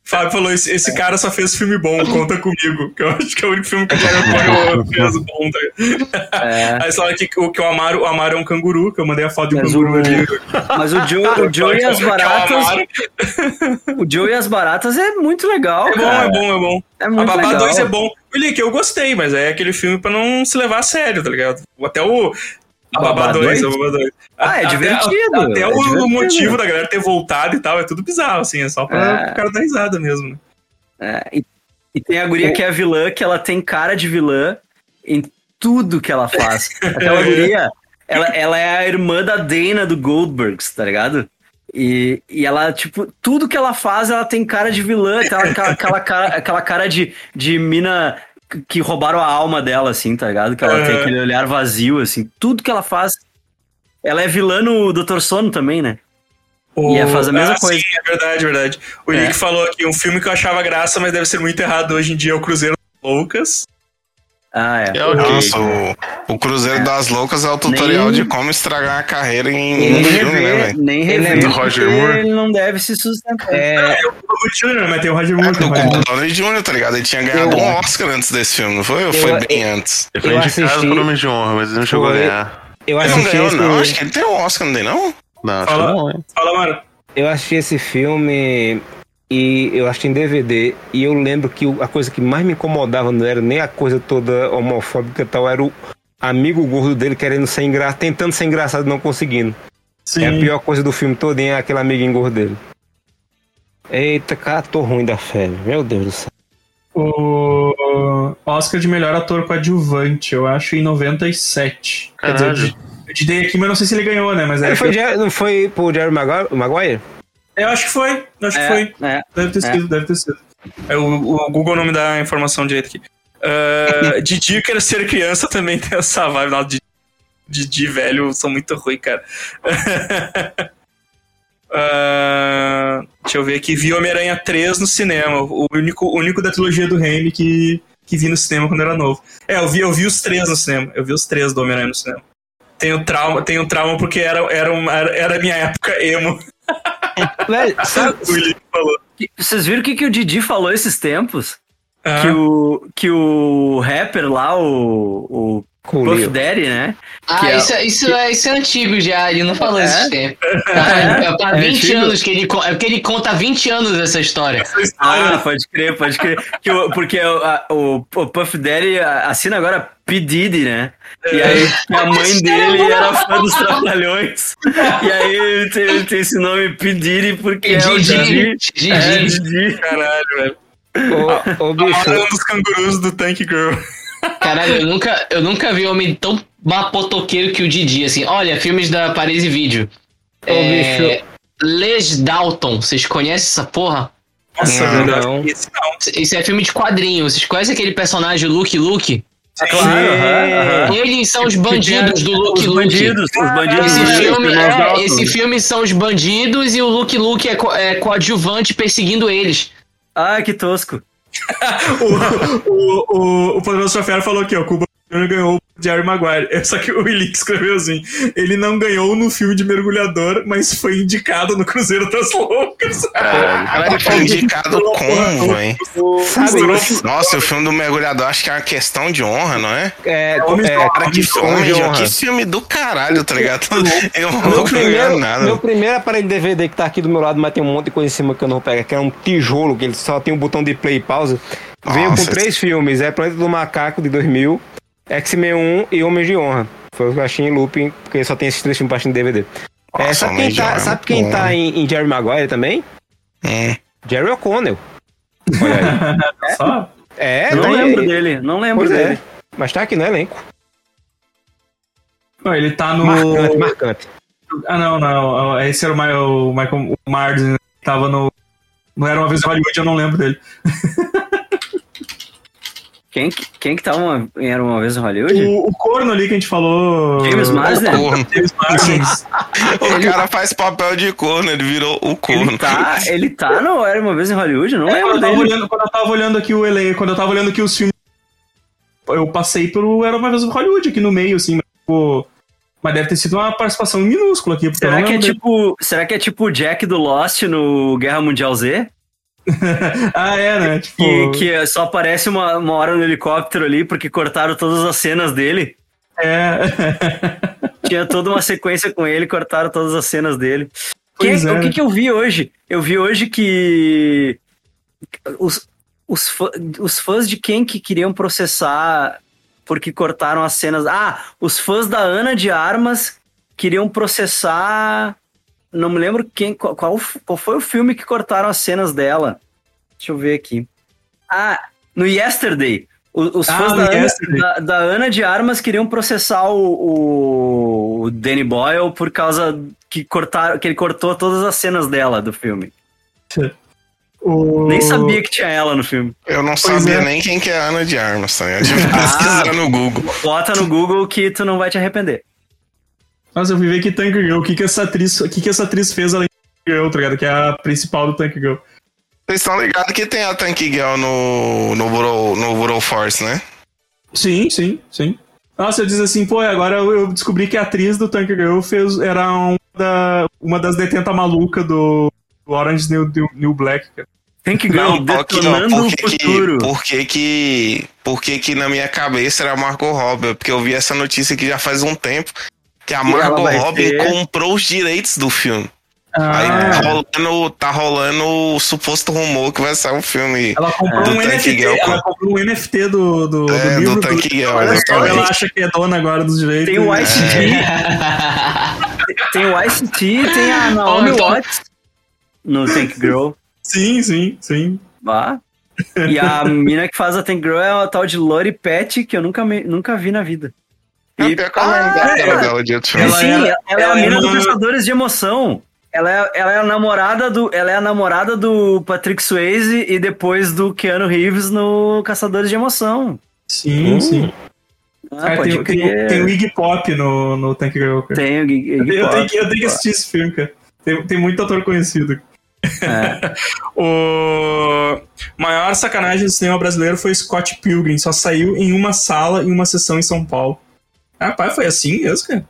Fábio falou, esse, esse cara só fez filme bom, conta comigo. Que eu acho que é o único filme que o Jared Leto fez bom. Tá? É. Aí fala que, o- que o, Amaro, o Amaro é um canguru, que eu mandei a foto de um canguru o- ali. Mas o Joe, o Joe e as é o baratas. Amaro. O Joe e as baratas é muito legal. É bom, cara. é bom, é bom. É A muito Babá legal. 2 é bom. Willi, que eu gostei, mas é aquele filme pra não se levar a sério, tá ligado? Até o. A Babá Babá 2, a? Babá 2. Ah, é Até- divertido, Até, é o divertido. motivo da galera ter voltado e tal é tudo bizarro, assim, é só pra É. o cara dar risada mesmo. É, e, e tem a guria que é a vilã, que ela tem cara de vilã em tudo que ela faz. Aquela guria, ela, ela é a irmã da Dana do Goldbergs, tá ligado? E, e ela, tipo, tudo que ela faz, ela tem cara de vilã, aquela, aquela, aquela cara, aquela cara de, de mina que roubaram a alma dela, assim, tá ligado? Que ela É. tem aquele olhar vazio, assim. Tudo que ela faz. Ela é vilã no Dr. Sono também, né? E ela faz a mesma ah, coisa. Sim, é verdade, verdade. O É. Nick falou aqui, um filme que eu achava graça, mas deve ser muito errado hoje em dia, é o Cruzeiro Loucas. Ah, é. É ok. Nossa, o, o Cruzeiro das Loucas é o tutorial Nem- de como estragar a carreira em, Nem em filme, né, rever, velho? nem Ele é rever, do Roger Moore. ele não deve se sustentar. É, O Robert Jr., mas tem o Roger É Moore. do tem o Roger Moore. Downey Jr., tá ligado? Ele tinha ganhado Eu- um Oscar antes desse filme, não foi? Ou Eu- foi bem eu- antes? Ele foi indicado por nome de honra, mas ele não chegou a ganhar. eu Ele não ganhou, não. Acho que ele tem um Oscar, não tem, não? Não, acho Fala. que não, hein? Fala, mano. eu assisti esse filme e eu assisti em DVD e eu lembro que a coisa que mais me incomodava não era nem a coisa toda homofóbica e tal, era o amigo gordo dele querendo ser engraçado, tentando ser engraçado e não conseguindo. Sim. É a pior coisa do filme todo, é aquele amiguinho gordo dele. Eita, cara, tô ruim da fé, meu Deus do céu. O Oscar de melhor ator coadjuvante, eu acho, em 97. Quer dizer, eu Caralho. eu digitei aqui, mas não sei se ele ganhou, né? Mas é Ele foi, Jer- foi pro Jerry Maguire? Eu acho que foi. Eu acho que É, foi. é. Deve ter sido, deve ter sido. É, o, o Google não me dá a informação direito aqui. Uh, Didi quer ser criança também tem essa vibe. Nossa, Didi, Didi velho são muito ruins, cara. Ah, deixa eu ver aqui. Vi Homem-Aranha 3 no cinema. O único, o único da trilogia do Raimi que, que vi no cinema quando era novo. É, eu vi, eu vi os três no cinema. Eu vi os três do Homem-Aranha no cinema. Tenho trauma, tenho trauma porque era, era, uma, era, era a minha época emo. Velho, sabe. Vocês viram o que, que o Didi falou esses tempos? Ah, Que, o, que o rapper lá, o, o Puff Coolio. Daddy, né? Ah, é- isso, é, isso, é, isso é antigo já, ele não falou É? esses tempos. Há é, há É 20 antigo? anos que ele, é porque ele conta há 20 anos essa história. essa história Ah, pode crer, pode crer. Que o- porque o, a- o, o Puff Daddy assina agora P. Diddy, né? E aí a mãe dele era fã dos Trapalhões. E aí ele tem, ele tem esse nome P. Diddy porque é o Didi. Didi, É, Didi. Caralho, velho. Ô, bicho, um dos cangurus do Tank Girl. Caralho, eu nunca, eu nunca vi homem tão mapotoqueiro que o Didi, assim. Olha, filmes da Paris e Vídeo. Ô, É, Les Dalton, vocês conhecem essa porra? Nossa, Não, não. Esse não. Isso é filme de quadrinho. Vocês conhecem aquele personagem Luke Luke? Ah, claro, aham, aham. Eles são os bandidos do Luke Os Luke. bandidos, os bandidos. Esse dos filme, irmãos é, esse filme são os bandidos e o Luke Luke é, co- é coadjuvante perseguindo eles. Ah, que tosco. O, o, o, o Poderoso Chofero falou aqui, ó. Cuba Jr. ganhou o Jerry Maguire. É Só que o Willi escreveu assim: ele não ganhou no filme de mergulhador, mas foi indicado no Cruzeiro das Loucas. Caralho, foi indicado como, velho? sabe, Nossa, o filme do Mergulhador acho que é uma questão de honra, não é? é, é, honra, Cara, que Homem de honra. que filme do caralho, tá ligado? Eu não Meu primeiro, nada. meu primeiro aparelho de DVD que tá aqui do meu lado, mas tem um monte de coisa em cima que eu não pegar, que é um tijolo, que ele só tem um botão de play e pausa. Veio com três filmes, é Planeta do Macaco, de 2000, X-Men 1 e Homens de Honra. Foi o que eu achei em looping, porque só tem esses três filmes pra assistir em DVD. É, Nossa, sabe Homem quem tá, é sabe quem tá né? em, em Jerry Maguire também? Hum. Jerry O'Connell. Olha aí. Só. É, não tá aí. lembro dele, não lembro Pois dele. é. Mas tá aqui no elenco. Não, ele tá no. Marcante, marcante. Ah, não, não. Esse era o, Ma- o Michael o Martin, que tava no. Não era uma vez em Hollywood, eu não lembro dele. Quem, que- quem que tava uma, era uma vez em Hollywood? O, o corno ali que a gente falou. James Marsden? James Marsden. O cara faz papel de corno, ele virou o corno. Ele tá, ele tá no Era Uma Vez em Hollywood? Não É, lembro quando, eu tava dele. olhando, quando eu tava olhando aqui o elenco, quando eu tava olhando aqui os filmes, eu passei pelo Era uma vez em Hollywood aqui no meio, assim, mas, tipo, mas deve ter sido uma participação minúscula aqui. Será não que, é tipo, será que é tipo o Jack do Lost no Guerra Mundial Z? ah, é, né? Tipo, Que, que só aparece uma, uma hora no helicóptero ali porque cortaram todas as cenas dele. é. Tinha toda uma sequência com ele, cortaram todas as cenas dele. Pois Quem- é. O que, que eu vi hoje? Eu vi hoje que os, os, fã- os fãs de quem que queriam processar porque cortaram as cenas. Ah, os fãs da Ana de Armas queriam processar. Não me lembro quem, qual, qual, qual foi o filme que cortaram as cenas dela. Deixa eu ver aqui. Ah, no Yesterday. Os Ah, fãs da Ana, da, da Ana de Armas queriam processar o, o, o Danny Boyle por causa que cortaram, que ele cortou todas as cenas dela do filme. o... Nem sabia que tinha ela no filme. Eu não Pois sabia é. nem quem que é a Ana de Armas, tá? Eu tive que Ah. pesquisar no Google. Bota no Google que tu não vai te arrepender. Nossa, eu fui ver aqui Tank Girl. O que, que essa atriz, o que, que essa atriz fez além de Tank Girl, tá ligado? Que é a principal do Tank Girl. Vocês estão ligados que tem a Tank Girl no, no, Buro, no Buro Force, né? Sim, sim, sim. Nossa, eu disse assim, pô, agora eu descobri que a atriz do Tank Girl fez, era uma, da, uma das detenta maluca do, do Orange New, New, New Black, cara. Que ganhar Não, detonando não, o porque, que, futuro. porque que. Porque que na minha cabeça era Margot Robbie, porque eu vi essa notícia aqui já faz um tempo. Que a ela Margot Robbie ter- comprou os direitos do filme. Aí Ah, tá rolando, tá rolando o suposto rumor que vai sair um filme. ela comprou É. um Do Tank NFT, Girl, ela comprou um NFT do, do, do É, do livro. Tank Girl, exatamente. ela acha que é dona agora dos direitos. Tem o ICT, tem o ICT e tem a Naomi Watts no Tank Girl. Sim, sim, sim. Vá. E a mina que faz a Tank Girl é a tal de Lori Pet, que eu nunca, me- nunca vi na vida. É E- pior que eu lembro Ah, da cara ela- dela de outro E filme. Ela sim, era- ela, é a mina era do uma- Caçadores de Emoção. Ela é, ela é a namorada do, ela é a namorada do Patrick Swayze e depois do Keanu Reeves no Caçadores de Emoção. Sim, sim. Ah, Ah, pode tem, tem, tem o Iggy Pop no, no Tank Girl, cara. Tem o Iggy- Iggy eu, Pop. tenho que, eu tenho que assistir esse filme, cara. Tem, tem muito ator conhecido. É. O maior sacanagem do cinema brasileiro foi Scott Pilgrim. Só saiu em uma sala, em uma sessão em São Paulo. Pai, foi assim mesmo, cara?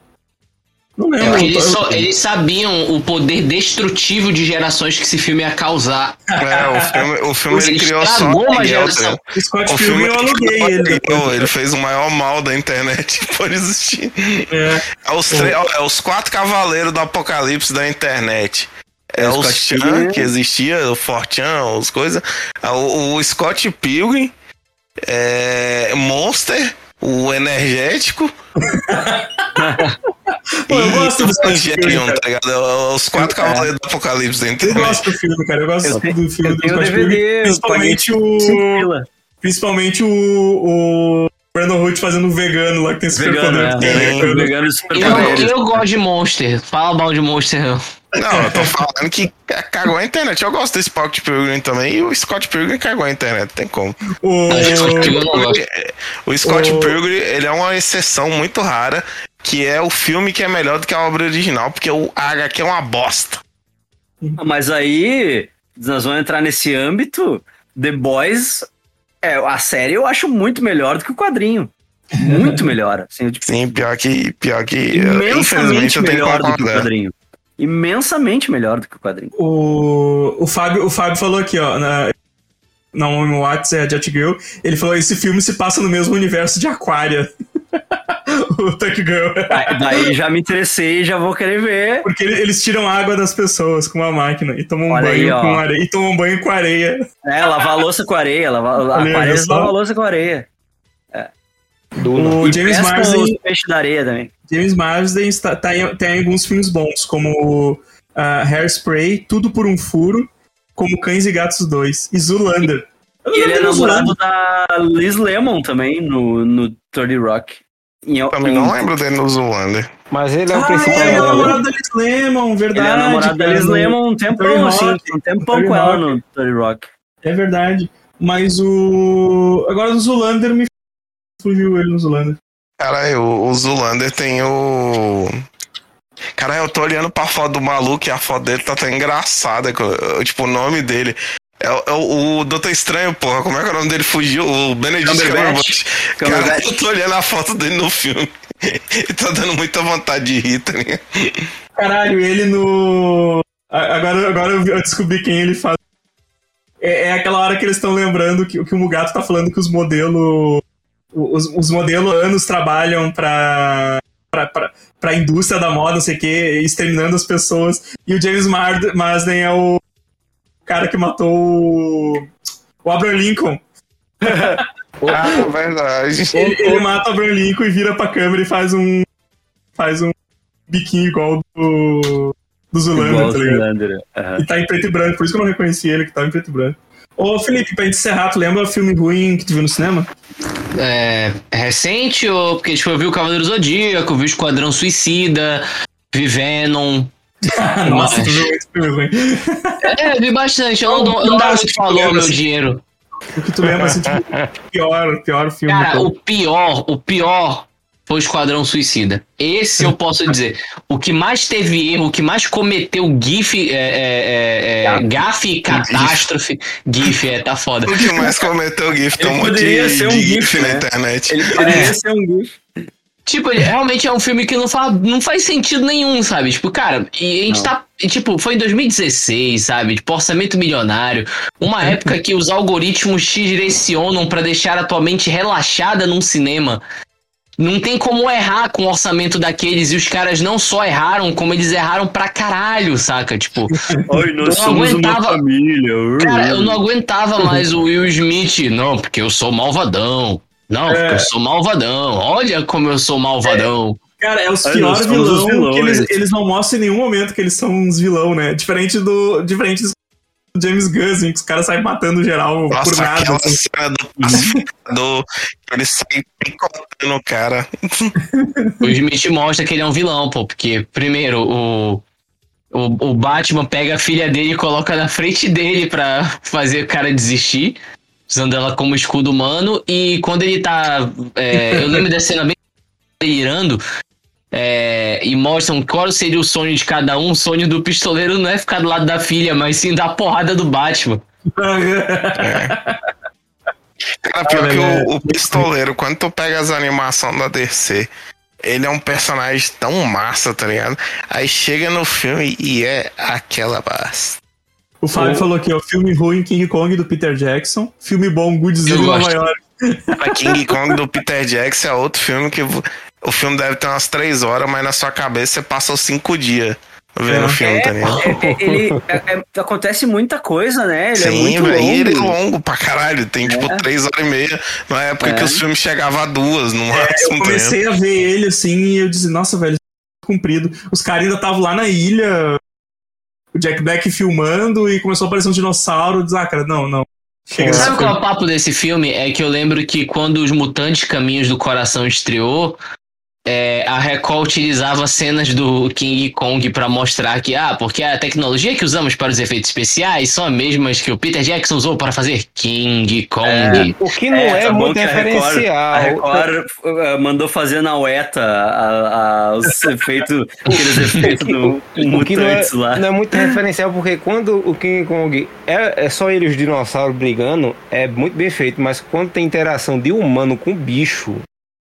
Não lembro. Eles, Eu- só- eles sabiam o poder destrutivo de gerações que esse filme ia causar. É, o filme, o filme ele Ele criou só uma Miguel, geração. tá? Scott O Pilgrim filme eu aluguei ele. ele, ele fez o maior mal da internet por existir. É. É os, tre- é os quatro cavaleiros do apocalipse da internet. É, É o o Scott Chan, Pilgrim. que existia, o Fortran, as coisas. É O, o Scott Pilgrim, é, Monster, o Energético. Pô, eu gosto do Evangelion, cara. tá ligado? É Os quatro É. cavaleiros do apocalipse da Eu gosto do filme, cara. Eu gosto Eu do filme eu do DVD, Principalmente o. pila. Principalmente o. o Brandon Hood fazendo vegano lá que tem super Vegano, poder. né? Tem, Vegano, vegano super Eu, eu gosto de Monster. Fala mal de Monster. não. Não, eu tô falando que cagou a internet. Eu gosto desse Scott Pilgrim também. E o Scott Pilgrim cagou a internet, tem como. O. O Scott O- Pilgrim, ele é uma exceção muito rara, que é o filme que é melhor do que a obra original, porque o HQ é uma bosta. Ah, Mas aí, nós vamos entrar nesse âmbito. The Boys, é, a série eu acho muito melhor do que o quadrinho. Muito melhor. Assim, tipo, Sim, pior que. Pior que imensamente infelizmente eu tenho que melhor do que o quadrinho. Imensamente melhor do que o quadrinho. O, o, Fábio, o Fábio falou aqui, ó. Na, Naomi Watts é a Jet Girl. Ele falou: esse filme se passa no mesmo universo de Aquaria. o Tank Girl. Daí- já me interessei e já vou querer ver. Porque ele- eles tiram água das pessoas com uma máquina e tomam Olha banho aí, com areia. E tomam banho com areia. É, lavar louça com areia. Lavar, Olha Aquários lava a louça com areia. Duna. O E James Marsden. os peixes da areia também. James Marsden está, tá em- tem alguns filmes bons, como uh, Hairspray, Tudo por um Furo, como Cães e Gatos 2 e Zoolander. Eu E ele é namorado Zoolander. da Liz Lemon também, no, no 30 Rock. Em, Também não lembro dele no Zoolander. Mas ele é o Ah, principal. ele é namorado da Liz Lemon, Ele verdade. é namorado da Liz Lemon um tempão, assim. Um tempão com ela no 30 Rock. É verdade. Mas o. Agora o Zulander me fugiu ele no Zulander. Caralho, o, o Zulander tem o. Cara, eu tô olhando pra foto do maluco e a foto dele tá até engraçada. Tipo, o nome dele. É, o- é o, o Doutor Estranho, porra. Como é que é o nome dele? Fugiu? O Benedict Cumberbatch. Cara, eu tô olhando a foto dele no filme. e tá dando muita vontade de rir, tá ligado? Caralho, ele no. Agora, agora eu descobri quem ele faz. É, é aquela hora que eles estão lembrando que, que o Mugato tá falando que os modelos. Os, os modelos anos trabalham pra, pra, pra, pra indústria da moda, não sei o que, exterminando as pessoas. E o James Mard- Marsden é o cara que matou o, o Abraham Lincoln. Ah, verdade. Ele, ele mata o Abraham Lincoln e vira pra câmera e faz um. faz um biquinho igual do. do Zulander, tá ligado? Zulander. aham. E tá em preto e branco, por isso que eu não reconheci ele, que tava em preto e branco. Ô, Felipe, pra gente encerrar, tu lembra o filme ruim que tu viu no cinema? É, recente ou porque tipo, eu vi o Cavaleiro Zodíaco, vi o Esquadrão Suicida, vi Venom. Nossa, Mas- tu viu muito filme ruim. É, vi bastante. Eu não, eu não dava muito valor ao meu dinheiro. O que tu lembra, assim, tipo, pior, pior filme. Cara, o pior, o pior foi o Esquadrão Suicida. Esse eu posso dizer. O que mais teve erro, o que mais cometeu GIF, é, é, é, é, gafe e catástrofe. GIF, é, tá foda. O que mais cometeu o GIF? Tem um monte de, ser um de GIF, na né? internet. Ele poderia ser um GIF. Tipo, ele realmente é um filme que não faz, não faz sentido nenhum, sabe? Tipo, cara, e a gente Não. tá. Tipo, foi em 2016, sabe? Tipo, orçamento milionário. Uma época que os algoritmos te direcionam pra deixar a tua mente relaxada num cinema. Não tem como errar com o orçamento daqueles. E os caras não só erraram, como eles erraram pra caralho, saca? Tipo, Oi, nós Eu não somos aguentava- uma família. cara, eu não aguentava mais o Will Smith. Não, porque eu sou malvadão. Não, porque eu sou malvadão. Olha como eu sou malvadão. Cara, é os Ai, piores vilão que eles, vilões. eles não mostram em nenhum momento que eles são uns vilão, né? Diferente do, diferente do James Gunn, assim, que os caras saem matando geral por Nossa, nada. aquela assim. cena do que ele sai picotando o cara. O Smith mostra que ele é um vilão, pô, porque, primeiro, o, o, o Batman pega a filha dele e coloca na frente dele pra fazer o cara desistir, usando ela como escudo humano, e quando ele tá. é, eu lembro dessa cena bem irando. É, e mostram qual seria o sonho de cada um. O sonho do pistoleiro não é ficar do lado da filha, mas sim dar porrada do Batman. Cara, pior Ah, que o, o pistoleiro, quando tu pega as animações da DC, ele é um personagem tão massa, tá ligado? Aí chega no filme e é aquela basta. O Fábio falou aqui, ó, filme ruim King Kong do Peter Jackson, filme bom Godzilla em Nova. York. A King Kong do Peter Jackson é outro filme que o filme deve ter umas três horas, mas na sua cabeça você passa os cinco dias vendo É. o filme, tá ligado? É, é, ele é- é- acontece muita coisa, né? Ele é Sim, muito velho. longo. Ele é longo pra caralho. Tem tipo É. três horas e meia. Na época É. que os filmes chegavam a duas, no Eu máximo. ligado? comecei a ver ele assim e eu disse, nossa, velho, cumprido. Os caras ainda estavam lá na ilha, o Jack Black filmando e começou a aparecer um dinossauro. Eu disse, ah, cara, não, não. Chega Sabe qual é o papo desse filme? É que eu lembro que quando os Mutantes Caminhos do Coração estreou, é, a Record utilizava cenas do King Kong pra mostrar que, ah, porque a tecnologia que usamos para os efeitos especiais são as mesmas que o Peter Jackson usou para fazer King Kong. O que não é, tá bom muito que a Record- referencial. A Record uh, mandou fazer na UETA a- a- os efeitos, aqueles efeitos do O que não é, Mutantes lá. não é muito referencial, porque quando o King Kong é, é só ele e os dinossauros brigando, é muito bem feito, mas quando tem interação de humano com bicho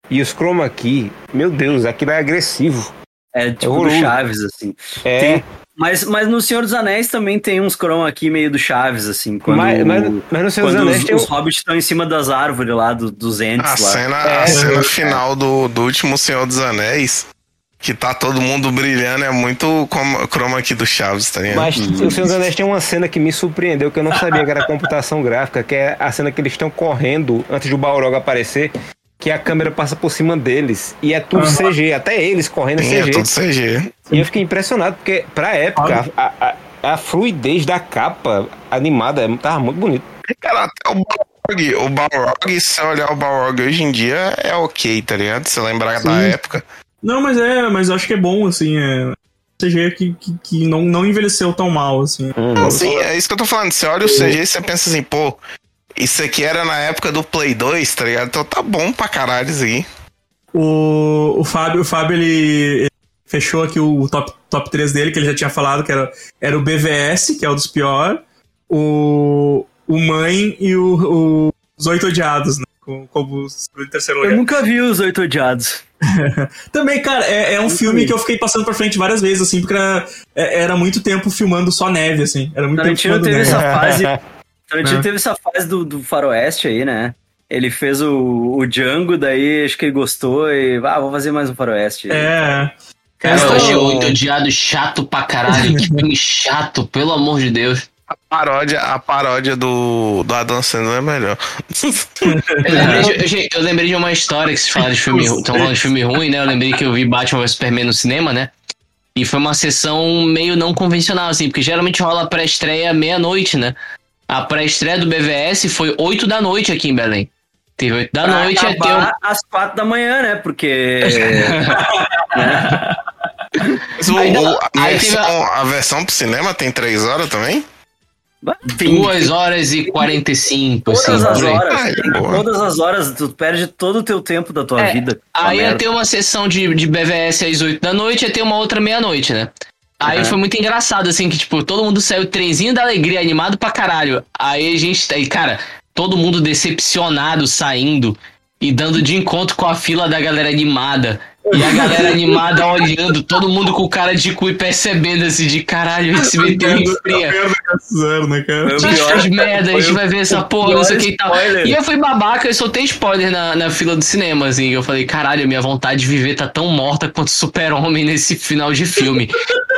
e os chroma aqui, meu Deus, aquilo é agressivo. É tipo do. Chaves, assim. É, Tem- Mas, mas no Senhor dos Anéis também tem uns chroma aqui meio do Chaves, assim. Quando, mas, mas, mas no Senhor dos Anéis os, tem os hobbits estão em cima das árvores lá, do- dos entes A lá. cena, É, a cena é. final do, do último Senhor dos Anéis, que tá todo mundo brilhando, é muito como chroma aqui do Chaves, tá ligado? Mas o Senhor dos Anéis tem uma cena que me surpreendeu, que eu não sabia que era computação gráfica, que é a cena que eles estão correndo antes do Balrog aparecer, que a câmera passa por cima deles. E é tudo CG, até eles correndo é Sim, é CG. tudo CG. E eu fiquei impressionado, porque pra época, a, a- a fluidez da capa animada é- tava muito bonito. Cara, até o Balrog, o Balrog, se você olhar o Balrog hoje em dia, é ok, tá ligado? Se lembrar da Sim. época. Não, mas é, mas eu acho que é bom, assim, é. CG que, que, que não, não envelheceu tão mal, assim. Sim, é isso que eu tô falando. Você olha o CG e você pensa assim, pô, isso aqui era na época do Play 2, tá ligado? Então tá bom pra caralho isso aqui. O, o Fábio, o Fábio ele, ele fechou aqui o top, top 3 dele, que ele já tinha falado, que era, era o BVS, que é o dos piores, o, o Mãe e o, o- os Oito Odiados, né? Como, como o segundo e terceiro Eu lugar. nunca vi os Oito Odiados. Também, cara, é, é um filme que eu fiquei passando pra frente várias vezes, assim, porque era, é- era muito tempo filmando só neve, assim. Era muito tempo Tarantino filmando teve neve. essa fase. Tarantino É. teve essa fase do, do faroeste aí, né? Ele fez o, o Django, daí acho que ele gostou e. Ah, vou fazer mais um faroeste. É. Cara, Cara, eu achei o- Odiado chato pra caralho. Que filme chato, pelo amor de Deus. A paródia, a paródia do, do Adam Sandler é melhor. Eu lembrei, de, gente, eu lembrei de uma história que vocês falaram de filme, ru- tão falando de filme ruim, né? Eu lembrei que eu vi Batman vs Superman no cinema, né? E foi uma sessão meio não convencional, assim, porque geralmente rola pré-estreia meia-noite, né? A pré-estreia do BVS foi 8 da noite aqui em Belém. Teve 8 da Pra noite, ter um... às quatro da manhã, né? Porque. Mas o- Aí- o- a, aí teve versão, a versão pro cinema tem três horas também? tem 2 horas e 45, assim, todas as por aí. horas. Ai, todas as horas, tu perde todo o teu tempo da tua É, vida. Aí ia ter uma sessão de, de BVS às 8 da noite, ia ter uma outra meia-noite, né? Aí Uhum. foi muito engraçado, assim, que, tipo, todo mundo saiu trenzinho da alegria, animado pra caralho. Aí a gente, aí, cara, todo mundo decepcionado saindo e dando de encontro com a fila da galera animada. E a galera animada olhando, todo mundo com cara de cu e percebendo, assim, de caralho, a gente se meteu em fria. Né, cara? Fez merda, a gente vai ver essa porra, não sei o que e tal. E eu fui babaca, eu soltei spoiler na, na fila do cinema, assim. Eu falei, caralho, minha vontade de viver tá tão morta quanto super-homem nesse final de filme.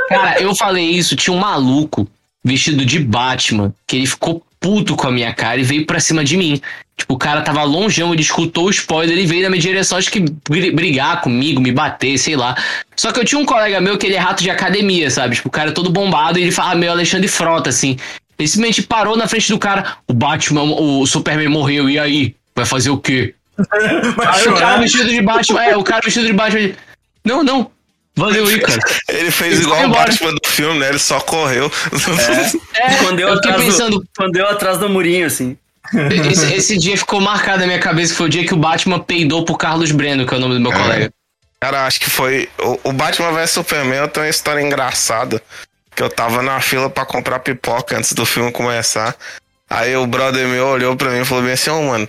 Cara, eu falei isso, tinha um maluco vestido de Batman, que ele ficou puto com a minha cara e veio pra cima de mim. Tipo, o cara tava longeão, ele escutou o spoiler e veio na minha direção, acho que bri- brigar comigo, me bater, sei lá. Só que eu tinha um colega meu que ele é rato de academia, sabe? Tipo, o cara é todo bombado e ele fala meio Alexandre Frota, assim. Ele simplesmente parou na frente do cara, o Batman, o Superman morreu, e aí? Vai fazer o quê? Vai Aí o cara vestido de Batman, é, o cara vestido de Batman, ele, não, não, valeu aí, cara. Ele fez Ele igual o. Batman do filme, né? Ele só correu. É, Escondeu eu fiquei atrás, pensando, do, escondeu atrás do murinho, assim. esse, esse dia ficou marcado na minha cabeça, que foi o dia que o Batman peidou pro Carlos Breno, que é o nome do meu colega. Cara, acho que foi. O, o Batman vs Superman tem uma história engraçada. Que eu tava na fila pra comprar pipoca antes do filme começar. Aí o brother meu olhou pra mim e falou bem assim: Ô, mano,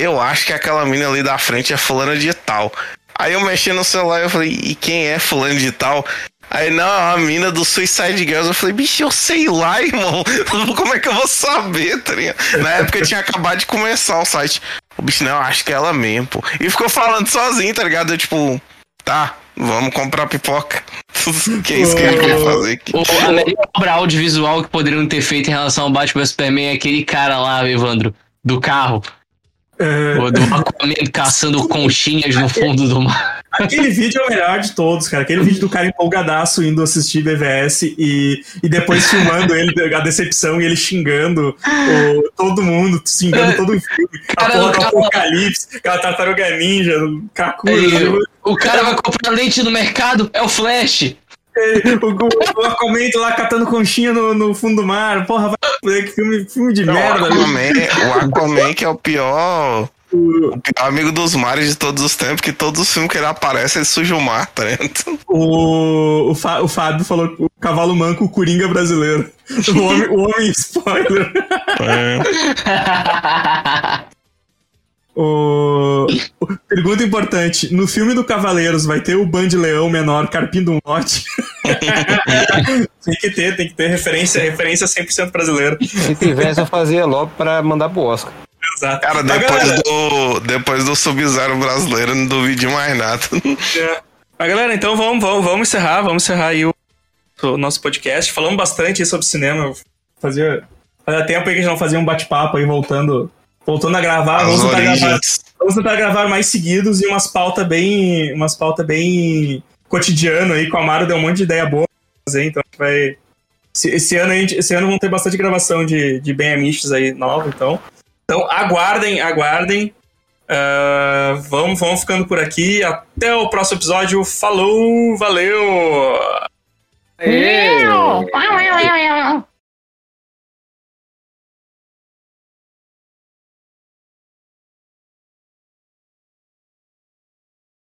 eu acho que aquela mina ali da frente é fulana de tal. Aí eu mexi no celular e eu falei: e quem é fulano de tal? Aí, não, a mina do Suicide Girls. Eu falei, bicho, eu sei lá, irmão. Como é que eu vou saber, tá? Na época tinha acabado de começar o site. O bicho, não, acho que é ela mesmo, pô. E ficou falando sozinho, tá ligado? Eu, tipo, tá, vamos comprar pipoca. que é isso que quer fazer aqui. O, a melhor obra audiovisual que poderiam ter feito em relação ao Batman Superman é aquele cara lá, Evandro, do carro. É, O do Aquaman caçando conchinhas no fundo do mar. aquele vídeo é o melhor de todos, cara. Aquele vídeo do cara empolgadaço indo assistir BVS e, e depois filmando ele, a decepção e ele xingando o- todo mundo, xingando todo o filme. A Cara, porra o do cara- Apocalipse, aquela tartaruga ninja, Kakura. Aí, o cara vai comprar leite no mercado, é o Flash. O, o, o Aquaman lá catando conchinha no, no fundo do mar. Porra, vai que filme, filme de Não, o, merda. né? Aquaman, o Aquaman que é o pior, o pior amigo dos mares de todos os tempos, que todos os filmes que ele aparece, ele suja o mar, tá ligado? O, o, Fá- o Fábio falou o cavalo manco, o Coringa brasileiro. O homem, o homem spoiler. O... o- Pergunta importante: no filme do Cavaleiros vai ter o Band Leão menor carpindo um lote? tem que ter, tem que ter referência, referência 100% brasileira. Se tivesse, eu fazia logo pra mandar pro Oscar. Exato. Cara, depois galera, do, depois do Sub-Zero brasileiro, não duvide mais nada. é. Mas, galera, então vamos, vamos, vamos encerrar, vamos encerrar aí o, o nosso podcast. Falamos bastante sobre cinema. Fazia, fazia tempo aí que a gente não fazia um bate-papo aí voltando, voltando a gravar. Vamos tentar gravar, vamos tentar gravar mais seguidos e umas pautas bem. Umas pautas bem cotidiano aí. Com a Mara deu um monte de ideia boa pra fazer, então vai. Esse, esse ano, a gente, esse ano vão ter bastante gravação de, de bem amistos aí nova, então. Então aguardem, aguardem. Ah, vamos, vamos ficando por aqui. Até o próximo episódio. Falou, valeu! Aê!